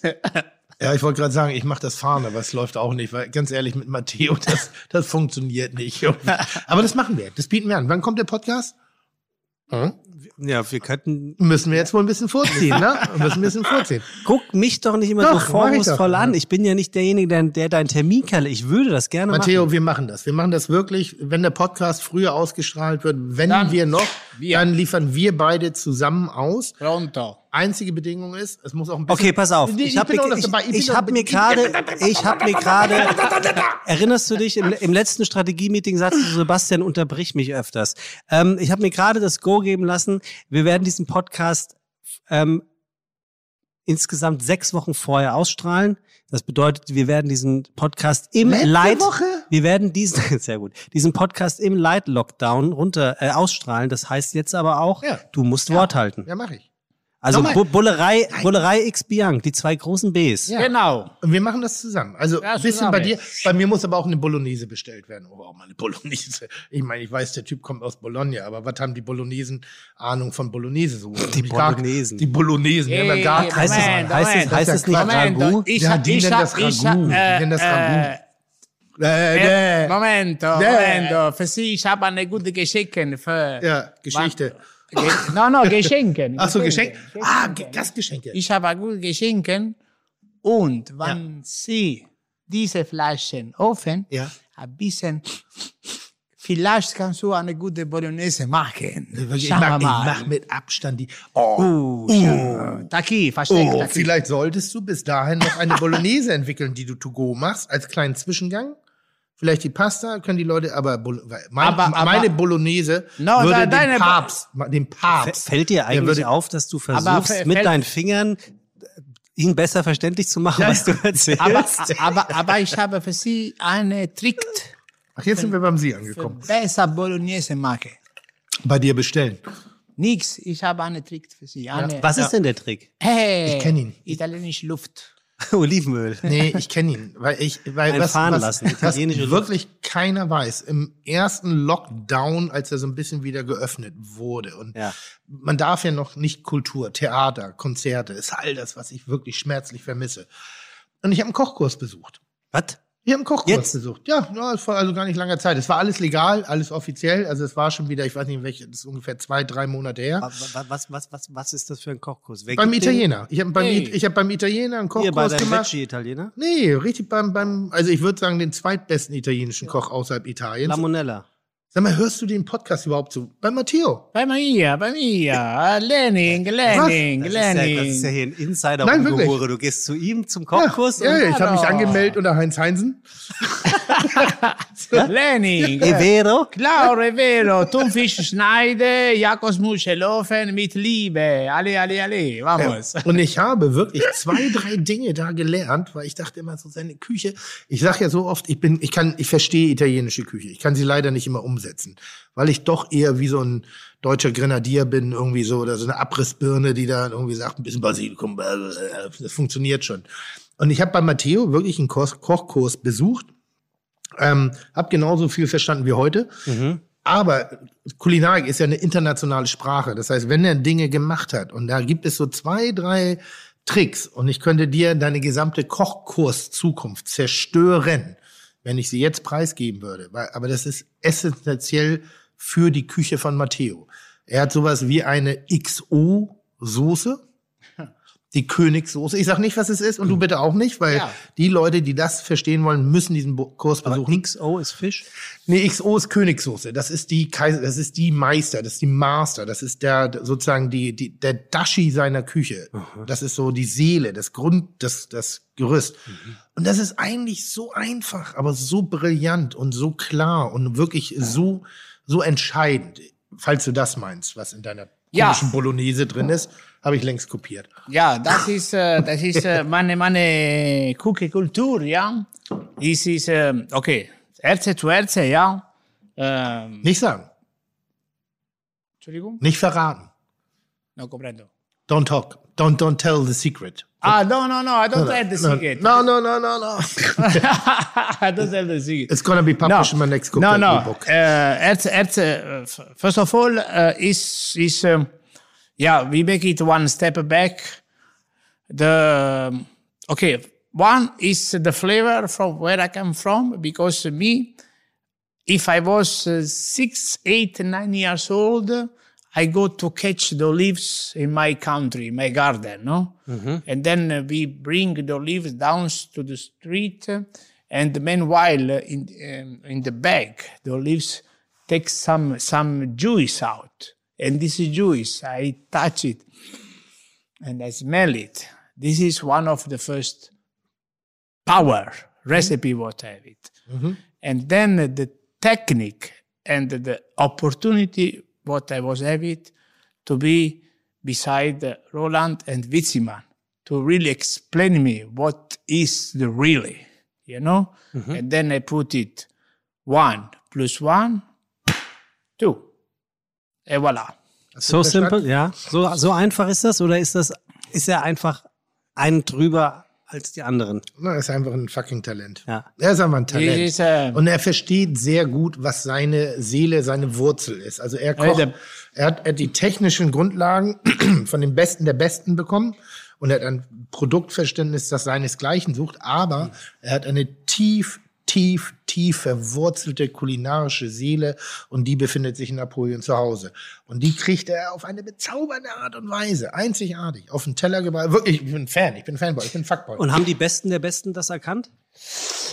Ja, ich wollte gerade sagen, ich mache das Fahren, aber es läuft auch nicht, weil ganz ehrlich, mit Matteo, das, das funktioniert nicht. Aber das machen wir, das bieten wir an. Wann kommt der Podcast? Hm? Ja, wir könnten. Müssen wir jetzt wohl ein bisschen vorziehen, ne? Wir müssen ein bisschen vorziehen. Guck mich doch nicht immer Doch, so vorwurfsvoll an. Ich bin ja nicht derjenige, der, der dein Terminkalle. Ich würde das gerne Matteo, machen. wir machen das. Wir machen das wirklich, wenn der Podcast früher ausgestrahlt wird, wenn Dann wir noch, wir. dann liefern wir beide zusammen aus. Pronto. Einzige Bedingung ist, es muss auch ein bisschen. Okay, pass auf. Nee, Ich habe mir, ich, ich hab mir gerade, ich habe mir gerade, erinnerst du dich, im, im letzten Strategie-Meeting sagst du, Sebastian, unterbrich mich öfters. Ähm, ich habe mir gerade das Go geben lassen. Wir werden diesen Podcast ähm, insgesamt sechs Wochen vorher ausstrahlen. Das bedeutet, wir werden diesen Podcast im Letzte Light, Woche? wir werden diesen, sehr gut, diesen Podcast im Light Lockdown runter äh, ausstrahlen. Das heißt jetzt aber auch, Ja. du musst Wort halten. Ja, mache ich. Also. Bu Bullerei, Bullerei X Bianc, die zwei großen Bs. Genau. Und wir machen das zusammen. Also Ja, ein bisschen zusammen. bei dir. Bei mir muss aber auch eine Bolognese bestellt werden. Oh, auch mal eine Bolognese. Ich meine, ich weiß, der Typ kommt aus Bologna, aber was haben die Bolognesen Ahnung von Bolognese so? Die Bolognesen. Die Bolognesen. Die haben ja gar Hey, Heißt es, Moment, heißt es, Moment. heißt Das es nicht ja Quatsch. Ragout? Ich Ja, die ich nennen das ich Ragout. Die äh, nennen das äh, Ragout. Äh, Äh, äh, Momento, Nee. Momento. Für Sie, ich habe eine gute Geschenke für. Ja, Geschichte. Ge no, no, Geschenke. Ach so, Geschenk. Ah, Ge- Gastgeschenke. Ich habe gute Geschenke. Und wenn Sie diese Flaschen offen, Ja. ein bisschen, vielleicht kannst du eine gute Bolognese machen. Ich wir mach, mit Abstand die. Oh, Uh, schau. Taki, versteckt, oh Taki. vielleicht solltest du bis dahin noch eine Bolognese entwickeln, die du to go machst, als kleinen Zwischengang. Vielleicht die Pasta können die Leute, aber, mein, Aber- aber- meine Bolognese No, würde da- Bo- Papst, dem Papst. Fällt dir eigentlich würde- auf, dass du versuchst, mit deinen Fingern äh, ihn besser verständlich zu machen, Ja, was du ja. erzählst? aber, aber, aber ich habe für Sie eine Trick Ach, jetzt sind wir beim Sie für angekommen. besser Bolognese machen. Bei dir bestellen. Nix, ich habe eine Trick für Sie. Eine, was ist denn der Trick? Hey, Ich kenn ihn. Italienische Luft. Olivenöl. Nee, ich kenne ihn, weil ich, weil Ein was, fahren was, lassen, was wirklich keiner weiß. Im ersten Lockdown, als er so ein bisschen wieder geöffnet wurde und Ja. man darf ja noch nicht Kultur, Theater, Konzerte, ist all das, was ich wirklich schmerzlich vermisse. Und ich habe einen Kochkurs besucht. Was? Ich habe einen Kochkurs Jetzt? besucht. Ja, ja, war also gar nicht langer Zeit. Es war alles legal, alles offiziell. Also es war schon wieder, ich weiß nicht, welche, das ist ungefähr zwei, drei Monate her. Was, was, was, was, ist das für ein Kochkurs? Beim? Italiener. Ich habe beim, Hey. Ich hab beim Italiener einen Hier bei Kochkurs gemacht. Veggie-Italiener? Nee, richtig beim, beim, also ich würde sagen, den zweitbesten italienischen Koch außerhalb Italiens. Lamonella. Sag mal, hörst du den Podcast überhaupt zu? Bei Matteo. Bei mir, bei mir. Learning, learning, Das ist, ja, das ist ja hier ein insider Nein. Du gehst zu ihm zum Kochkurs ja, ja, ich habe mich angemeldet unter Heinz Heinsen. Learning. È vero? Klar, è vero. Thunfisch schneide, Jakobsmuschelofen mit Liebe. Alle, alle, alle. Vamos. Und ich habe wirklich zwei, drei Dinge da gelernt, weil ich dachte immer so seine Küche. Ich sage ja so oft, ich bin, ich kann, ich verstehe italienische Küche. Ich kann sie leider nicht immer umsetzen, weil ich doch eher wie so ein deutscher Grenadier bin, irgendwie so, oder so eine Abrissbirne, die da irgendwie sagt, ein bisschen Basilikum, äh, das funktioniert schon. Und ich habe bei Matteo wirklich einen Koch Kochkurs besucht, ähm, habe genauso viel verstanden wie heute. Aber Kulinarik ist ja eine internationale Sprache. Das heißt, wenn er Dinge gemacht hat und da gibt es so zwei, drei Tricks und ich könnte dir deine gesamte Kochkurs-Zukunft zerstören, wenn ich sie jetzt preisgeben würde. Aber das ist essentiell für die Küche von Matteo. Er hat sowas wie eine XO-Soße. Die Königssoße. Ich sag nicht, was es ist und du bitte auch nicht, weil Ja. die Leute, die das verstehen wollen, müssen diesen Kurs Aber besuchen. XO ist Fisch? Nee, XO ist Königssoße. Das ist die Kaiser, das ist die Meister, das ist die Master, das ist der sozusagen die, die der Dashi seiner Küche. Das ist so die Seele, das Grund, das das Gerüst. Und das ist eigentlich so einfach, aber so brillant und so klar und wirklich so so entscheidend. Falls du das meinst, was in deiner Ja. komischen Bolognese drin ist, habe ich längst kopiert. Ja, das ist, äh, das ist äh, meine, meine Küchenkultur, ja. Das ist, äh, okay, Erze zu Erze, ja. Ähm, Nicht sagen, Entschuldigung? nicht verraten. No comprendo. Don't talk. Don't don't tell the secret. Ah, no, no, no, I don't tell the No, secret. No, no, no, no, no. I don't tell the secret. It's gonna be published in my next cook no, no. book. Uh, Erze, Erze, uh, f- first of all, uh, is is um, yeah, we make it one step back. The okay, one is the flavor from where I come from because me, if I was uh, six, eight, nine years old, I go to catch the leaves in my country, my garden, no? And then uh, we bring the leaves down to the street, and meanwhile, in um, in the bag, the leaves take some some juice out, and this is juice I touch it, and I smell it. This is one of the first power recipe mm-hmm. what I have it. Mm-hmm. And then the technique and the opportunity what I was having to be beside Roland and Witziman to really explain me what is the really, you know? Mm-hmm. And then I put it one plus one, two. Et voilà. So simple, ja. So, so einfach ist das oder ist das, ist er einfach einen drüber als die anderen? Na, er ist einfach ein fucking Talent. Ja. Er ist einfach ein Talent. Uh, Und er versteht sehr gut, was seine Seele, seine Wurzel ist. Also er kocht, er hat, er hat die technischen Grundlagen von den Besten der Besten bekommen und er hat ein Produktverständnis, das seinesgleichen sucht, aber er hat eine tief, tief, tief verwurzelte kulinarische Seele und die befindet sich in Napoleon zu Hause. Und die kriegt er auf eine bezaubernde Art und Weise, einzigartig, auf den Teller gebracht. Wirklich, ich bin Fan, ich bin Fanboy, ich bin Fuckboy. Und haben die Besten der Besten das erkannt?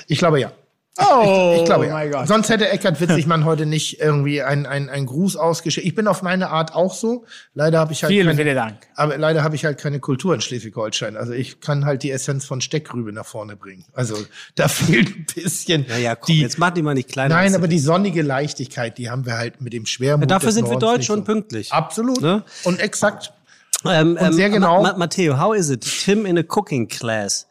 Ich glaube ja. Oh, Ich glaube ja. God. Sonst hätte Eckart Witzigmann heute nicht irgendwie einen ein, ein Gruß ausgeschickt. Ich bin auf meine Art auch so. Leider habe ich halt Vielen, keine, vielen Dank. aber leider habe ich halt keine Kultur in Schleswig-Holstein. Also ich kann halt die Essenz von Steckrübe nach vorne bringen. Also da fehlt ein bisschen Naja, komm, die. jetzt mach die mal nicht kleiner. Nein, aber die sonnige Leichtigkeit, die haben wir halt mit dem Schwermut. Ja, dafür sind wir Nordens Deutsch nicht und pünktlich. Absolut. Ne? Und exakt. Ähm, Und sehr genau- Ma Ma Matteo, how is it? Tim in a cooking class.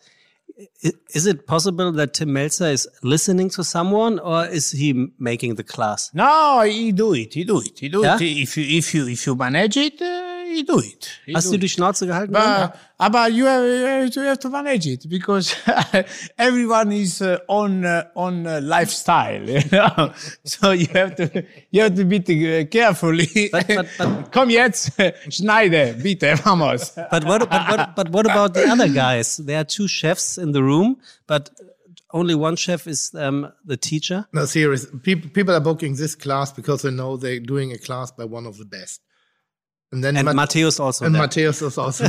Is it possible that Tim Melzer is listening to someone or is he making the class? No, he do it. He do it. He do Ja? it. If you if you if you manage it, uh, uh, he do it. He Hast do du it. die Schnauze gehalten? But, but you have, you have to, you have to manage it because everyone is uh, on uh, on uh, lifestyle, you know. So you have to you have to be uh, carefully. But- but- but- Komm jetzt, schneide, bitte, vamos. But what, but, what, but what about the other guys? There are two chefs in the room, but only one chef is um, the teacher. No, serious. People, people are booking this class because they know they're doing a class by one of the best. And then And Mat- Matthäus also. and there. Matthias is also.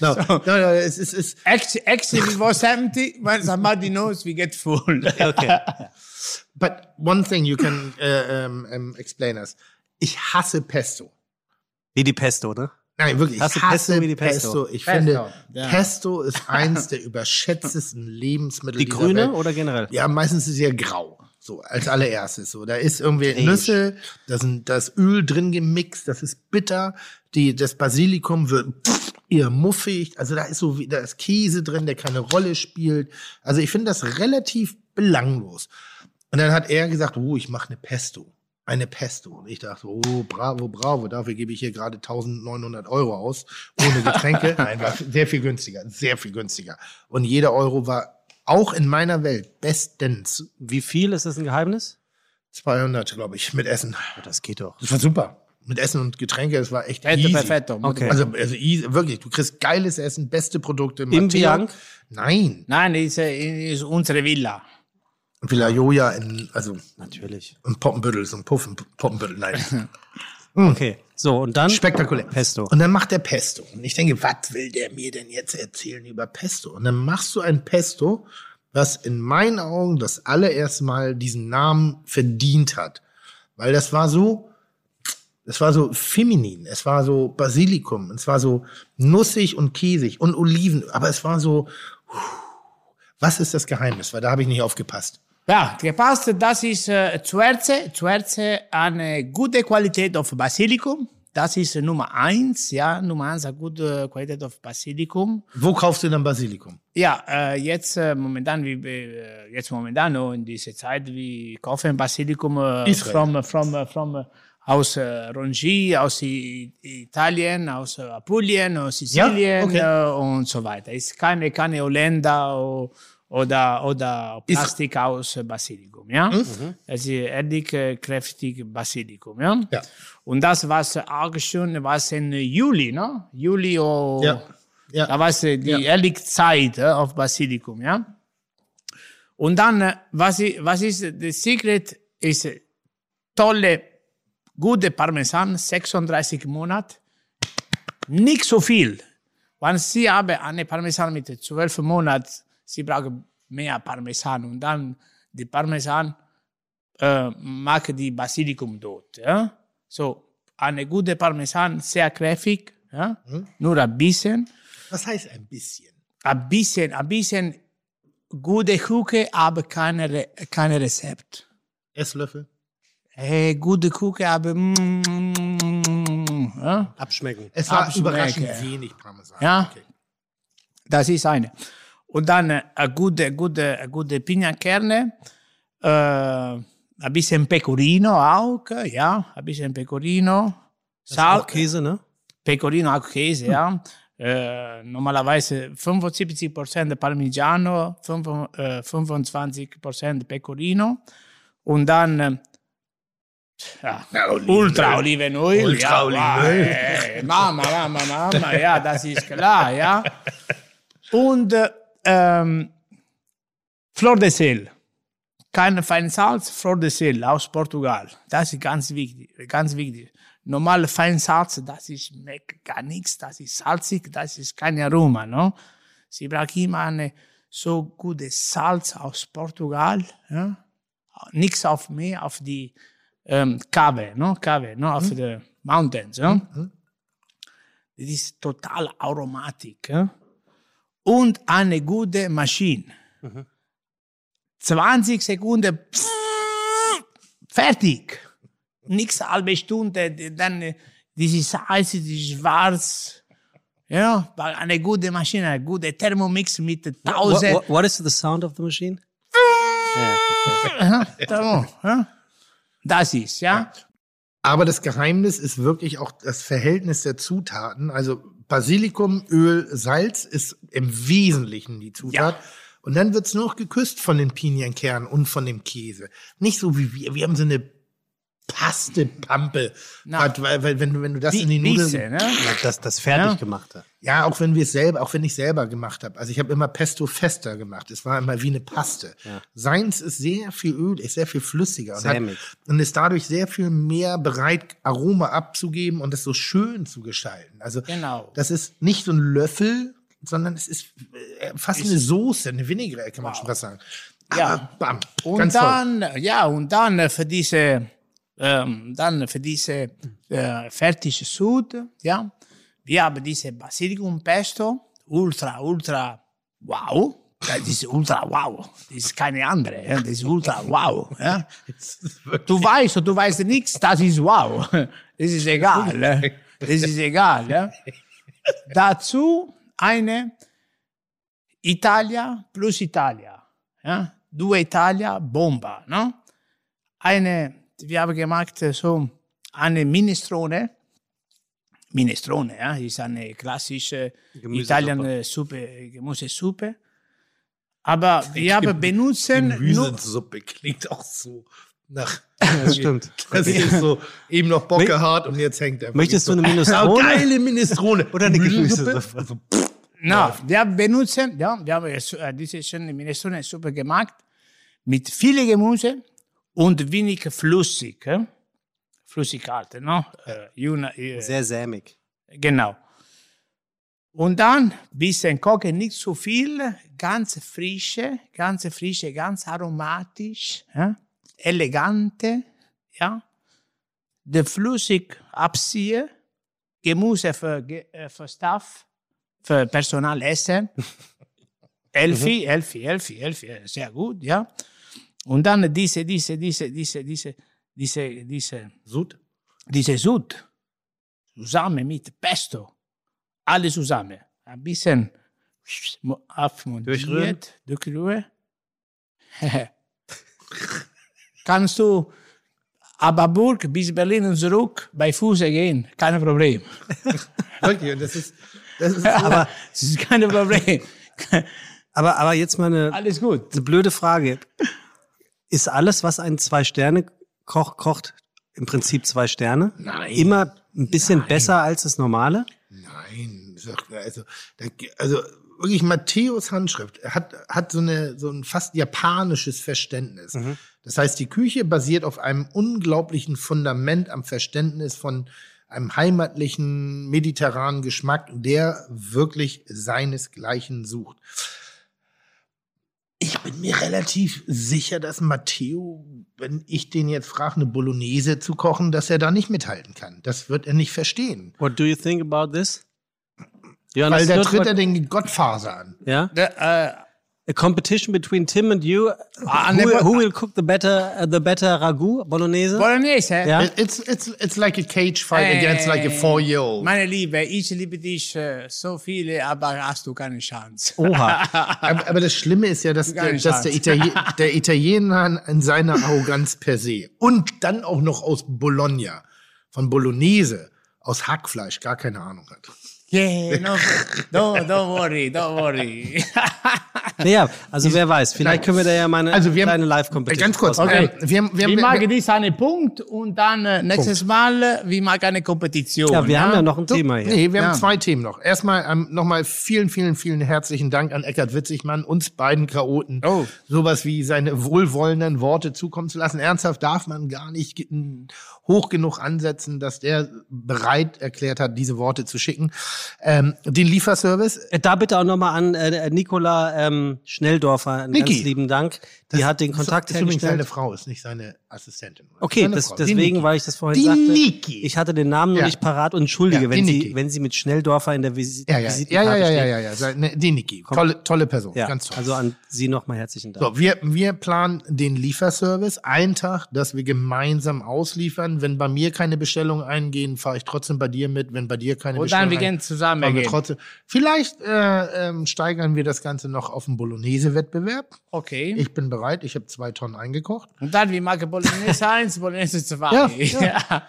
no, no, no. It's, it's, it's Actually, actually, it was empty. When somebody knows, we get full. Okay. But one thing you can uh, um, um, explain us. Ich hasse Pesto. Wie die Pesto, ne? Nein, wirklich. Ich hasse Pesto wie die Pesto. Ich Pesto, finde, ja. Pesto ist eins der überschätztesten Lebensmittel Die grüne Welt. oder generell? Ja, meistens ist sie ja grau. So, als allererstes. So, da ist irgendwie. Nüsse, da sind das Öl drin gemixt, das ist bitter, die, das Basilikum wird pff, eher muffig, also da ist so, wie- da ist Käse drin, der keine Rolle spielt. Also ich finde das relativ belanglos. Und dann hat er gesagt, oh, ich mache eine Pesto. Eine Pesto. Und ich dachte, oh, bravo, bravo, dafür gebe ich hier gerade 1900 Euro aus, ohne Getränke. Nein, war sehr viel günstiger, sehr viel günstiger. Und jeder Euro war auch in meiner Welt bestens. Wie viel ist das ein Geheimnis? 200, glaube ich, mit Essen. Das geht doch. Das war super. Mit Essen und Getränke, das war echt easy. perfetto. Okay. Also, also easy, wirklich, du kriegst geiles Essen, beste Produkte. Im Bianc? Nein. Nein, ist, äh, ist unsere Villa. Villa Joja in, also, Natürlich. in Poppenbüttel, so ein Puffen, Poppenbüttel, nein. Okay. So, und dann? Spektakulär. Pesto. Und dann macht er Pesto. Und ich denke, was will der mir denn jetzt erzählen über Pesto? Und dann machst du ein Pesto, was in meinen Augen das allererste Mal diesen Namen verdient hat. Weil das war so, es war so feminin, es war so Basilikum, es war so nussig und käsig und Oliven, aber es war so, was ist das Geheimnis? Weil da habe ich nicht aufgepasst. Ja, gepasst, das ist äh, zuerst, zuerst eine gute Qualität auf Basilikum. Das ist Nummer eins, ja, Nummer eins, eine gute Qualität auf Basilikum. Wo kaufst du denn Basilikum? Ja, äh, jetzt äh, momentan, wie, äh, jetzt momentan noch in dieser Zeit, wir kaufen Basilikum äh, from, from, äh, from, äh, aus äh, Rongi, aus I Italien, aus äh, Apulien, aus Sizilien okay. äh, und so weiter. Es ist keine, keine Holländer o- oder, oder Plastik aus Basilikum, ja. Es ist ehrlich äh, kräftig Basilikum, ja. Ja. Und das was auch schon, was in Juli, ne? Juli oder Ja. Ja. da war es die Ja. ehrliche Zeit äh, auf Basilikum, ja. Und dann, äh, was, was ist, das Secret ist tolle, gute Parmesan, 36 Monate, nicht so viel. Wenn Sie haben eine Parmesan mit 12 Monaten, Sie brauchen mehr Parmesan und dann die Parmesan äh, macht die Basilikum dort. Ja? So, eine gute Parmesan, sehr kräftig, ja? nur ein bisschen. Was heißt ein bisschen? Ein bisschen, ein bisschen gute Küche, aber keine, Re keine Rezept. Esslöffel? Hey, gute Küche, aber mm, mm, mm, mm, ja? Abschmecken. Es war Absolut, überraschend wenig Parmesan. Ja. Okay. Das ist eine. Und dann eine gute, gute, eine gute Pignakerne, äh, ein bisschen Pecorino auch, ja, ein bisschen Pecorino. Das ist auch Käse, ne? Pecorino auch Käse, ja. Äh, normalerweise 75% Parmigiano, 5, äh, 25% Pecorino und dann äh, ja, Ultra Olivenöl. Ultra ja, Olivenöl. Äh, Mama, Mama, Mama, ja, das ist klar, ja. Und äh, ähm, Flor de Sel. Kein Feinsalz, Flor de Sel aus Portugal. Das ist ganz wichtig, ganz wichtig. Normal Feinsalz, das ist schmeckt gar nichts, das ist salzig, das ist kein Aroma, no? Sie braucht immer eine so gute Salz aus Portugal, ja? Nichts auf mehr, auf die ähm, Cave, no? Cave, no? Auf die Mountains, ja? Das ist total aromatisch, ja? Und eine gute Maschine. 20 Sekunden, pff, fertig. Nichts halbe Stunde, dann äh, dieses Salz, dieses Schwarz. Ja, eine gute Maschine, eine gute Thermomix mit What, 1000. what, what is the sound of the machine? Ja. Das ist, ja. Aber das Geheimnis ist wirklich auch das Verhältnis der Zutaten. Also Basilikum, Öl, Salz ist im Wesentlichen die Zutat. Und dann wird's nur noch geküsst von den Pinienkernen und von dem Käse. Nicht so wie wir. Wir haben so eine Pastepampe. Na. Weil, weil wenn, du- wenn du das Wie- in die Nudeln... Ne? Das, das fertig Ja. gemachte. Ja, auch wenn wir es selber, auch wenn ich selber gemacht habe. Also ich habe immer Pesto fester gemacht. Es war immer wie eine Paste. Seins ist sehr viel Öl, ist sehr viel flüssiger und, hat, und ist dadurch sehr viel mehr bereit, Aroma abzugeben und es so schön zu gestalten. Also Genau. das ist nicht so ein Löffel, sondern es ist äh, fast eine Soße, eine Vinaigrette, kann man schon fast sagen. Ja. Aber bam, Und ganz toll. dann, ja, und dann für diese, ähm, dann für diese äh, fertige Sud, ja, wir haben diese Basilikum Pesto, ultra, ultra wow. Das ist ultra wow. Das ist keine andere. Das ist ultra wow. Du weißt oder du weißt nichts, das ist wow. Das ist egal. Das ist egal. Dazu eine Italia plus Italia. Due Italia, Bomba. Eine, wir haben gemacht äh, so eine Minestrone. Minestrone, ja, ist eine klassische italienische Suppe, Gemüsesuppe. Aber wir haben benutzen Gemüsesuppe klingt auch so nach. Das stimmt. Das ist so eben noch Bock gehabt und jetzt hängt er. Möchtest du eine Minestrone? geile Minestrone. Oder eine Gemüsesuppe? No, wir benutzen, ja, wir haben äh, diese schöne Minestrone-Suppe gemacht mit viel Gemüse und wenig flüssig. Äh? Flüssigkeit, no? Äh, Sehr sämig. Genau. Und dann bisschen kochen, nicht zu viel, ganz frische, ganz frische, ganz aromatisch, ja? elegante, ja. Der flüssig abziehen, Gemüse für, äh, für Staff, für Personal essen. Elfi, Elfi, Elfi, Elfi, äh, sehr gut, ja. Und dann diese, diese, diese, diese, diese, diese, diese, Sud. diese Sud zusammen mit Pesto, alles zusammen, ein bisschen abmontiert, durchrühren. Kannst du Ababurg bis Berlin und zurück bei Fuß gehen, kein Problem. Und das ist, das ist Aber es ist kein Problem. Aber, aber jetzt mal eine, Alles gut. eine blöde Frage. Ist alles, was ein Zwei-Sterne-Koch kocht, im Prinzip zwei Sterne? Nein. Immer ein bisschen besser als das normale? Nein, also, also wirklich Matthäus Handschrift hat, hat so, eine, so ein fast japanisches Verständnis. Das heißt, die Küche basiert auf einem unglaublichen Fundament am Verständnis von einem heimatlichen mediterranen Geschmack, der wirklich seinesgleichen sucht. Ich bin mir relativ sicher, dass Matteo, wenn ich den jetzt frage, eine Bolognese zu kochen, dass er da nicht mithalten kann. Das wird er nicht verstehen. What do you think about this? You Weil da tritt er den Gottfaser an. Ja? Uh, A competition between Tim and you. Ah, who, ne- who will cook the better uh, the better ragu bolognese? Bolognese? Ja. It- It's, it's, it's like a cage fight against like a four-year-old. Meine Liebe, ich liebe dich äh, so viele, aber hast du keine Chance. Oha. Aber, aber das Schlimme ist ja, dass, der, dass der. Itali der Italiener in seiner Arroganz per se und dann auch noch aus Bologna, von Bolognese, aus Hackfleisch, gar keine Ahnung hat. Yeah, no, no, don't worry, don't worry. Naja, also wer weiß, vielleicht können wir da ja mal eine Also wir haben- kleine Live-Competition Ganz kurz, ähm, wir, haben- wir, Wir wir, machen dies einen Punkt und dann äh, nächstes Mal, äh, wir machen eine Kompetition. Ja, wir haben ja noch ein Thema hier. Nee, wir Ja. haben zwei Themen noch. Erstmal ähm, nochmal vielen, vielen, vielen herzlichen Dank an Eckhard Witzigmann, uns beiden Chaoten, Oh. sowas wie seine wohlwollenden Worte zukommen zu lassen. Ernsthaft darf man gar nicht hoch genug ansetzen, dass der bereit erklärt hat, diese Worte zu schicken. Ähm, den Lieferservice, Äh, Da bitte auch nochmal an äh, Nicola ähm, Schnelldorfer einen Niki. ganz lieben Dank. Die hat den Kontakt ist übrigens seine hergestellt. Frau, ist nicht seine Assistentin. Okay, Seine das, Frau, deswegen, weil ich das vorhin Die sagte. Niki. Ich hatte den Namen noch Ja. nicht parat und entschuldige, Ja, wenn, sie, wenn sie mit Schnelldorfer in der Visi Ja, ja, ja, Visitenkarte ja, ja, steht. ja, ja, ja, seine- die Niki. Tolle, tolle Person, Ja, ganz toll. also an Sie nochmal herzlichen Dank. So, wir, wir planen den Lieferservice. Ein Tag, dass wir gemeinsam ausliefern. Wenn bei mir keine Bestellungen eingehen, fahre ich trotzdem bei dir mit. Wenn bei dir keine Und dann Bestellungen wir gehen zusammen wir gehen. trotzdem. Vielleicht äh, ähm, steigern wir das Ganze noch auf den Bolognese-Wettbewerb. Okay. Ich bin bereit. Ich habe zwei Tonnen eingekocht. und dann, wir machen Bolognese 1, Bolognese 2. Ja, ja.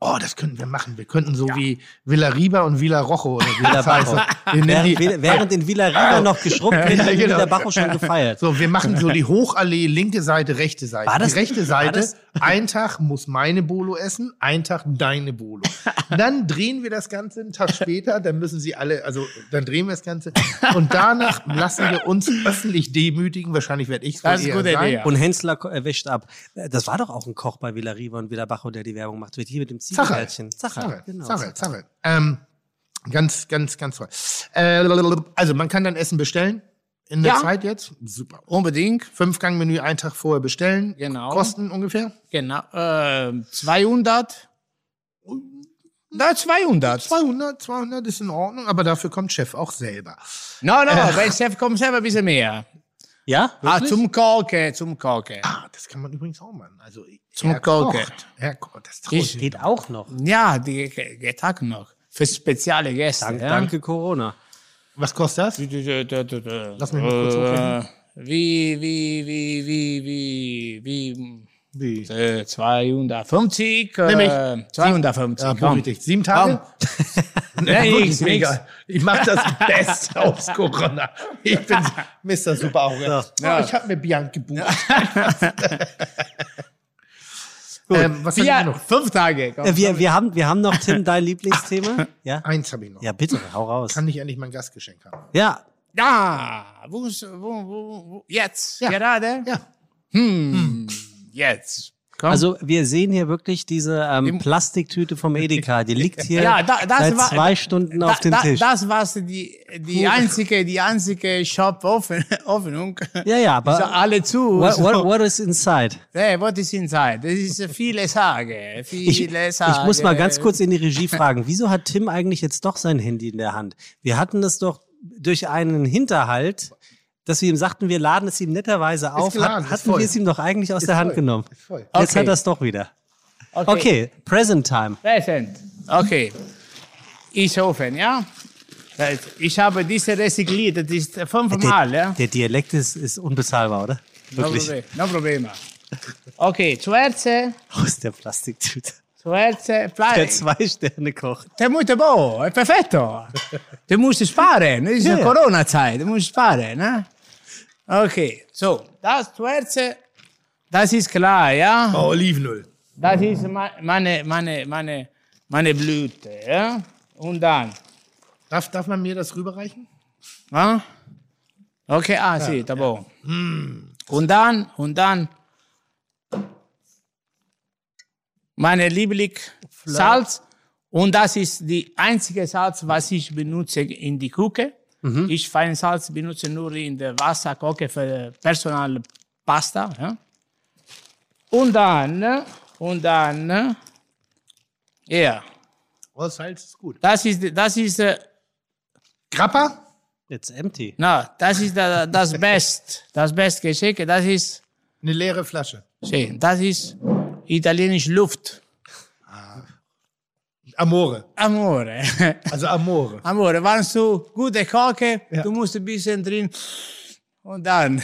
Oh, das könnten wir machen. Wir könnten so wie Villa Riba und Villa Rojo oder wie das heißt. Während, während in Villa Riva noch geschrubbt wird, Ja, wird in genau. Villa Bajo schon gefeiert. So, wir machen so die Hochallee, linke Seite, rechte Seite. War das- die rechte war Seite, das- ein Tag muss meine Bolo essen, ein Tag deine Bolo. Dann drehen wir das Ganze einen Tag später, dann müssen sie alle, also dann drehen wir das Ganze und danach lassen wir uns öffentlich demütigen. Wahrscheinlich werde ich Das ist eine gute Idee, ja. Und Hensler wäscht ab. Äh, Das war doch auch ein Koch bei Villa Riva und Villa Bajo, der die Werbung macht. Wird hier mit dem Ziegenbärtchen. Zacher, genau. Zacher, Zacher. Ähm, ganz, ganz, ganz toll. Äh, also man kann dann Essen bestellen in der Ja. Zeit jetzt. Super. Unbedingt. Fünf-Gang-Menü einen Tag vorher bestellen. Genau. Kosten ungefähr? Genau. Äh, 200. Na, 200. 200, 200 ist in Ordnung, aber dafür kommt Chef auch selber. No, no, bei Chef kommt selber ein bisschen mehr. Ja? Ah, Wirklich? zum Kochen, zum Kochen. Ah, das kann man übrigens auch machen. Also Zum er Kochen. kocht. Er kocht. Das sich. Geht auch noch. Ja, die ge- geht auch noch. Für spezielle Gäste. Dank, ja. Danke Corona. Was kostet das? Lass mich mal kurz äh, hochrechnen. Wie, wie, wie, wie, wie, wie, Wie? äh, 250, Nimm ich. äh, 250, Ja, komm. richtig. Sieben Tage? Nee, Wirklich nix, mega. nix. Ich mache das Beste aus Corona. Ich bin Mr. Super auch. Ja. Oh, ich habe mir Bianca gebucht. ähm, was haben wir Vier, noch? fünf Tage, komm. Äh, Wir, wir, haben, wir haben noch, Tim, dein Lieblingsthema. Ja? Eins habe ich noch. Ja, bitte, hau raus. Kann ich endlich mein Gastgeschenk haben? Ja, Ja, wo, ist- wo, wo, wo, jetzt, Ja. gerade? Ja. Hm, jetzt. Komm. also wir sehen hier wirklich diese ähm, Plastiktüte vom Edeka. Die liegt hier Ja, da- das seit war- zwei Stunden auf dem da, Tisch. Das war die, die einzige, die einzige Shop-Öffnung. ja, ja, aber So alle zu. what, what, what is inside? Hey, what is inside? Das ist viele Sage. Viele Ich, Sage. ich muss mal ganz kurz in die Regie fragen, wieso hat Tim eigentlich jetzt doch sein Handy in der Hand? Wir hatten das doch durch einen Hinterhalt, dass wir ihm sagten, wir laden es ihm netterweise auf. geladen, Hat, ist hatten voll. wir es ihm doch eigentlich aus der Hand voll, genommen. ist voll. Jetzt Okay. hat er es doch wieder. Okay, present time. Present. Okay. Ist offen, ja? Ich habe diese recycliert, das ist fünfmal, ja? Der Dialekt ist, ist unbezahlbar, oder? No, Wirklich. problem, no problema. Ok, zuerst, Aus der Plastiktüte. zuerst, Der fly. zwei Sterne kocht. È molto buono, è perfetto. Du musst sparen, das ist ja. Corona-Zeit, du musst sparen, ne? Okay, so, das zuerst, das ist klar, ja? Oh, Olivenöl. Das ist meine, meine, meine, meine Blüte, ja? Und dann, Darf, darf man mir das rüberreichen? ja? Okay, ah, sì, tá bom. Und dann, und dann, meine Liebling Salz. Und das ist die einzige Salz, was ich benutze in die Küche. Ich fein Salz benutze nur in der Wasser koche für Personal Pasta. Ja? Und dann, und dann, ja, Oh, Salz ist gut. das ist, das ist, äh, Grappa? It's empty. No, das ist da- das Best. Das beste Geschenk, das ist, Eine leere Flasche. sì, das ist italienisch Luft. Amore. Amore. Also Amore. Amore, wenn du gute kochen, Ja. du musst ein bisschen drin und dann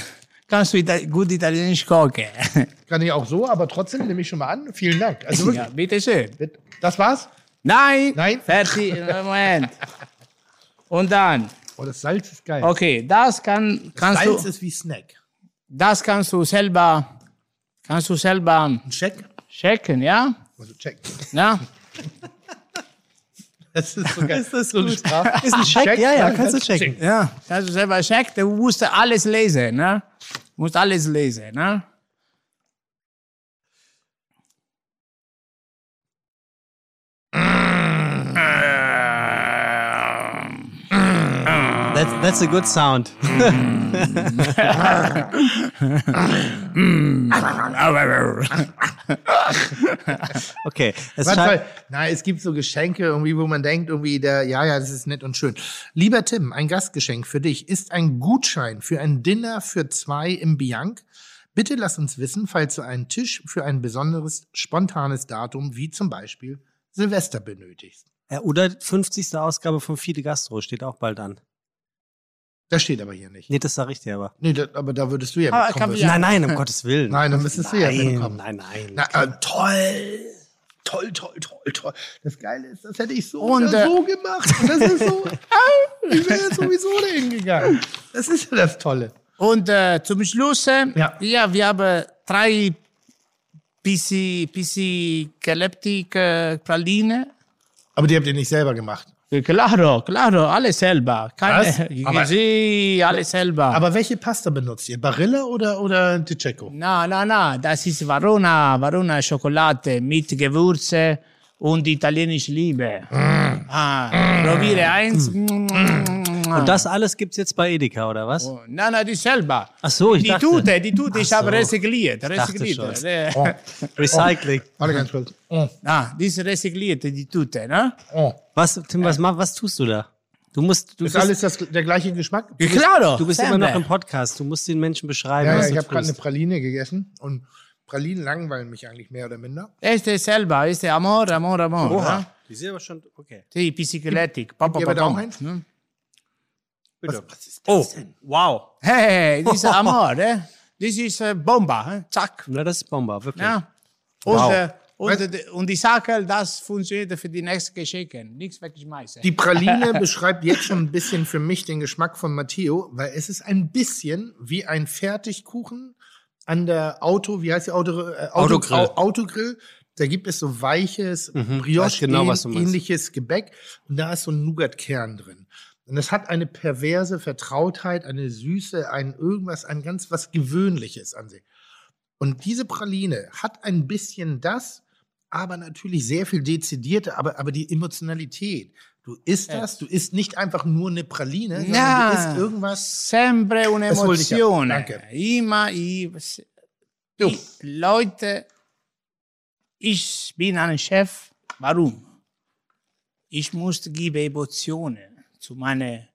kannst du Ita gut italienisch kochen. Kann ich auch so, aber trotzdem nehme ich schon mal an. Vielen Dank. Also ja, wirklich. bitte schön. Das war's? Nein, Nein. fertig, Moment. Und dann, Oh, das Salz ist geil. okay, das kann, kannst Salz du, ist wie Snack. das kannst du selber, kannst du selber Ein Check. checken, ja? Also check. Ja? Das ist so geil. Ist das so ein gut? Straf Ist ein Check? Ja, ja, kannst du checken. checken. Ja, kannst du selber checken, du musst alles lesen, ne? Du musst alles lesen, ne? That's, a good sound. Okay. Es soll- Nein, es gibt so Geschenke, irgendwie, wo man denkt, irgendwie, der, ja, ja, das ist nett und schön. Lieber Tim, ein Gastgeschenk für dich ist ein Gutschein für ein Dinner für zwei im Bianc. Bitte lass uns wissen, falls du einen Tisch für ein besonderes, spontanes Datum, wie zum Beispiel Silvester benötigst. Ja, oder 50. Ausgabe von Fide Gastro steht auch bald an. Das steht aber hier nicht. Nee, das sag ich dir aber. Nee, das, aber da würdest du ja Ah, mitkommen. müssen. Nein, nein, um Gottes Willen. Nein, dann müsstest du ja nein, mitkommen. nein, nein. Na, äh, toll. Toll, toll, toll, toll. Das Geile ist, das hätte ich so Und, oder äh, so gemacht. Und das ist so, ich wäre jetzt sowieso dahin gegangen. Das ist ja das Tolle. Und äh, zum Schluss, äh, Ja. ja. wir haben drei PC, PC Galactic äh, Praline. Aber die habt ihr nicht selber gemacht. Claro, claro, alles selber. Keine, Aber- sì, alles selber. Aber welche Pasta benutzt ihr? Barilla oder, oder Ticecco? no, no, no, das ist Varona, Varona Schokolade mit Gewürze und italienische Liebe. Ah, probiere eins. Und das alles gibt's jetzt bei Edeka, oder was? Oh, Nein, nein, die selber. Ach so, ich die dachte- Tute, die Tute, ich habe so. recycliert. schon. Äh, Oh, Recycling. warte ganz kurz. Oh, Ah, die ist recycliert, die Tute, ne? oh. Was, Tim, was, ma- was tust du da? Du musst, du Ist bist, alles das, der gleiche Geschmack? Ja, claro. du bist immer sempre. noch im Podcast. Du musst den Menschen beschreiben, Ja, ja was ich du habe gerade eine. Praline gegessen und Pralinen langweilen mich eigentlich mehr oder minder. Este selber, este amor, amor, amor. Oha. Ne? Die sind aber schon, okay. Sì, Psycheletic. Papa, ihr aber da papa. auch eins? Ne? Was, was ist Oh, wow. Hey, this is amor, eh? This is äh, Bomba, eh? Zack. Na, das ist Bomber, wirklich. Ja. Und, Wow. äh, und, äh, und die Sache, das funktioniert für die nächsten Geschenke. Nichts wegschmeißen. Die Praline beschreibt jetzt schon ein bisschen für mich den Geschmack von Matteo, weil es ist ein bisschen wie ein Fertigkuchen an der Auto, wie heißt die Auto, äh, Auto, Autogrill. Au- Autogrill. Da gibt es so weiches, weiß Brioche genau, ähnliches Gebäck und da ist so ein Nougat-Kern drin. Und es hat eine perverse Vertrautheit, eine Süße, ein irgendwas, ein ganz was Gewöhnliches an sich. Und diese Praline hat ein bisschen das, aber natürlich sehr viel dezidierter, aber, aber die Emotionalität. Du isst das, du isst nicht einfach nur eine Praline, sondern Ja. du isst irgendwas. Sempre un'emozione. Danke. Immer, ich, Du. ich, Leute, ich bin ein Chef. Warum? Ich muss geben Emotionen zu meinen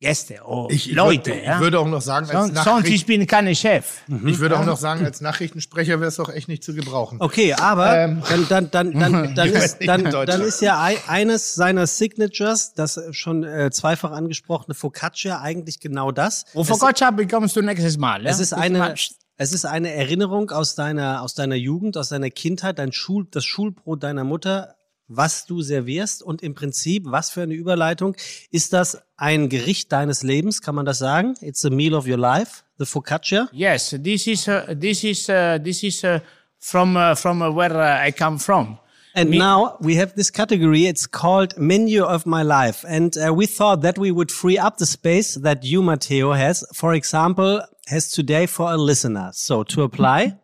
Gästen, oh, Ich, ich Leute. würde, ja? ich würde auch noch sagen, als, sonst, ich bin kein Chef. ich würde auch noch sagen, als Nachrichtensprecher wäre es doch echt nicht zu gebrauchen. Okay, aber Ähm. dann, dann, dann, dann, ist, dann, dann ist ja ei- eines seiner Signatures, das schon äh, zweifach angesprochene Focaccia, eigentlich genau das. Und es, Focaccia bekommst du nächstes Mal. Ja? es ist eine, es ist eine Erinnerung aus deiner, aus deiner Jugend, aus deiner Kindheit, dein Schul, das Schulbrot deiner Mutter, was du servierst und im Prinzip, was für eine Überleitung, ist das ein Gericht deines Lebens, kann man das sagen? It's a meal of your life, the Focaccia. Yes, this is uh, this is uh, this is uh, from uh, from uh, where uh, I come from. And Me- now we have this category. It's called Menu of My Life. And uh, we thought that we would free up the space that you, Matteo, has, for example, has today for a listener. So to apply,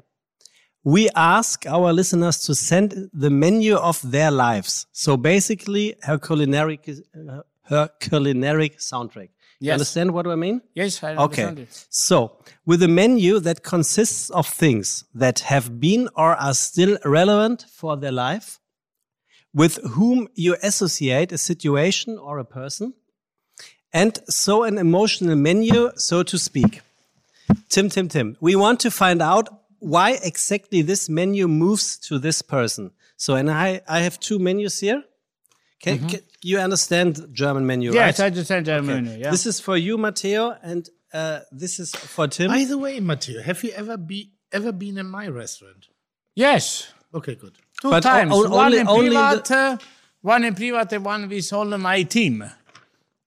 we ask our listeners to send the menu of their lives. So basically her culinary, uh, her culinary soundtrack. You Yes. understand what I mean? Yes, I Okay. it. So, with a menu that consists of things that have been or are still relevant for their life, with whom you associate a situation or a person, and so an emotional menu, so to speak. Tim, Tim, Tim, we want to find out why exactly this menu moves to this person. So, and I, I have two menus here. Can, can you understand German menu, Yes, right? I understand German. Yeah. This is for you, Matteo, and uh, this is for Tim. By the way, Matteo, have you ever be ever been in my restaurant? yes, Okay, good. two But times. o- one only- in only private, uh, one in private, one with all my team.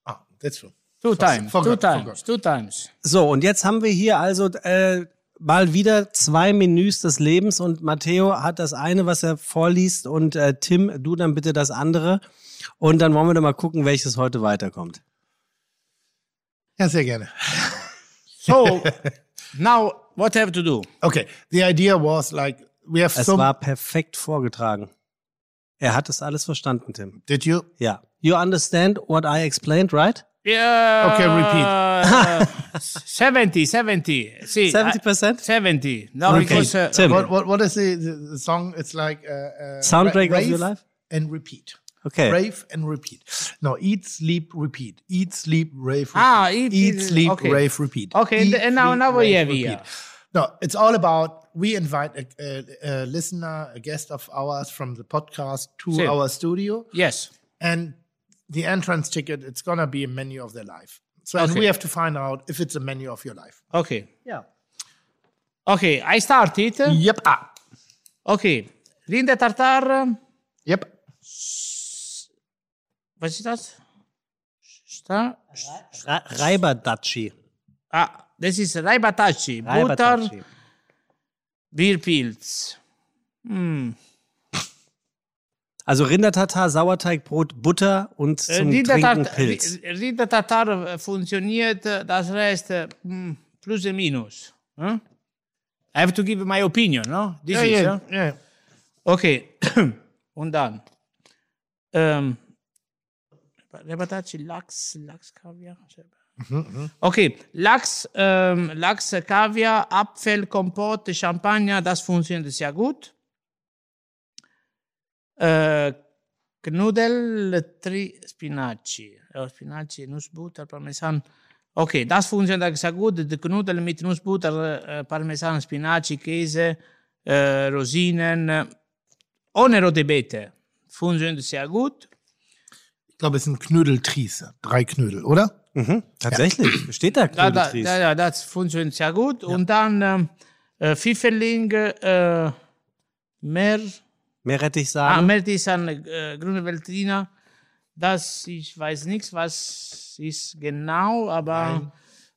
Ah, that's true. Two times. forgot, two times. forgot. Two times. So, und jetzt haben wir hier also äh, mal wieder zwei Menüs des Lebens und Matteo hat das eine, was er vorliest und äh, Tim, du dann bitte das andere. Und dann wollen wir doch mal gucken, welches heute weiterkommt. Ja, sehr gerne. So now, what I have to do? Okay, the idea was like we have Es so. war perfekt vorgetragen. Er hat es alles verstanden, Tim. Did you? Ja. You understand what I explained, right? Yeah. Okay, repeat. 70, 70. See, 70%? 70. No, Okay, because uh, Tim. What, what, what is the, the, the song? It's like uh, uh, Soundtrack ra- of your life? and repeat. Okay. Rave and repeat. No, eat, sleep, repeat. Eat, sleep, rave, repeat. Ah, eat, eat, eat, sleep, okay. rave, repeat. Okay, Eat, and now- sleep, now we rave, have here. No, it's all about we invite a, a, a listener, a guest of ours from the podcast to Same. our studio, yes. and the entrance ticket. It's gonna be a menu of their life. So and we have to find out if it's a menu of your life. Okay. Ja. Okay, I started. Yep. Ah. Okay. Rinde tartar. Yep. Was ist das? Sta Ra Reiberdatschi. ah, das ist Raibatachi. Butter, Reiberdatschi. Bierpilz. Hm. Also Rindertatar, Sauerteigbrot, Butter und Äh, zum Rinde Trinken Pilz. Rinde tartar äh, funktioniert, äh, das Rest hm, plus und minus. Hm? I have to give my opinion, no? This Yeah, is, huh? yeah. Okay. Und dann. Ähm, Lachs, Lachs, Kaviar. Okay, Lachs, ähm, Lachs, Kaviar, Apfel, Kompott, Champagner, das funktioniert sehr gut. Äh, Knudel, Tri, Spinaci. Äh, Spinaci, Nussbutter, Parmesan. Okay, das funktioniert sehr gut. Die Knudel mit Nussbutter, äh, Parmesan, Spinaci, Käse, äh, Rosinen, äh, ohne rote Beete. Funktioniert sehr gut. Ich glaube, es sind Knödeltriese. Drei Knödel, oder? Mhm. Tatsächlich, steht da Da, da, Knödeltries. da, ja, das funktioniert sehr gut. Und dann äh, Pfifferling, äh, mehr, Meerrettich ah, an äh, grüne Veltliner. Das, ich weiß nicht, was ist genau, aber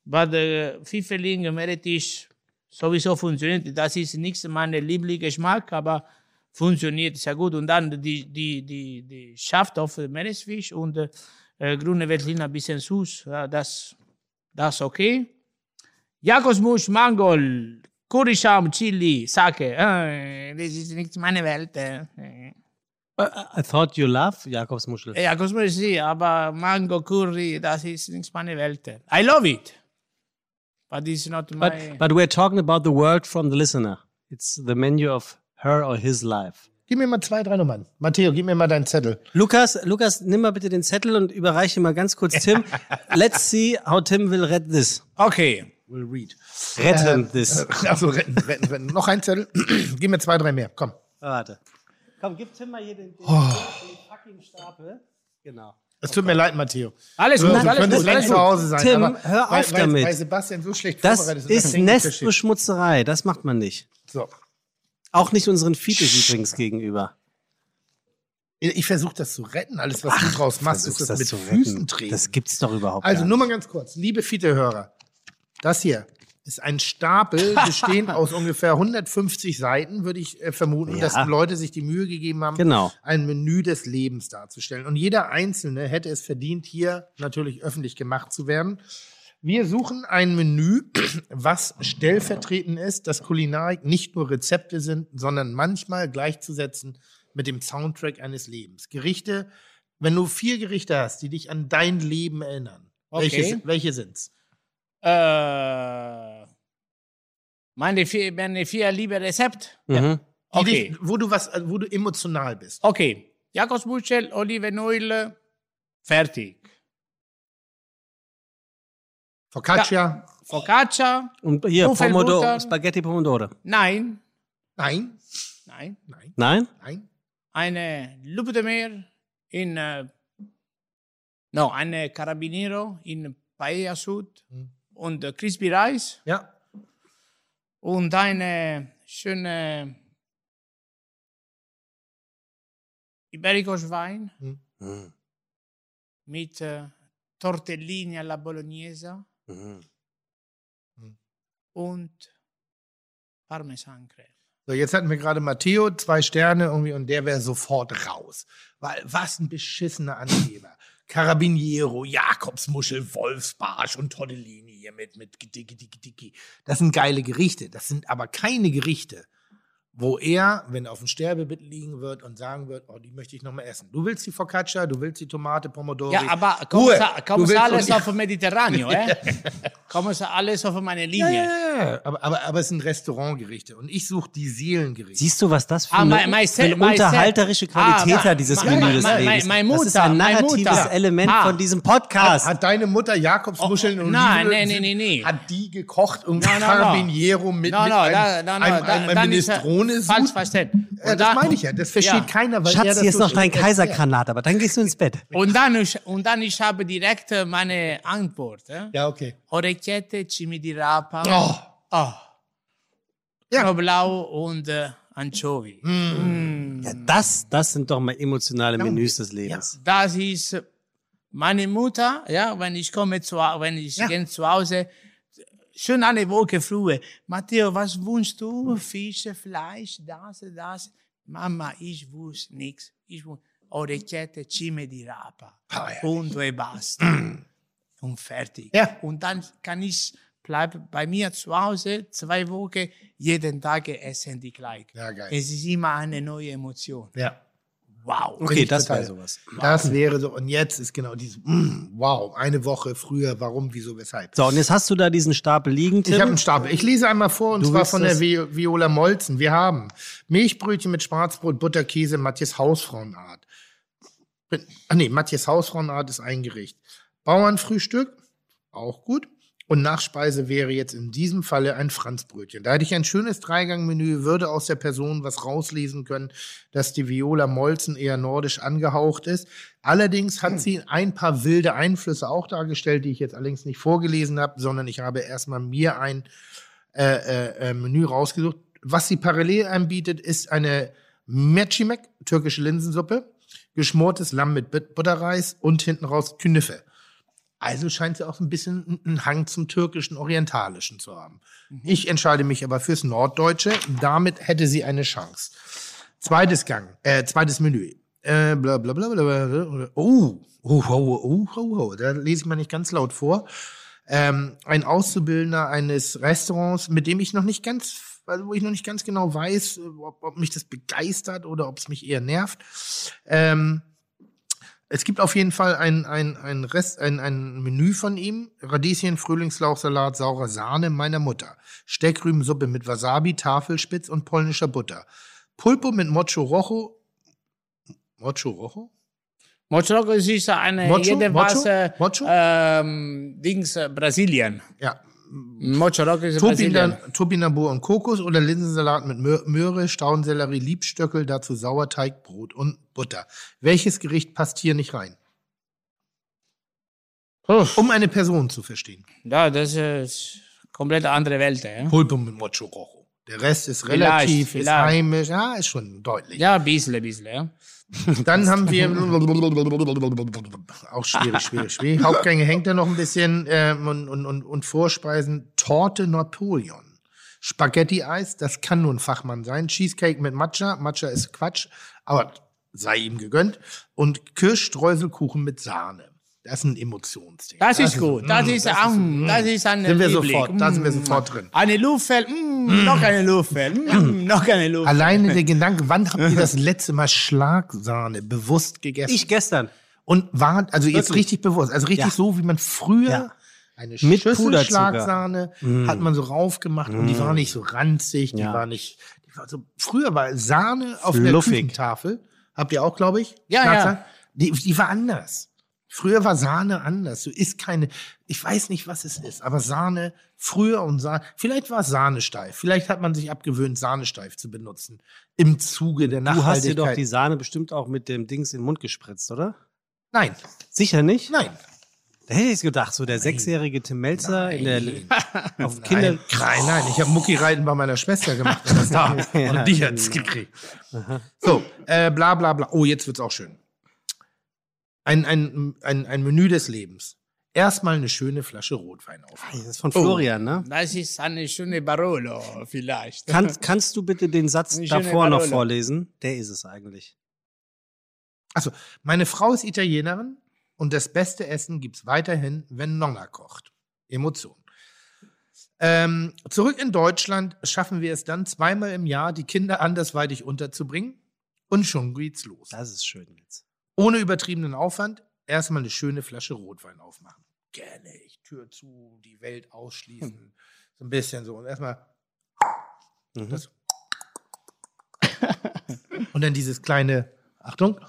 bei der Pfifferling, Meerrettich sowieso funktioniert. Das ist nicht mein Lieblingsgeschmack, aber funktioniert sehr gut. Und dann die, die, die, die Schaft auf Meeresfisch und äh, grüne Veltliner ein bisschen süß. Ja, das, das okay. Jakobsmusch, Mangol, Curryscham, Chili, Sake. Äh, das ist nicht meine Welt. Äh. I thought you love Jakobsmuschel. Jakobsmusch, sí, aber Mango, Curry, das ist nicht meine Welt. I love it. But it's not my... But, but we're talking about the word from the listener. It's the menu of her or his life. Gib mir mal zwei, drei Nummern. Matteo, gib mir mal deinen Zettel. Lukas, Lukas, nimm mal bitte den Zettel und überreiche mal ganz kurz Tim. Let's see how Tim will read this. okay. Will read. Retten this. Also retten, retten, retten. Noch ein Zettel. gib mir zwei, drei mehr. Komm. Warte. Komm, gib Tim mal hier den, den, den fucking Stapel. Genau. Es tut mir leid, Matteo. Alles Du, gut, du alles gut, alles zu. Hause sein. Tim, aber hör auf weil, damit. Weil Sebastian so schlecht Das vorbereitet ist das nicht versteht. Nestbeschmutzerei. Das macht man nicht. So. Auch nicht unseren Fites übrigens gegenüber. Ich versuche das zu retten. Alles, was du draus machst, ist Versuchst das, mit zu Füßen treten. Das gibt's doch überhaupt Also gar nur mal ganz kurz, liebe Fiete-Hörer, das hier ist ein Stapel, bestehend aus ungefähr 150 Seiten, würde ich äh, vermuten, Ja. dass Leute sich die Mühe gegeben haben, Genau. ein Menü des Lebens darzustellen. Und jeder Einzelne hätte es verdient, hier natürlich öffentlich gemacht zu werden. Wir suchen ein Menü, was stellvertretend ist, dass Kulinarik nicht nur Rezepte sind, sondern manchmal gleichzusetzen mit dem Soundtrack eines Lebens. Gerichte, wenn du vier Gerichte hast, die dich an dein Leben erinnern, Okay. welche, welche sind's? Äh, meine vier, meine vier liebe Rezept. Mhm. Okay. dich, wo du was, wo du emotional bist. Okay. Jakobsmuschel, Olivenöl, fertig. Focaccia? Focaccia. Und hier. Pomodoro, Spaghetti Pomodoro. Nein, Nein. nein. Nein. Nein? Nein. Eine Lupe de Meer in, äh, no, eine Carabiniero in Paella Sud und äh, Crispy Rice Ja. und eine schöne Ibericos Wein Mhm. mit äh, Tortellini alla Bolognese Mhm. und Parmesancreme. So, jetzt hatten wir gerade Matteo, zwei Sterne irgendwie, und der wäre sofort raus. Weil, was ein beschissener Angeber. Carabiniero, Jakobsmuschel, Wolfsbarsch und Tortellini hier mit, mit Dicki, Dicki, Dicki. Das sind geile Gerichte. Das sind aber keine Gerichte, wo er, wenn er auf dem Sterbebett liegen wird und sagen wird, oh, die möchte ich noch mal essen. Du willst die Focaccia, du willst die Tomate, Pomodoro. Ja, aber sie willst alles auf dem Mediterraneo, eh? kommen sie alles auf meine Linie. ja, ja. Aber, aber, aber es sind Restaurantgerichte und ich suche die Seelengerichte. Siehst du, was das für Ah, eine, mein für eine unterhalterische Qualität Ah, hat, dieses Menü des mein- Lebens? mein- mein das ist ein narratives. Element Ah. von diesem Podcast. Hat deine Mutter Jakobsmuscheln Oh, und nein, Oliven- nee, nee, nee. Hat die gekocht und No, no, no. Carabiniero mit, No, mit no, einem, da, no, no, einem, ist er Minestrone falsch verstanden. Ja, das meine ich ja. Das versteht Ja. keiner, weil er Schatz, das hier ist so noch dein Kaisergranat, aber dann gehst du ins Bett. Und dann, ich- und dann ich habe direkt äh, meine Antwort. Eh? Ja, okay. Orecchiette, cimi di rapa, Oh. oh. Ja. Knoblauch und äh, Anchovy. Ja, das, das sind doch mal emotionale Ja, Menüs des Lebens. Das ist meine Mutter, ja, wenn ich komme zu, wenn ich Ja. gehe zu Hause, schon eine Woche früher. Matteo, was wünschst du? Fische, Fleisch, das, das. Mama, ich wusste nichts. Ich wusste Orecchiette, Cime di Rapa. Ah, ja. Punto e basta. Und fertig. Ja. Und dann kann ich bleiben bei mir zu Hause zwei Wochen, jeden Tag essen die gleich. Ja, geil. Es ist immer eine neue Emotion. Ja. Wow. Okay, das wäre sowas. Das wäre so. Und jetzt ist genau dieses, mm, wow, eine Woche früher, warum, wieso, weshalb. So, und jetzt hast du da diesen Stapel liegen, Tim. Ich habe einen Stapel. Ich lese einmal vor, und Du zwar von der Vi Viola Molzen. Wir haben Milchbrötchen mit Schwarzbrot, Butter, Käse, Matthias Hausfrauenart. Ach nee, Matthias Hausfrauenart ist ein Gericht. Bauernfrühstück, auch gut. Und Nachspeise wäre jetzt in diesem Falle ein Franzbrötchen. Da hätte ich ein schönes Dreigangmenü, würde aus der Person was rauslesen können, dass die Viola Molzen eher nordisch angehaucht ist. Allerdings hat sie ein paar wilde Einflüsse auch dargestellt, die ich jetzt allerdings nicht vorgelesen habe, sondern ich habe erstmal mir ein äh, äh, äh, Menü rausgesucht. Was sie parallel anbietet, ist eine Mercimek, türkische Linsensuppe, geschmortes Lamm mit But- Butterreis und hinten raus Knüffe. Also scheint sie auch ein bisschen einen Hang zum türkischen, orientalischen zu haben. Ich entscheide mich aber fürs Norddeutsche. Damit hätte sie eine Chance. Zweites Gang, äh, zweites Menü. Äh, bla, bla, bla, bla, bla. Oh, oh, oh, oh, oh, oh, da lese ich mal nicht ganz laut vor. Ähm, ein Auszubildender eines Restaurants, mit dem ich noch nicht ganz, also wo ich noch nicht ganz genau weiß, ob, ob mich das begeistert oder ob es mich eher nervt. Ähm, es gibt auf jeden Fall ein, ein, ein, Rest, ein, ein Menü von ihm. Radieschen, Frühlingslauchsalat, saure Sahne meiner Mutter. Steckrübensuppe mit Wasabi, Tafelspitz und polnischer Butter. Pulpo mit Mocho Rojo. Mocho Rojo? Mochroco ist eine Mocho? jedenfalls Mocho? äh, Mocho? Ähm, Dings äh, Brasilien. Ja. Mochroco ist. Topina- Topinambur und Kokos oder Linsensalat mit Mö- Möhre, Staudensellerie, Liebstöckel, dazu Sauerteig, Brot und Butter. Welches Gericht passt hier nicht rein? Um eine Person zu verstehen. Ja, das ist komplett andere Welt. Ja, Pulpo mit Mocho Rojo. Der Rest ist Vielleicht, relativ, ist vielleicht. heimisch. Ja, ist schon deutlich. ja ein bisschen, ein bisschen. Ja. Dann haben wir auch schwierig, schwierig, schwierig. Hauptgänge hängt da noch ein bisschen und, und, und, und Vorspeisen Torte Napoleon. Spaghetti-Eis, das kann nur ein Fachmann sein. Cheesecake mit Matcha, Matcha ist Quatsch, aber sei ihm gegönnt. Und Kirschstreuselkuchen mit Sahne. Das ist ein Emotionsding. Das ist gut. Das mm, ist, das ähm, das ist ein Sind wir Liebling. sofort, da sind wir Mm. sofort drin. Eine Luftfell, mm, noch eine Luftfell, mm, noch eine Luftfell. Alleine der Gedanke, wann habt ihr das letzte Mal Schlagsahne bewusst gegessen? Ich gestern. Und war, also jetzt Wirklich? richtig bewusst, also richtig Ja. so, wie man früher Ja. eine Mit Schüssel. Schlagsahne hat man so raufgemacht und die war nicht so ranzig, die Ja. war nicht, die war so, früher war Sahne auf der Fluffig. Küchentafel, habt ihr auch, glaube ich? Ja, ja. Die, die war anders. Früher war Sahne anders. Du isst keine, ich weiß nicht, was es ist, aber Sahne, früher und Sahne, vielleicht war es Sahnesteif. Vielleicht hat man sich abgewöhnt, Sahnesteif zu benutzen. Im Zuge der Du hast dir Nachhaltigkeit. doch die Sahne bestimmt auch mit dem Dings in den Mund gespritzt, oder? Nein, Sicher nicht? nein. Da hätte ich gedacht, so der sechsjährige Tim Melzer in der auf Kinder. Nein, nein, nein. Ich habe Mucki-Reiten bei meiner Schwester gemacht. Das da. Und die hat's gekriegt. So, äh, bla bla bla. Oh, jetzt wird's auch schön. Ein, ein, ein, ein Menü des Lebens. Erstmal eine schöne Flasche Rotwein auf. Das ist von Florian, ne? Das ist eine schöne Barolo, vielleicht. Kann, kannst du bitte den Satz Eine davor noch vorlesen? Der ist es eigentlich. Also, meine Frau ist Italienerin und das beste Essen gibt's weiterhin, wenn Nonna kocht. Emotion. Ähm, zurück in Deutschland schaffen wir es dann zweimal im Jahr, die Kinder andersweitig unterzubringen. Und schon geht's los. Das ist schön jetzt. Ohne übertriebenen Aufwand erstmal eine schöne Flasche Rotwein aufmachen. Gerne, ich Tür zu, die Welt ausschließen. So ein bisschen so. Und erstmal. Mhm. Das. Und dann dieses kleine, Achtung.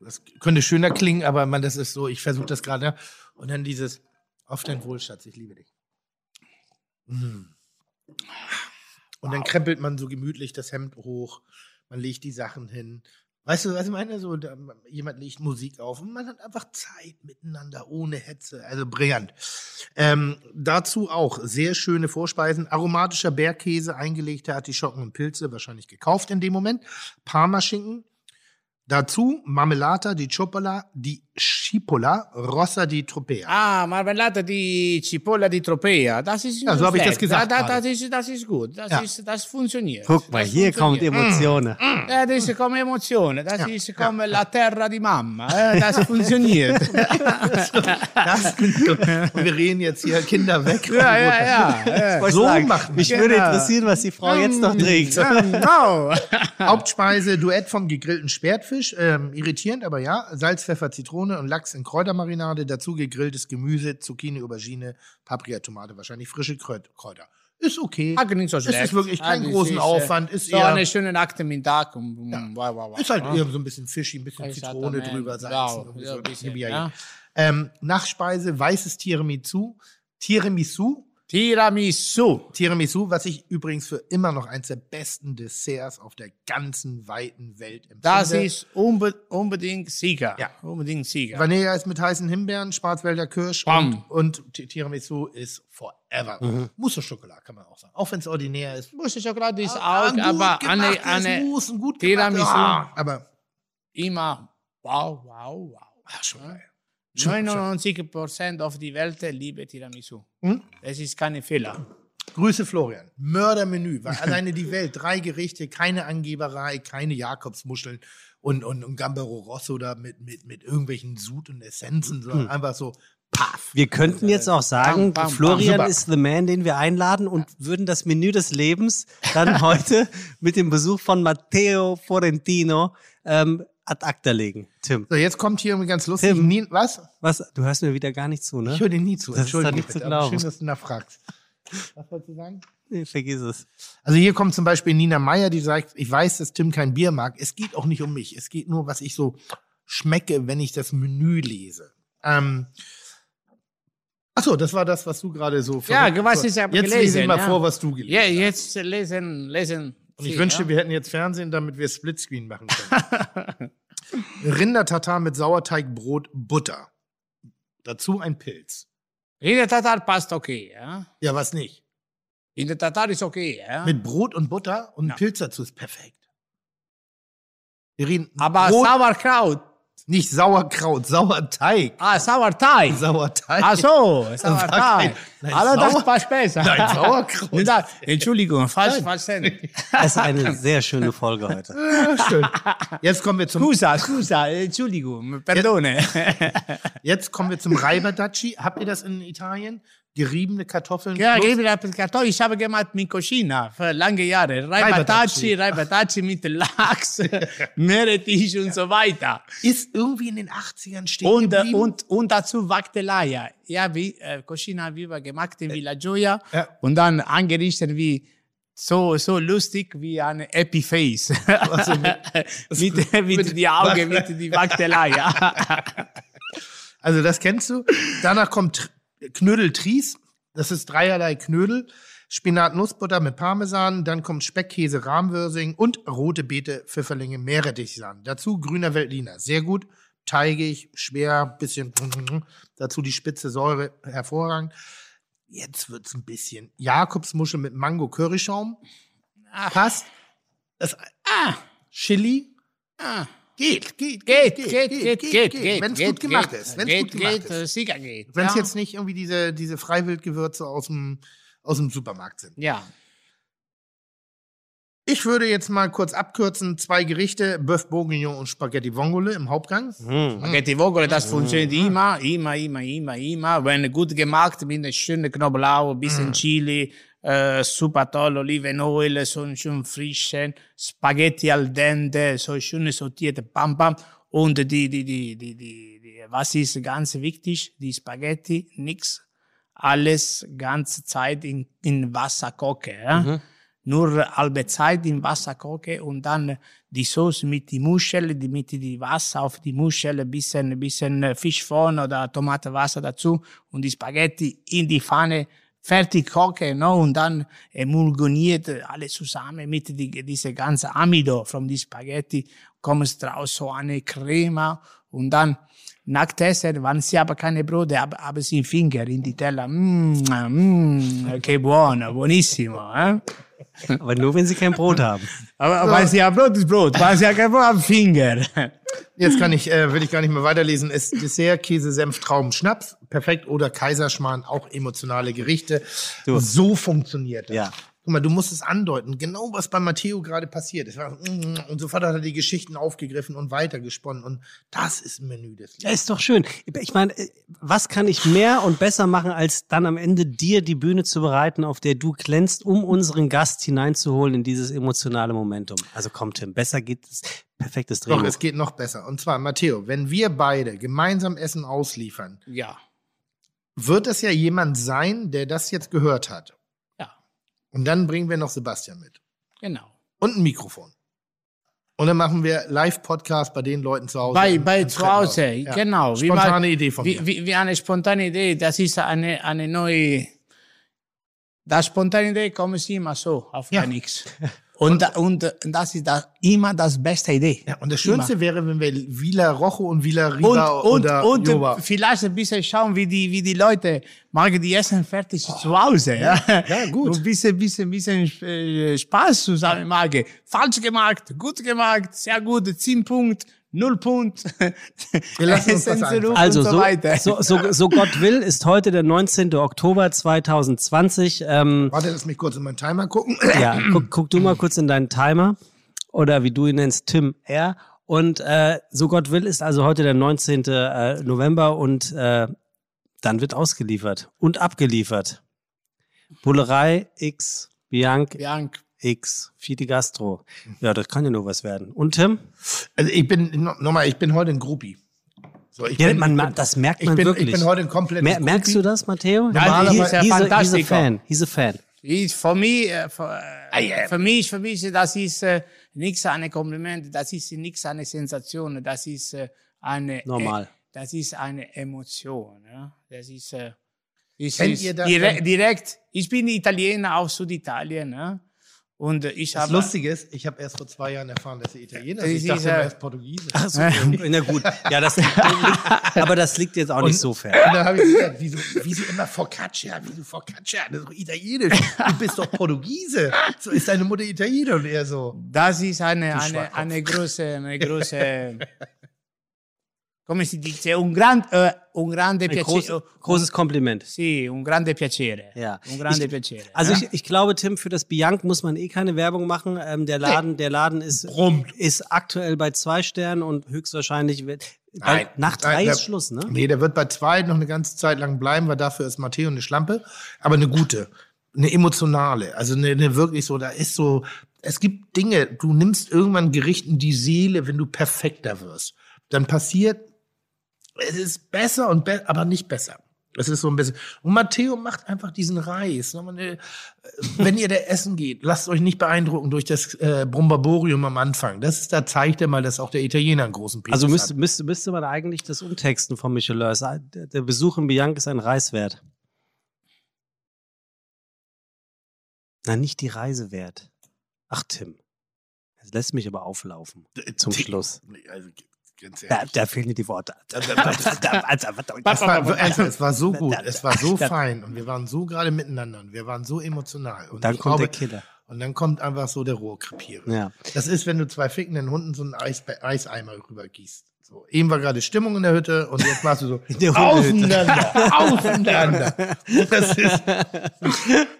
Das könnte schöner klingen, aber man, das ist so, ich versuche das gerade. ja. Und dann dieses, auf dein Wohl, Schatz, ich liebe dich. Mm. Und dann krempelt man so gemütlich das Hemd hoch, man legt die Sachen hin. Weißt du, was ich meine? So, da, jemand legt Musik auf und man hat einfach Zeit miteinander, ohne Hetze. Also brillant. Ähm, dazu auch sehr schöne Vorspeisen. Aromatischer Bergkäse, eingelegte Artischocken und Pilze, wahrscheinlich gekauft in dem Moment. Parmaschinken. Dazu Marmelata di Cipolla, di Cipolla, Rossa di Tropea. Ah, Marmellata di Cipolla di Tropea. Das ist Ja, so hab ich das gesagt Da, da, das, ist, das ist gut. Das, Ja. ist, das funktioniert. Guck mal, Das hier kommt. Emotionen. Ja, das ist come Emozione. Das Ja, ist come la terra di mamma. Das funktioniert. Das, wir reden jetzt hier Kinder weg. ja, ja, ja. ja. So sagen, wir Mich das. würde Genau. interessieren, was die Frau jetzt noch trinkt. Genau. Hauptspeise, Duett vom gegrillten Sperrtfisch. Ähm, irritierend, aber ja. Salz, Pfeffer, Zitrone und Lachs in Kräutermarinade. Dazu gegrilltes Gemüse, Zucchini, Aubergine, Paprika, Tomate, wahrscheinlich frische Kräut- Kräuter. Ist okay. Ah, nicht so Es schlecht. ist wirklich keinen Ah, großen ist, Aufwand. Ist so eher, eine schöne Akte mit Tag. Und, und, wow, wow, wow. ist halt Ja. eher so ein bisschen Fischi, ein bisschen Zitrone Exatamente. drüber, Salz. Ja, so. ein bisschen, Ja, ja. ja. Ähm, Nachspeise, weißes Tiramisu. Tiramisu. Tiramisu. Tiramisu, was ich übrigens für immer noch eins der besten Desserts auf der ganzen weiten Welt empfinde. Das ist unbe unbedingt Sieger. Ja. Unbedingt Sieger. Vanille ist mit heißen Himbeeren, Schwarzwälder Kirsch Bam. und, und Ti- Tiramisu ist forever. Mousse au Chocolat kann man auch sagen. Auch wenn es ordinär ist. Mousse Schokolade ist Ah, auch, aber gut eine, gemachtes eine Mousse, ein gut Tiramisu. Ah, aber immer wow, wow, wow. ah, schon geil. Schon- 99% auf die Welt liebe Tiramisu. Hm? Es ist keine Fehler. Grüße Florian. Mördermenü. Alleine die Welt. Drei Gerichte, keine Angeberei, keine Jakobsmuscheln und, und, und Gambero Rosso da mit, mit, mit irgendwelchen Sud und Essenzen, sondern einfach so paff. Wir könnten jetzt auch sagen, Bam, bam, bam. Florian Super. ist the man, den wir einladen und würden das Menü des Lebens dann heute mit dem Besuch von Matteo Forentino ähm, ad acta legen. Tim, So, jetzt kommt hier ganz lustig. Tim. Nie, was? was? Du hörst mir wieder gar nicht zu, ne? Ich höre dir nie zu. Das ist doch Entschuldige nicht zu bitte, aber glauben. Schön, dass du nachfragst. Was wolltest du sagen? Nee, vergiss es. Also hier kommt zum Beispiel Nina Meyer, die sagt, ich weiß, dass Tim kein Bier mag. Es geht auch nicht um mich. Es geht nur, was ich so schmecke, wenn ich das Menü lese. Ähm, Achso, das war das, was du gerade so Ja, verrückt- was ich hab Jetzt lese ich gelesen, mal ja. vor, was du gelesen Ja, jetzt lesen, lesen. Und ich Sie, wünschte, ja? wir hätten jetzt Fernsehen, damit wir Splitscreen machen können. Rindertatar mit Sauerteig, Brot, Butter. Dazu ein Pilz. In der Tatar passt okay, ja. Ja, was nicht? In der Tatar ist okay, ja. Mit Brot und Butter und Ja. Pilz dazu ist perfekt. Wir reden aber Brot, Sauerkraut. Nicht Sauerkraut, Sauerteig. Ah, Sauerteig. Sauerteig. Ach so, Sauerteig. Nein, Hallo, Sauer- das passt besser. Nein, Sauerkraut. Da- Entschuldigung, falsch verstanden. Das ist eine sehr schöne Folge heute. Ja, schön. Jetzt kommen wir zum, Scusa, scusa, Entschuldigung, perdone. jetzt kommen wir zum Reibadaci. Habt ihr das in Italien? Geriebene Kartoffeln. Ja, plus- gebe la Kartoffel. Ich habe gemacht mit Cucina für lange Jahre. Reibataci, Reibataci mit Lachs, Meerrettich und so weiter. ist irgendwie in den 80ern stehen Und, äh, geblieben. und, und dazu Wackteleia. Ja, wie, äh, Cucina Viva gemacht in Villa Gioia Ja. und dann angerichtet wie so, so lustig wie eine Happy Face. Also mit, mit, mit, mit die Augen, mit die. Ja. Also das kennst du. Danach kommt Knödel Tries. Das ist dreierlei Knödel. Spinat Nussbutter mit Parmesan, dann kommt Speckkäse Rahmwürsing und rote Beete Pfifferlinge Meerrettichsahne. Dazu grüner Veltliner. Sehr gut. Teigig, schwer, bisschen. Dazu die spitze Säure, hervorragend. Jetzt wird's ein bisschen Jakobsmuschel mit Mango Curryschaum. Passt. Das, ah, Chili. Ah. Geht, geht, Geht, geht, geht, geht, geht. Wenn es gut gemacht ist. Wenn es gut gemacht geht, ist. äh, sicher geht. Wenn es jetzt nicht irgendwie diese, diese Freiwildgewürze aus dem, aus dem Supermarkt sind. Ja. Ich würde jetzt mal kurz abkürzen. Zwei Gerichte, Bœuf Bourguignon und Spaghetti Vongole im Hauptgang. Spaghetti Vongole, das funktioniert immer, immer, immer, immer, immer. Wenn gut gemacht, mit einem schönen Knoblauch, ein bisschen Chili, äh, super toll, Olivenöl, so schön frischen, Spaghetti al dente, so schön sortierte Pam Pam. Und die, die, die, die, die, die, was ist ganz wichtig? Die Spaghetti, nix, alles ganze Zeit in, in Wasser kochen. Ja? Nur halbe Zeit in Wasser kochen und dann die Sauce mit die Muschel, die, mit die Wasser auf die Muschel, ein bisschen, bisschen Fischfond oder Tomatenwasser dazu und die Spaghetti in die Pfanne fertig kochen, no? und dann emulgoniert alles zusammen mit die, diese ganze Amido von die Spaghetti, kommt draus so eine Crema und dann nach Essen, wenn sie aber keine Brote haben, haben sie Finger in die Teller. Mm, mm, che buono, buonissimo. Eh? Aber nur, wenn sie kein Brot haben. Aber weil sie haben Brot ist Brot, weil sie haben kein Brot haben Finger. Jetzt kann ich, äh, will ich gar nicht mehr weiterlesen. Ist Dessert, Käse, Senf, Trauben, Schnaps. Perfekt. Oder Kaiserschmarrn, auch emotionale Gerichte. So funktioniert das. Ja. Guck mal, du musst es andeuten. Genau, was bei Matteo gerade passiert ist. Und sofort hat er die Geschichten aufgegriffen und weitergesponnen. Und das ist ein Menü des Ja, ist doch schön. Ich meine, was kann ich mehr und besser machen, als dann am Ende dir die Bühne zu bereiten, auf der du glänzt, um unseren Gast hineinzuholen in dieses emotionale Momentum? Also komm, Tim, besser geht es. Perfektes Doch, Drehbuch. es geht noch besser. Und zwar, Matteo, wenn wir beide gemeinsam Essen ausliefern, Ja, wird es ja jemand sein, der das jetzt gehört hat. Und dann bringen wir noch Sebastian mit. genau. Und ein Mikrofon. Und dann machen wir Live-Podcast bei den Leuten zu Hause. Bei, bei zu Hause. Ja. genau. Wie Spontane mal- Idee von wie, mir. wie, wie eine spontane Idee, das ist eine, eine neue, das spontane Idee kommen sie immer so, auf Ja. gar nichts. Und, und das ist das, immer das beste Idee. Ja, und das Schönste wäre, wenn wir Villa Rojo und Villa Und, Riva und, oder und Joba. vielleicht ein bisschen schauen, wie die, wie die Leute machen die Essen fertig zu Hause. Ja, ja, gut. Und ein bisschen, bisschen, bisschen äh, Spaß zusammen machen. Falsch gemacht, gut gemacht, sehr gut, 10 Punkt, 0 Punkt. Wir lassen uns zurück Also, und so, so, weiter. so, so, so Gott will, ist heute der 19. Oktober 2020. Ähm, Warte, lass mich kurz in meinen Timer gucken. ja, guck, guck du mal kurz in deinen Timer. Oder wie du ihn nennst, Tim R. Und äh, so Gott will, ist also heute der 19. Äh, November und äh, dann wird ausgeliefert und abgeliefert. Bullerei X, Bianc Bianc. X, Fide Gastro. Ja, das kann ja nur was werden. Und Tim? Also ich bin, no- nochmal, ich bin heute ein Groupie. So, ich Ja, bin, man, ich bin, das merkt ich man bin, wirklich. Ich bin heute ein komplettes Mer merkst du das, Matteo? Ja, He- ist ja he's, a, he's a fantastico. fan. He's a fan. Ich, für mich, äh, für, äh, für mich, für mich, das ist äh, nichts eine Kompliment, das ist nichts eine Sensation, das ist äh, eine, Normal. Äh, das ist eine Emotion. Ja? Das ist, äh, ist, ist ihr das direkt, denn? direkt. Ich bin Italiener aus Süditalien. Ja? Und äh, ich Das habe. Lustige ist, ich habe erst vor zwei Jahren erfahren, dass er Italiener ist. Ich dachte, ist, er äh, ist Portugiesisch. Ach so, na gut. Ja, das liegt, aber das liegt jetzt auch nicht so fern. Und dann habe ich gesagt, wieso, wieso immer Focaccia? Wieso Focaccia? Das ist doch italienisch. Du bist doch Portugiese. So ist deine Mutter Italiener und er so. Das ist eine, eine, eine große, eine große, come si dice, un, gran, eh, un grande Ein piacere. groß, großes Kompliment. Sì, un grande piacere. Ja. Un grande ich, piacere. Also ja? ich, ich glaube, Tim, für das Bianc muss man eh keine Werbung machen. Ähm, der Laden, der Laden ist, ist aktuell bei zwei Sternen und höchstwahrscheinlich wird bei, nach drei Nein, ist der- Schluss, ne? Nee, der wird bei zwei noch eine ganze Zeit lang bleiben, weil dafür ist Matteo eine Schlampe. Aber eine gute. Eine emotionale. Also eine, eine wirklich so, da ist so, es gibt Dinge, du nimmst irgendwann Gerichten die Seele, wenn du perfekter wirst. Dann passiert, es ist besser und be aber nicht besser. Das ist so ein bisschen. Und Matteo macht einfach diesen Reis. Nochmal eine- Wenn ihr da essen geht, lasst euch nicht beeindrucken durch das äh, Brombaborium am Anfang. Das ist, da zeigt er mal, dass auch der Italiener einen großen Penis Also müsste, hat. müsste, müsste man eigentlich das umtexten von Michelin. Es sei- Der Besuch in Bianca ist ein Reis wert. Na, nicht die Reise wert. Ach, Tim. Das lässt mich aber auflaufen. Zum Schluss. Also, Da, da fehlen dir die Worte. Es war, also, es war so gut, es war so fein und wir waren so gerade miteinander und wir waren so emotional. Und Dann kommt glaube, der Killer. Und dann kommt einfach so der Rohrkrepierer. Ja. Das ist, wenn du zwei fickenden Hunden so einen Eis, Eiseimer rübergießt. So, eben war gerade Stimmung in der Hütte und jetzt machst du so auseinander, auseinander. Das ist,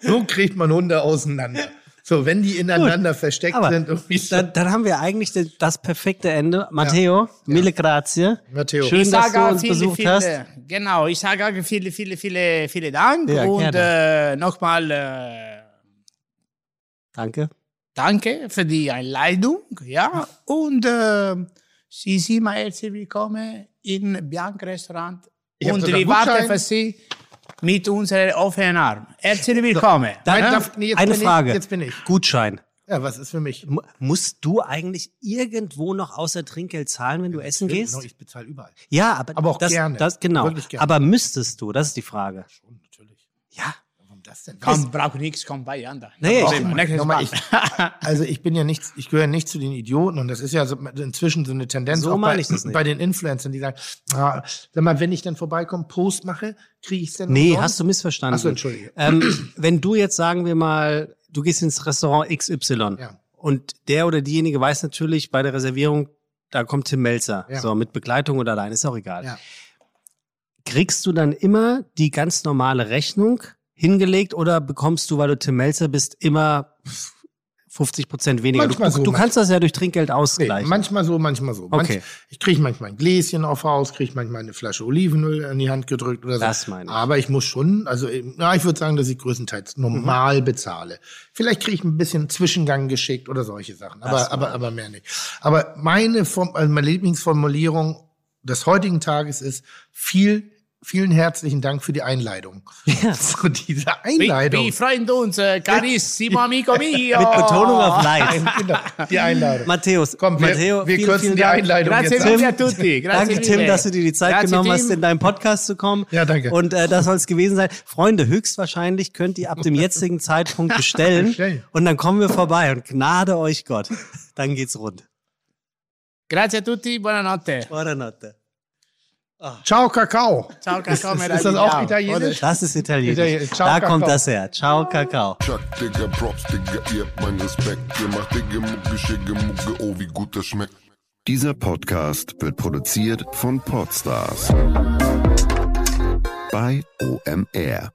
so kriegt man Hunde auseinander. So, wenn die ineinander versteckt Aber sind. So. Dann, dann haben wir eigentlich das perfekte Ende. Matteo, mille grazie. Matteo. Schön, Ich dass du sage uns viele, besucht viele, hast. Genau, ich sage auch viele, viele, viele, viele Dank Ja, und äh, nochmal äh, Danke. danke für die Einladung. Ja, und äh, Sie sind immer herzlich willkommen im Bianca Restaurant Ich und warten Gutschein. für Sie mit unserem offenen Arm. Herzlich willkommen. Dann, Nein, darf- nee, jetzt eine bin ich, Frage. jetzt bin ich. Gutschein. Ja, was ist für mich? M musst du eigentlich irgendwo noch außer Trinkgeld zahlen, wenn du essen gehst? No, ich bezahle überall. Ja, aber, Aber auch das, gerne. Das, genau. Gerne. Aber müsstest du? Das ist die Frage. Schon, natürlich. Ja. Das denn? Komm, braucht nichts, komm bei Ander. Nee, ich- Nochmal, Mal. ich, also ich bin ja nicht, ich gehöre nicht zu den Idioten und das ist ja so, inzwischen so eine Tendenz So auch bei, ich das nicht. bei den Influencern, die sagen, ah, sag mal, wenn ich dann vorbeikomme, Post mache, kriege ich es denn Nee, umsonst? hast du missverstanden. Ach so, entschuldige. Ähm, wenn du jetzt sagen wir mal, du gehst ins Restaurant XY Ja. und der oder diejenige weiß natürlich bei der Reservierung, da kommt Tim Melzer. Ja. So, mit Begleitung oder allein, ist auch egal. Ja. Kriegst du dann immer die ganz normale Rechnung hingelegt oder bekommst du, weil du Tim Melzer bist, immer 50 Prozent weniger? Manchmal du, so, du kannst das ja durch Trinkgeld Nee, ausgleichen. manchmal so, manchmal so. Manch, Okay. Ich kriege manchmal ein Gläschen auf Haus, kriege manchmal eine Flasche Olivenöl in die Hand gedrückt oder so. Das meine ich. Aber ich muss schon, also eben, ja, ich würde sagen, dass ich größtenteils Mhm. normal bezahle. Vielleicht kriege ich ein bisschen Zwischengang geschickt oder solche Sachen, Das aber, aber, aber mehr nicht. Aber meine, Form, also meine Lieblingsformulierung des heutigen Tages ist viel, vielen herzlichen Dank für die Einleitung. Ja. So diese Einleitung. wir freuen uns, äh, carissimo amico mio. Mit Betonung auf Leid. Genau, die Einleitung. Matthäus, Komm, wir, Matteo, wir vielen, kürzen vielen die Dank. Einleitung Grazie jetzt mille a tutti. Grazie Danke, Tim, dass du dir die Zeit Grazie, genommen hast, Tim. in deinen Podcast zu kommen. Ja, danke. Und äh, das soll es gewesen sein. Freunde, höchstwahrscheinlich könnt ihr ab dem jetzigen Zeitpunkt bestellen. Bestellen. und dann kommen wir vorbei und gnade euch Gott. Dann geht's rund. Grazie a tutti, buonanotte. Buonanotte. Ciao, Kakao. Ciao, Kakao, Ist das auch italienisch? Das ist Italienisch. Italienisch. Ciao, da Kakao. kommt das her. Ciao, Kakao. Chuck, Digga, Props, Digga, ihr habt meinen Respekt. Ihr macht Digga, Mucke, Schicke, Mucke, oh, wie gut das schmeckt. Dieser Podcast wird produziert von Podstars bei OMR.